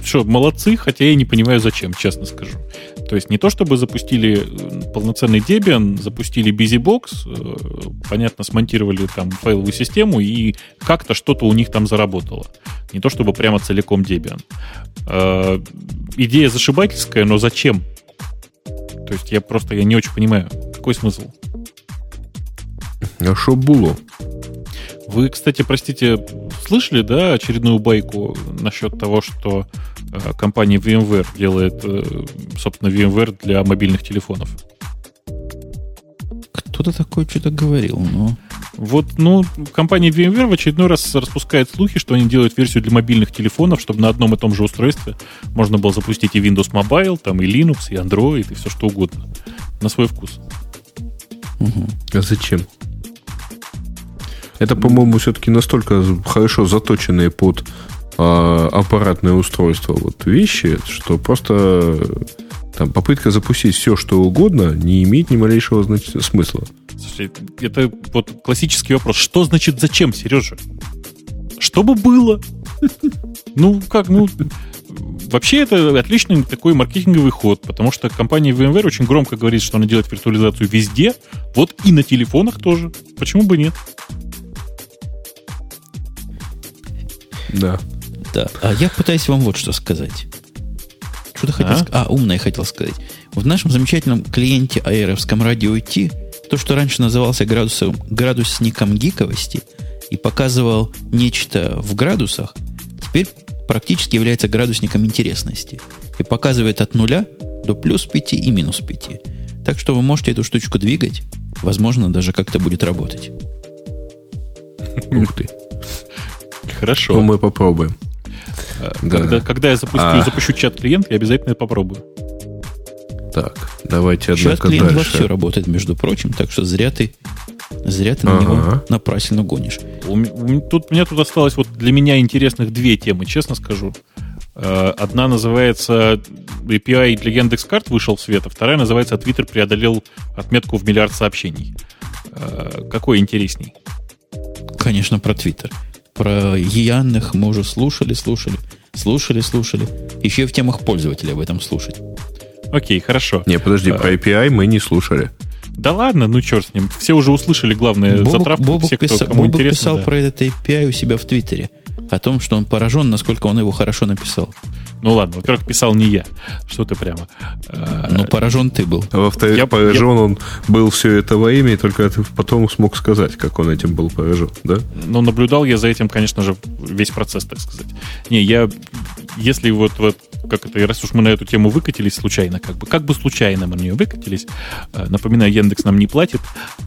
Speaker 2: Что, молодцы, хотя я не понимаю, зачем, честно скажу. То есть не то, чтобы запустили э, полноценный Debian, запустили BusyBox, э, понятно, смонтировали там файловую систему, и как-то что-то у них там заработало. Не то, чтобы прямо целиком Debian. Э, Идея зашибательская, но зачем? То есть я просто я не очень понимаю, какой смысл?
Speaker 3: А что было?
Speaker 2: Вы, кстати, простите, слышали, да, очередную байку насчет того, что компания VMware делает, э, собственно, VMware для мобильных телефонов?
Speaker 1: Кто-то такое что-то говорил, но...
Speaker 2: Вот, ну, компания VMware в очередной раз распускает слухи, что они делают версию для мобильных телефонов, чтобы на одном и том же устройстве можно было запустить и Windows Mobile, там и Linux, и Android, и все что угодно. На свой вкус.
Speaker 1: Мгм.
Speaker 3: А зачем? Это, по-моему, все-таки настолько хорошо заточенные под а, аппаратное устройство вот вещи, что просто там попытка запустить все, что угодно, не имеет ни малейшего знач- смысла.
Speaker 2: Слушайте, это вот классический вопрос. Что значит зачем, Сережа? Что бы было? Ну, как, ну... Вообще это отличный такой маркетинговый ход, потому что компания VMware очень громко говорит, что она делает виртуализацию везде, вот и на телефонах тоже. Почему бы нет?
Speaker 3: Да.
Speaker 1: Да. А я пытаюсь вам вот что сказать. Что-то хотел
Speaker 2: А?
Speaker 1: сказать. А, умное хотел сказать. В нашем замечательном клиенте аэровском радио Ти, то, что раньше назывался градусом, градусником гиковости и показывал нечто в градусах, теперь практически является градусником интересности. И показывает от нуля до плюс 5 и минус 5. Так что вы можете эту штучку двигать. Возможно, даже как-то будет работать.
Speaker 3: Ух ты.
Speaker 2: Хорошо.
Speaker 3: Ну, мы попробуем.
Speaker 2: Э, да. Когда, когда я запустю, а... запущу чат-клиент, я обязательно это попробую.
Speaker 3: Так, давайте
Speaker 1: однако Чат-клиент дальше. во все работает, между прочим, так что зря ты, зря ты ага. на него напрасно гонишь.
Speaker 2: У, у, тут, у меня тут осталось вот для меня интересных две темы, честно скажу. Э, одна называется API для Яндекс.Карт вышел в свет, а вторая называется Twitter преодолел отметку в миллиард сообщений. Э, какой интересней?
Speaker 1: Конечно, про Twitter. Про Яндекс мы уже слушали, слушали, слушали, слушали. Еще и в темах пользователя об этом слушать.
Speaker 2: Окей, хорошо.
Speaker 3: Не, подожди, а, про API мы не слушали.
Speaker 2: Да ладно, ну черт с ним. Все уже услышали главное затравку.
Speaker 1: Бобук,
Speaker 2: все,
Speaker 1: кто, писал, кому интересно, писал да. про этот API у себя в Твиттере. О том, что он поражен, насколько он его хорошо написал.
Speaker 2: Ну ладно, во-первых, писал не я. Что ты прямо.
Speaker 1: Ну, поражен ты был.
Speaker 3: А во-вторых, я, поражен я... он был все это во имя, и только потом смог сказать, как он этим был поражен, да?
Speaker 2: Ну, наблюдал я за этим, конечно же, весь процесс, так сказать. Не, я, если вот, вот как это, раз уж мы на эту тему выкатились случайно, как бы, как бы случайно мы на нее выкатились, э, напоминаю, Яндекс нам не платит,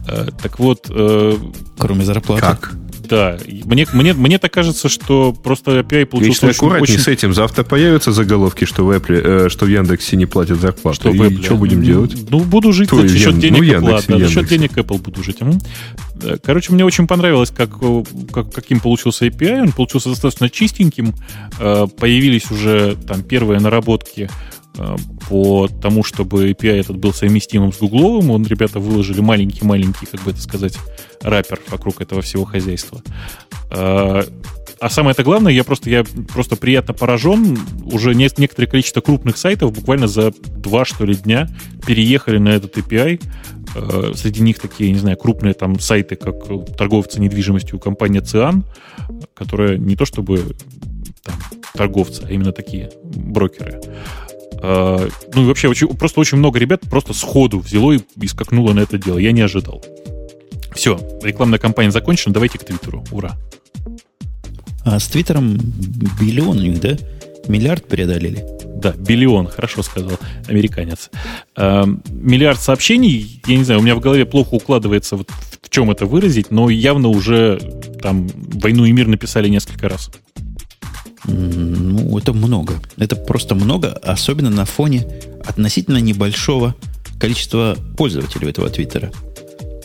Speaker 2: э, так вот... Э,
Speaker 1: Кроме зарплаты.
Speaker 3: Как?
Speaker 2: Да, мне, мне, мне так кажется, что просто API получился
Speaker 3: очень... аккуратнее очень... с этим. Завтра появятся заголовки, что в, Apple, э, что в Яндексе не платят зарплату. Что в Apple. И что будем делать?
Speaker 2: Ну, буду жить Твой за счет Ян... денег ну, Яндекс, Apple. Да, за счет денег Apple буду жить. Короче, мне очень понравилось, как, как, каким получился API. Он получился достаточно чистеньким. Э, появились уже там первые наработки по тому, чтобы API этот был совместимым с гугловым. Он, ребята выложили маленький-маленький, как бы это сказать, раппер вокруг этого всего хозяйства. Э, а самое это главное, я просто, я просто приятно поражен. Уже некоторое количество крупных сайтов буквально за два, что ли, дня переехали на этот API. Э, среди них такие, не знаю, крупные там сайты, как торговцы недвижимостью компания Циан, которая не то чтобы там, торговцы, а именно такие брокеры. А, ну и вообще очень, просто очень много ребят просто сходу взяло и, и скакнуло на это дело. Я не ожидал. Все, рекламная кампания закончена, давайте к Твиттеру. Ура.
Speaker 1: А с Твиттером биллион у них, да? Миллиард преодолели?
Speaker 2: Да, биллион, хорошо сказал американец. А, миллиард сообщений, я не знаю, у меня в голове плохо укладывается вот в чем это выразить, но явно уже там «Войну и мир» написали несколько раз.
Speaker 1: Ну, это много. Это просто много, особенно на фоне относительно небольшого количества пользователей этого Твиттера.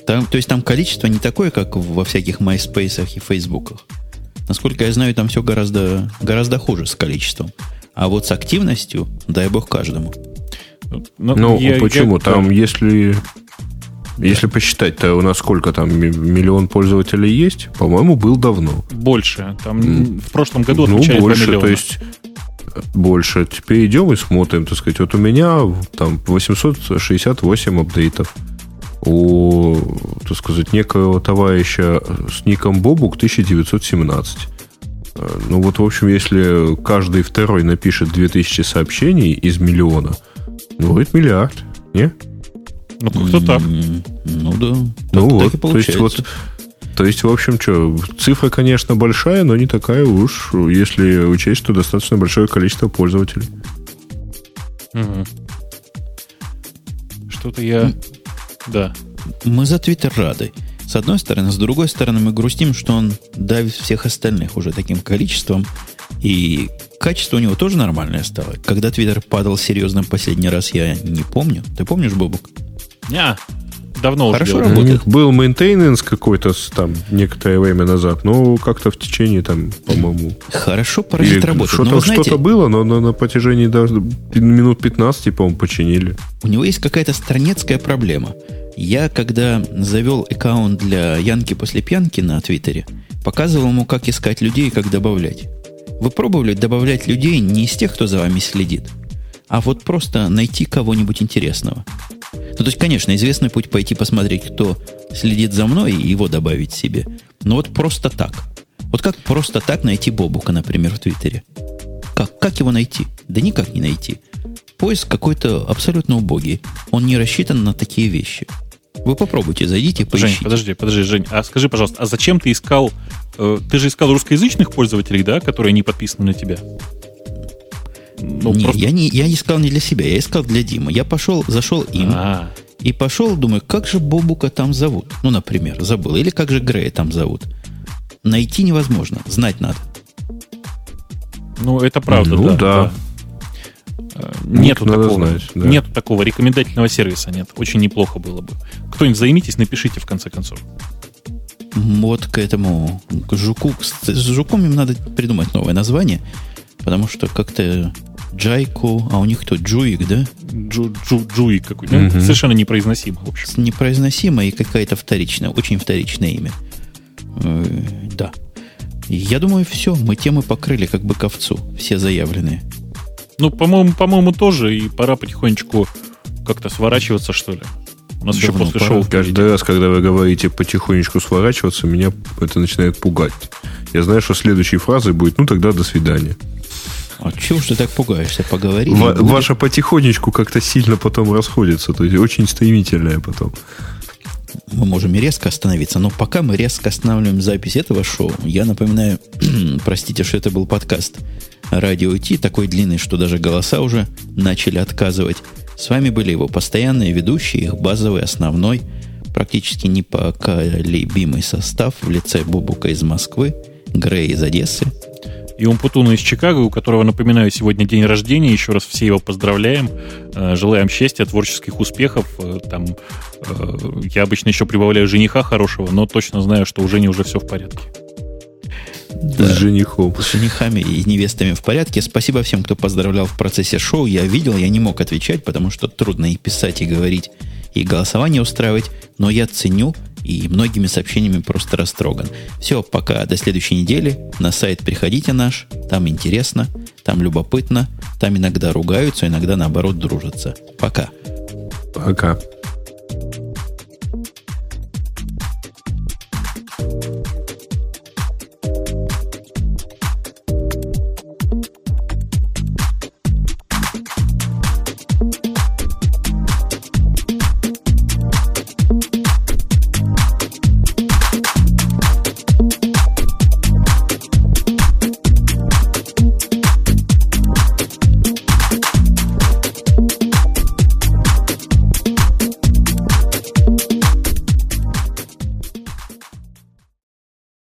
Speaker 1: Там, то есть там количество не такое, как во всяких MySpace и Фейсбуках. Насколько я знаю, там все гораздо, гораздо хуже с количеством. А вот с активностью, дай бог каждому.
Speaker 3: Ну, ну я, почему? Я, там, если если посчитать, то у нас сколько там, миллион пользователей есть? По-моему, был давно.
Speaker 2: Больше. Там mm. в прошлом году
Speaker 3: ну, больше, то есть больше. Теперь идем и смотрим, так сказать. Вот у меня там 868 апдейтов. У, так сказать, некого товарища с ником Бобук 1917. Э, ну вот, в общем, если каждый второй напишет 2000 сообщений из миллиона, ну, будет миллиард, не?
Speaker 2: Ну, как-то так.
Speaker 1: Ну, да.
Speaker 3: Ну, так, вот, так то есть, вот, то есть, в общем, что, цифра, конечно, большая, но не такая уж, если учесть, что достаточно большое количество пользователей.
Speaker 2: Угу. Что-то я... Да.
Speaker 1: Мы за Твиттер рады. С одной стороны. С другой стороны, мы грустим, что он давит всех остальных уже таким количеством. И качество у него тоже нормальное стало. Когда Твиттер падал серьезно последний раз, я не помню. Ты помнишь, Бобук?
Speaker 2: Не, давно
Speaker 1: Хорошо
Speaker 2: уже
Speaker 1: работает.
Speaker 3: Был maintenance какой-то там некоторое время назад, но как-то в течение там, по-моему...
Speaker 1: Хорошо паразит работает.
Speaker 3: Что-то, знаете, что-то было, но, но на протяжении даже минут 15, по-моему, починили.
Speaker 1: У него есть какая-то странецкая проблема. Я, когда завел аккаунт для Янки после пьянки на Твиттере, показывал ему, как искать людей и как добавлять. Вы пробовали добавлять людей не из тех, кто за вами следит, а вот просто найти кого-нибудь интересного. Ну, то есть, конечно, известный путь пойти посмотреть, кто следит за мной, и его добавить себе. Но вот просто так. Вот как просто так найти Бобука, например, в Твиттере? Как? Как его найти? Да никак не найти. Поиск какой-то абсолютно убогий. Он не рассчитан на такие вещи. Вы попробуйте, зайдите, поищите.
Speaker 2: Жень, подожди, подожди, Жень, а скажи, пожалуйста, а зачем ты искал... Э, ты же искал русскоязычных пользователей, да, которые не подписаны на тебя?
Speaker 1: Ну, не, просто... я, не, я искал не для себя, я искал для Димы. Я пошел, зашел им. А-а-а. И пошел, думаю, как же Бобука там зовут? Ну, например, забыл. Или как же Грея там зовут? Найти невозможно, знать надо.
Speaker 2: Ну, это правда,
Speaker 3: Ну,
Speaker 2: да.
Speaker 3: да.
Speaker 2: Э, Нету
Speaker 3: надо
Speaker 2: такого,
Speaker 3: знать, да.
Speaker 2: нету такого рекомендательного сервиса, нет. Очень неплохо было бы. Кто-нибудь займитесь, напишите в конце концов.
Speaker 1: Вот к этому к жуку. С с жуком им надо придумать новое название, потому что как-то Джайку, а у них кто, Джуик, да?
Speaker 2: Джу, джу, джуи какой-то.
Speaker 3: Мгм.
Speaker 2: Совершенно непроизносимо, в общем.
Speaker 1: Непроизносимое и какая-то вторичная, очень вторичное имя. Э, Да. Я думаю, все, мы темы покрыли как бы ковцу, все заявленные.
Speaker 2: Ну, по-моему, по-моему, тоже, и пора потихонечку как-то сворачиваться, что ли. У нас еще
Speaker 1: Давно
Speaker 2: после
Speaker 1: пора.
Speaker 2: шоу.
Speaker 3: Каждый раз, когда вы говорите потихонечку сворачиваться, меня это начинает пугать. Я знаю, что следующей фразой будет, ну тогда до свидания.
Speaker 1: А чего ж ты так пугаешься? Поговори. И будет.
Speaker 3: ваша потихонечку как-то сильно потом расходится, то есть очень стремительная потом.
Speaker 1: Мы можем и резко остановиться, но пока мы резко останавливаем запись этого шоу, я напоминаю, простите, что это был подкаст Радио Ти, такой длинный, что даже голоса уже начали отказывать. С вами были его постоянные ведущие, их базовый, основной, практически непоколебимый состав в лице Бубука из Москвы, Грей из Одессы,
Speaker 2: И Умпутуна из Чикаго, у которого, напоминаю, сегодня день рождения. Еще раз все его поздравляем. Э, Желаем счастья, творческих успехов. Э, Там, э, я обычно еще прибавляю жениха хорошего, но точно знаю, что у Жени уже все в порядке.
Speaker 3: С женихом.
Speaker 1: с женихами и невестами в порядке. Спасибо всем, кто поздравлял в процессе шоу. Я видел, я не мог отвечать, потому что трудно и писать, и говорить, и голосование устраивать. Но я ценю и многими сообщениями просто растроган. Все, пока до следующей недели. На сайт приходите наш. Там интересно, там любопытно. Там иногда ругаются, иногда наоборот дружатся. Пока.
Speaker 3: Пока.